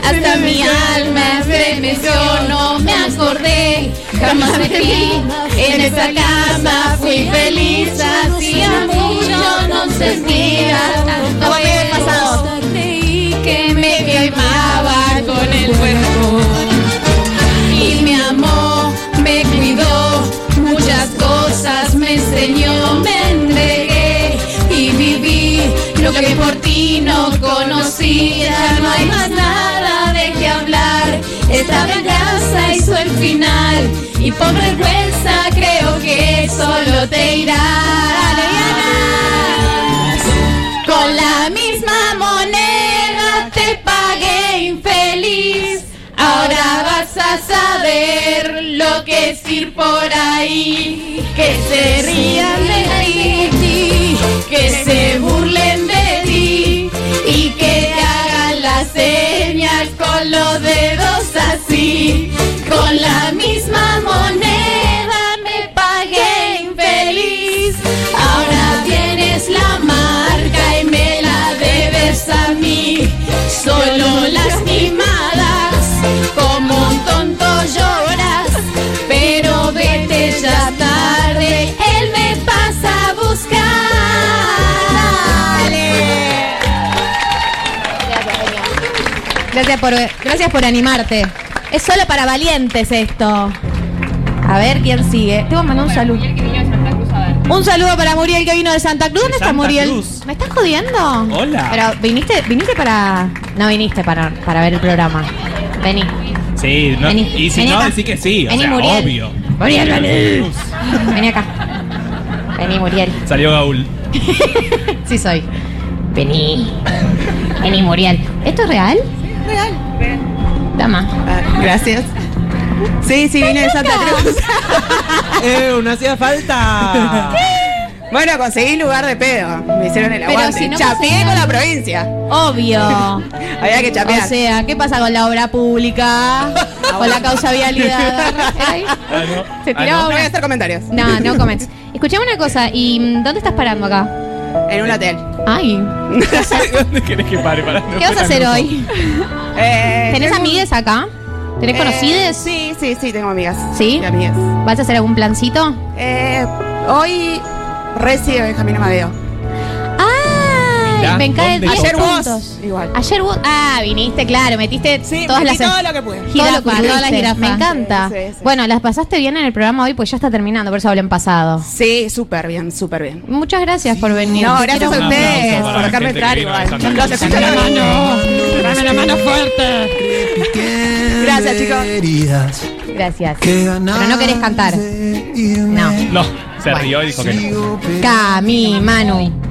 hasta mi alma estremeció. No me acordé, jamás de ti. En esa cama fui feliz, hacía mucho no sentía tanto pasado. Creí que me quemaba con el cuerpo y me amó, me cuidó, muchas cosas me enseñó, me entregué y viví lo que por ti no conocía. No hay más nada. Esta venganza hizo el final y por vergüenza creo que solo te irás. Con la misma moneda te pagué infeliz. Ahora vas a saber lo que es ir por ahí. Que se rían de ti, que se burlen de ti y que te las señas con los dedos así. Con la misma moneda me pagué infeliz. Ahora tienes la marca y me la debes a mí. Solo lastimadas, Gracias por, gracias por animarte. Es solo para valientes esto. A ver quién sigue. Te voy a mandar un saludo. Un saludo para Muriel que vino de Santa Cruz. ¿Dónde está Santa Muriel? Cruz. ¿Me estás jodiendo? Hola. Pero viniste, viniste para. No viniste para, para ver el programa. Vení. Sí, no, Vení, y si vení no, decís que sí, o Vení, sea, Muriel. obvio. Muriel, vení. Vení acá. Vení, Muriel. Salió Gaul. Sí soy. Vení. Vení, Muriel. ¿Esto es real? Real. Toma. gracias. Sí, sí, vine de Santa Cruz. ¡Eh, no hacía falta! Bueno, conseguí lugar de pedo. Me hicieron el Pero aguante. si no Chapeé conseguí- con la provincia. Obvio. Había que chapear. O sea, ¿qué pasa con la obra pública? con la causa vialidad. Ahí. Se tiraba no voy a hacer comentarios. No, no comments. Escuchame una cosa, ¿y mm, dónde estás parando acá? En un hotel. Ay. ¿Dónde querés que pare para no ¿Qué vas a hacer hoy? Eh, ¿Tenés tengo- amigues acá? ¿Tenés Eh, conocides? Sí, sí, sí, tengo amigas. ¿Sí? Y amigas. ¿Vas a hacer algún plancito? Eh, hoy recibe Benjamín Amadeo. Mirá, me cae ¿dónde 10 Ayer vos, puntos. igual. Ayer vos. Ah, viniste, claro, metiste todas metí las todo lo que pude. Todo Jirafa, lo que todas las jirafas. Me encanta. Sí, sí, sí. Bueno, las pasaste bien en el programa hoy, pues ya está terminando, por eso hablé en pasado. Sí, súper bien, súper bien. Muchas gracias por venir. No, Te gracias quiero a ustedes por dejarme entrar igual. Los escucho los días. Dame la mano fuerte. Gracias, chicos. Gracias. Pero no querés cantar. No. No, se rió y dijo que no. Cami, Manu.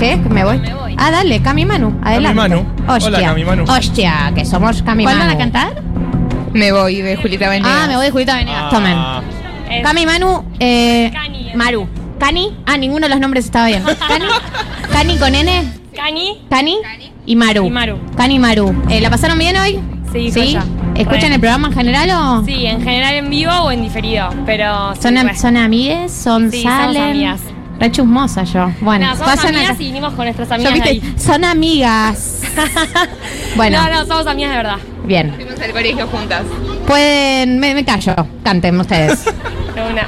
¿Qué? ¿Me voy? Ah, dale, Cami Manu. Adelante. Manu. Hostia. Hola, Cami Manu. Hostia, que somos Cami ¿Cuál Manu. van a cantar? Me voy de Julieta Venegas. Ah, me voy de Julieta Venegas. Ah. Tomen. Cami Manu, eh, Maru. Cani. Ah, ninguno de los nombres estaba bien. Cani. Cani con N. Cani. Cani. Y Maru. Y Maru. Cani y Maru. Eh, ¿La pasaron bien hoy? Sí, ¿Sí? joya. ¿Escuchan Re. el programa en general o? Sí, en general en vivo o en diferido, pero sí, ¿Son, am- re. son amigues? ¿Son Sí, somos salen? amigas. Re chusmosa yo. Bueno, No, somos pasan amigas acá. y vinimos con nuestras Yo, amigas viste, ahí. son amigas. bueno, No, no, somos amigas de verdad. bien. Fuimos al colegio juntas. Pueden, me, me callo, canten ustedes. De una.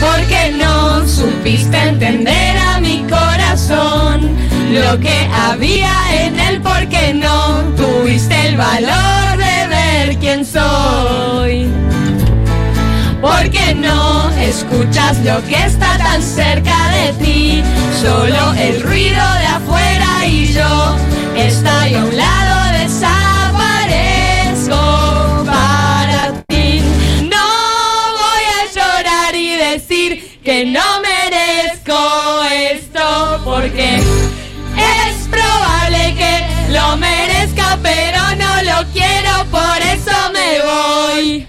Porque no supiste entender a lo que había en él, porque no tuviste el valor de ver quién soy. Porque no escuchas lo que está tan cerca de ti, solo el ruido de afuera y yo estoy a un lado, desaparezco para ti. No voy a llorar y decir que no merezco por eso me voy.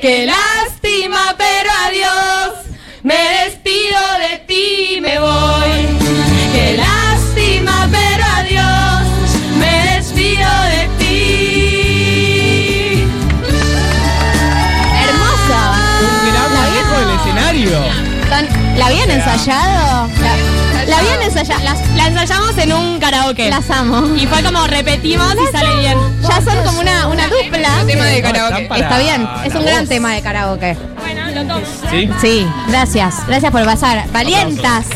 Qué lástima, pero adiós. Me despido de ti, me voy. Qué lástima, pero adiós. Me despido de ti. Hermosa. Un gran manejo del escenario. ¿La habían ensayado? La, la ensayamos en un karaoke. Las amo. Y fue como repetimos y sale bien. Ya son como una, una dupla. tema de karaoke. Está bien, es un gran voz. tema de karaoke. Bueno, lo tomo. ¿Sí? Sí, gracias. Gracias por pasar. Valientas.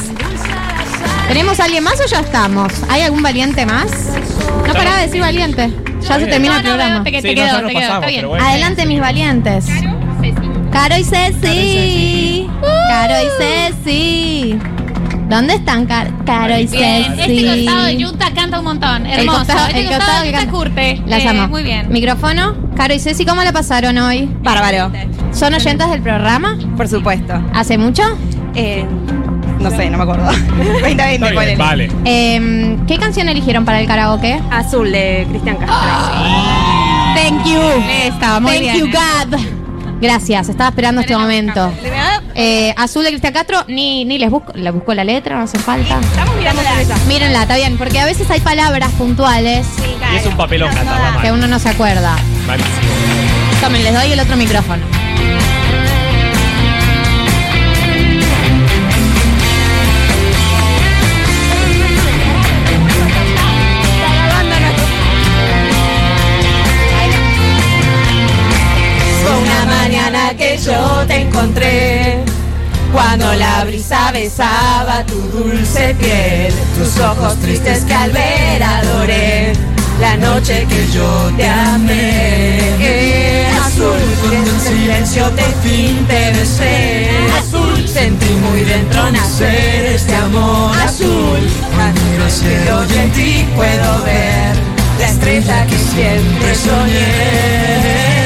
¿Tenemos a alguien más o ya estamos? ¿Hay algún valiente más? No paraba de decir valiente. Ya se termina el No, no, programa. te, te Sí, no, quedó, ya te pasamos, Está bien. Adelante, mis valientes. Caro y Ceci. Caro y Ceci. ¿Dónde están Car- Caro y Bien, Ceci? este costado de Yuta canta un montón. El Hermoso. costado- este el costado, costado de que Yuta canta. curte. Las Eh, amo. Muy bien. Micrófono. Caro y Ceci, ¿cómo la pasaron hoy? Bárbaro. ¿Son oyentas del programa? Por supuesto. ¿Hace mucho? Eh, no sé, no me acuerdo. 2020, Está bien, ponele. vale. Em, ¿Qué canción eligieron para el karaoke? Azul de Cristian Castro. Thank you. Estaba muy Thank bien. you, God. Gracias, estaba esperando este momento. Eh, Azul de Cristian Castro, ni, ni les busco, le busco la letra, no hace falta. Estamos mirando la esa. Mírenla, está bien, porque a veces hay palabras puntuales Y es un papelón que mal. uno no se acuerda. Malísimo. Tomen, les doy el otro micrófono. Que yo te encontré. Cuando la brisa besaba tu dulce piel, tus ojos tristes que al ver adoré, la noche que yo te amé. Azul, cuando en silencio te fin te besé. Azul, sentí muy dentro nacer este amor azul. Cuando el cielo y en ti puedo ver la estrella que siempre soñé.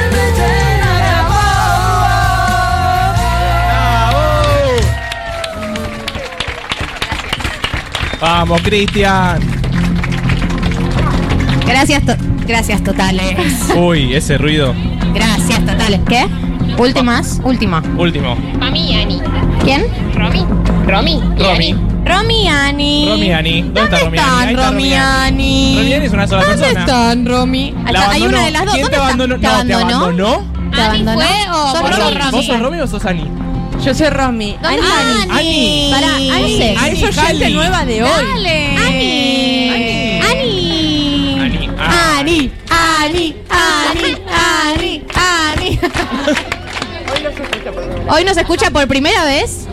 Vamos, Cristian. Gracias, to- gracias totales. Uy, ese ruido. Gracias totales. ¿Qué? Últimas, última. Último. Mami y Ani. ¿Quién? Romy. Romy. y Romy. Ani. Romy Ani. Romy Ani. ¿Dónde, está Romy Ani? Ahí están está Romy Ani? Romy Ani es una sola ¿Dónde persona. están Romy? La Acá hay una de las dos. ¿Quién ¿Dónde te abandonó? ¿Te No, ¿te abandonó? abandonó? ¿Te ¿Ani abandonó? fue o ¿Sos Romy? sos ¿Vos sos Romy o sos Ani? Yo soy Romy. ¿Dónde está Ani? Ani. Pará, Ani. Ani, Ani, es oyente Cali. nueva de hoy. Dale. Ani. Ani. Ani. Ani. Ani. Ani. Ani. Ani. Hoy nos escucha por primera vez.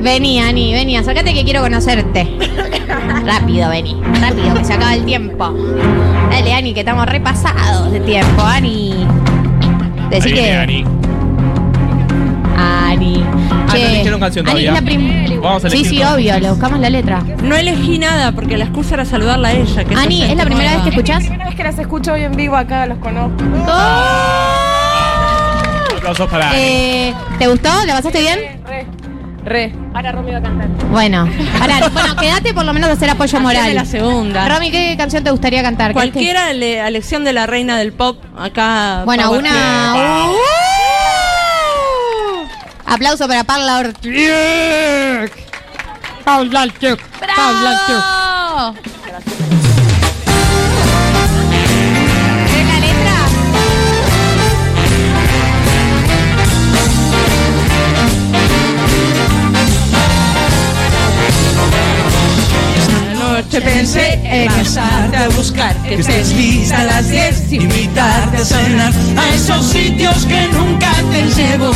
Vení, Ani, vení, acércate que quiero conocerte. Rápido, vení. Rápido, que se acaba el tiempo. Dale, Ani, que estamos repasados de tiempo, Ani. Decí Ahí que. viene Ani. Ani. Ah, no eligieron canción Ani es todavía. la prim- Vamos a Sí, elegir sí, obvio, le buscamos la letra. No elegí nada porque la excusa era saludarla a ella. Que Ani, ¿es la primera vez que escuchás? primera vez que las escucho hoy en vivo acá, los conozco. Aplausos para Ani. Eh, ¿Te gustó? ¿La pasaste bien? Re. Ahora Romy va a cantar. Bueno, pará, bueno, quédate por lo menos a hacer apoyo moral. la segunda. Romy, ¿qué canción te gustaría cantar? ¿Qué- Cualquiera le- a elección de la reina del pop acá. Bueno, Power una. ¡Uh! Aplauso para Paula Ortiz. Paula Ortiz. Paula Ortiz. ¿Ves la letra? Esta noche pensé en pasarte a buscar Que estés lista a las 10 Invitarte a cenar A esos sitios que nunca te llevo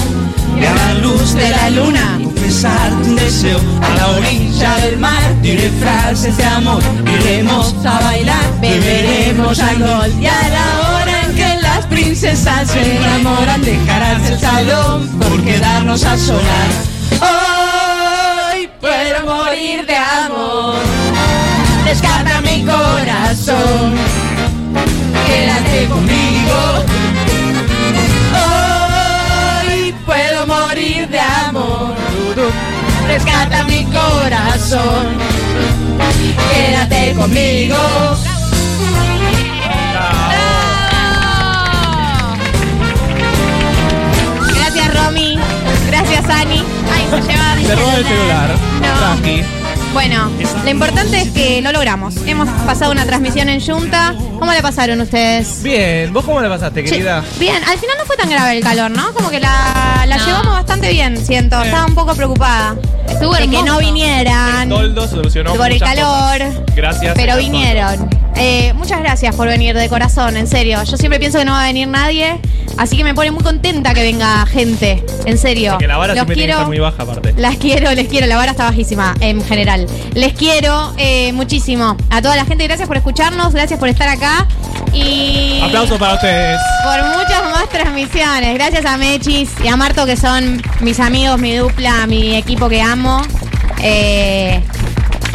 Y a la luz de la luna. Confesarte un deseo. A la orilla del mar Diré frases de amor. Iremos a bailar. Beberemos alcohol Y a la hora en que las princesas se enamoran Dejarás el salón Por quedarnos a sonar. Hoy puedo morir de amor. Descarta mi corazón. Quédate conmigo Rescata mi corazón Quédate conmigo Gracias, Romy. Gracias, Ani. Ay, se lleva mi Se roba el celular. No. Tranqui. Bueno, lo importante es que lo logramos. Hemos pasado una transmisión en Junta. ¿Cómo le pasaron ustedes? Bien, ¿vos cómo la pasaste, querida? Bien, al final no fue tan grave el calor, ¿no? Como que la, la No. llevamos bastante bien, siento. Estaba un poco preocupada. Estuvo de que hermoso. no vinieran. Toldo solucionó por el muchas calor. cosas. Gracias. Pero señor vinieron. Eh, muchas gracias por venir de corazón, en serio. Yo siempre pienso que no va a venir nadie, así que me pone muy contenta que venga gente, en serio. Porque la vara Los quiero, estar muy baja, aparte. las quiero, les quiero. La vara está bajísima en general. Les quiero eh, muchísimo. A toda la gente, gracias por escucharnos, gracias por estar acá. Y Aplausos para ustedes. por muchas más transmisiones. Gracias a Mechis y a Marto, que son mis amigos, mi dupla, mi equipo que amo. Eh,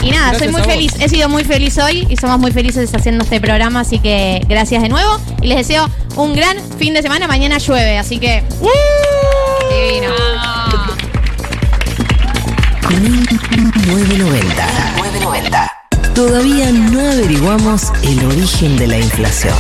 y nada, Gracias soy muy feliz. He sido muy feliz hoy y somos muy felices haciendo este programa, así que gracias de nuevo. Y les deseo un gran fin de semana. Mañana llueve, así que. Divino. 990. 990. Todavía no averiguamos el origen de la inflación.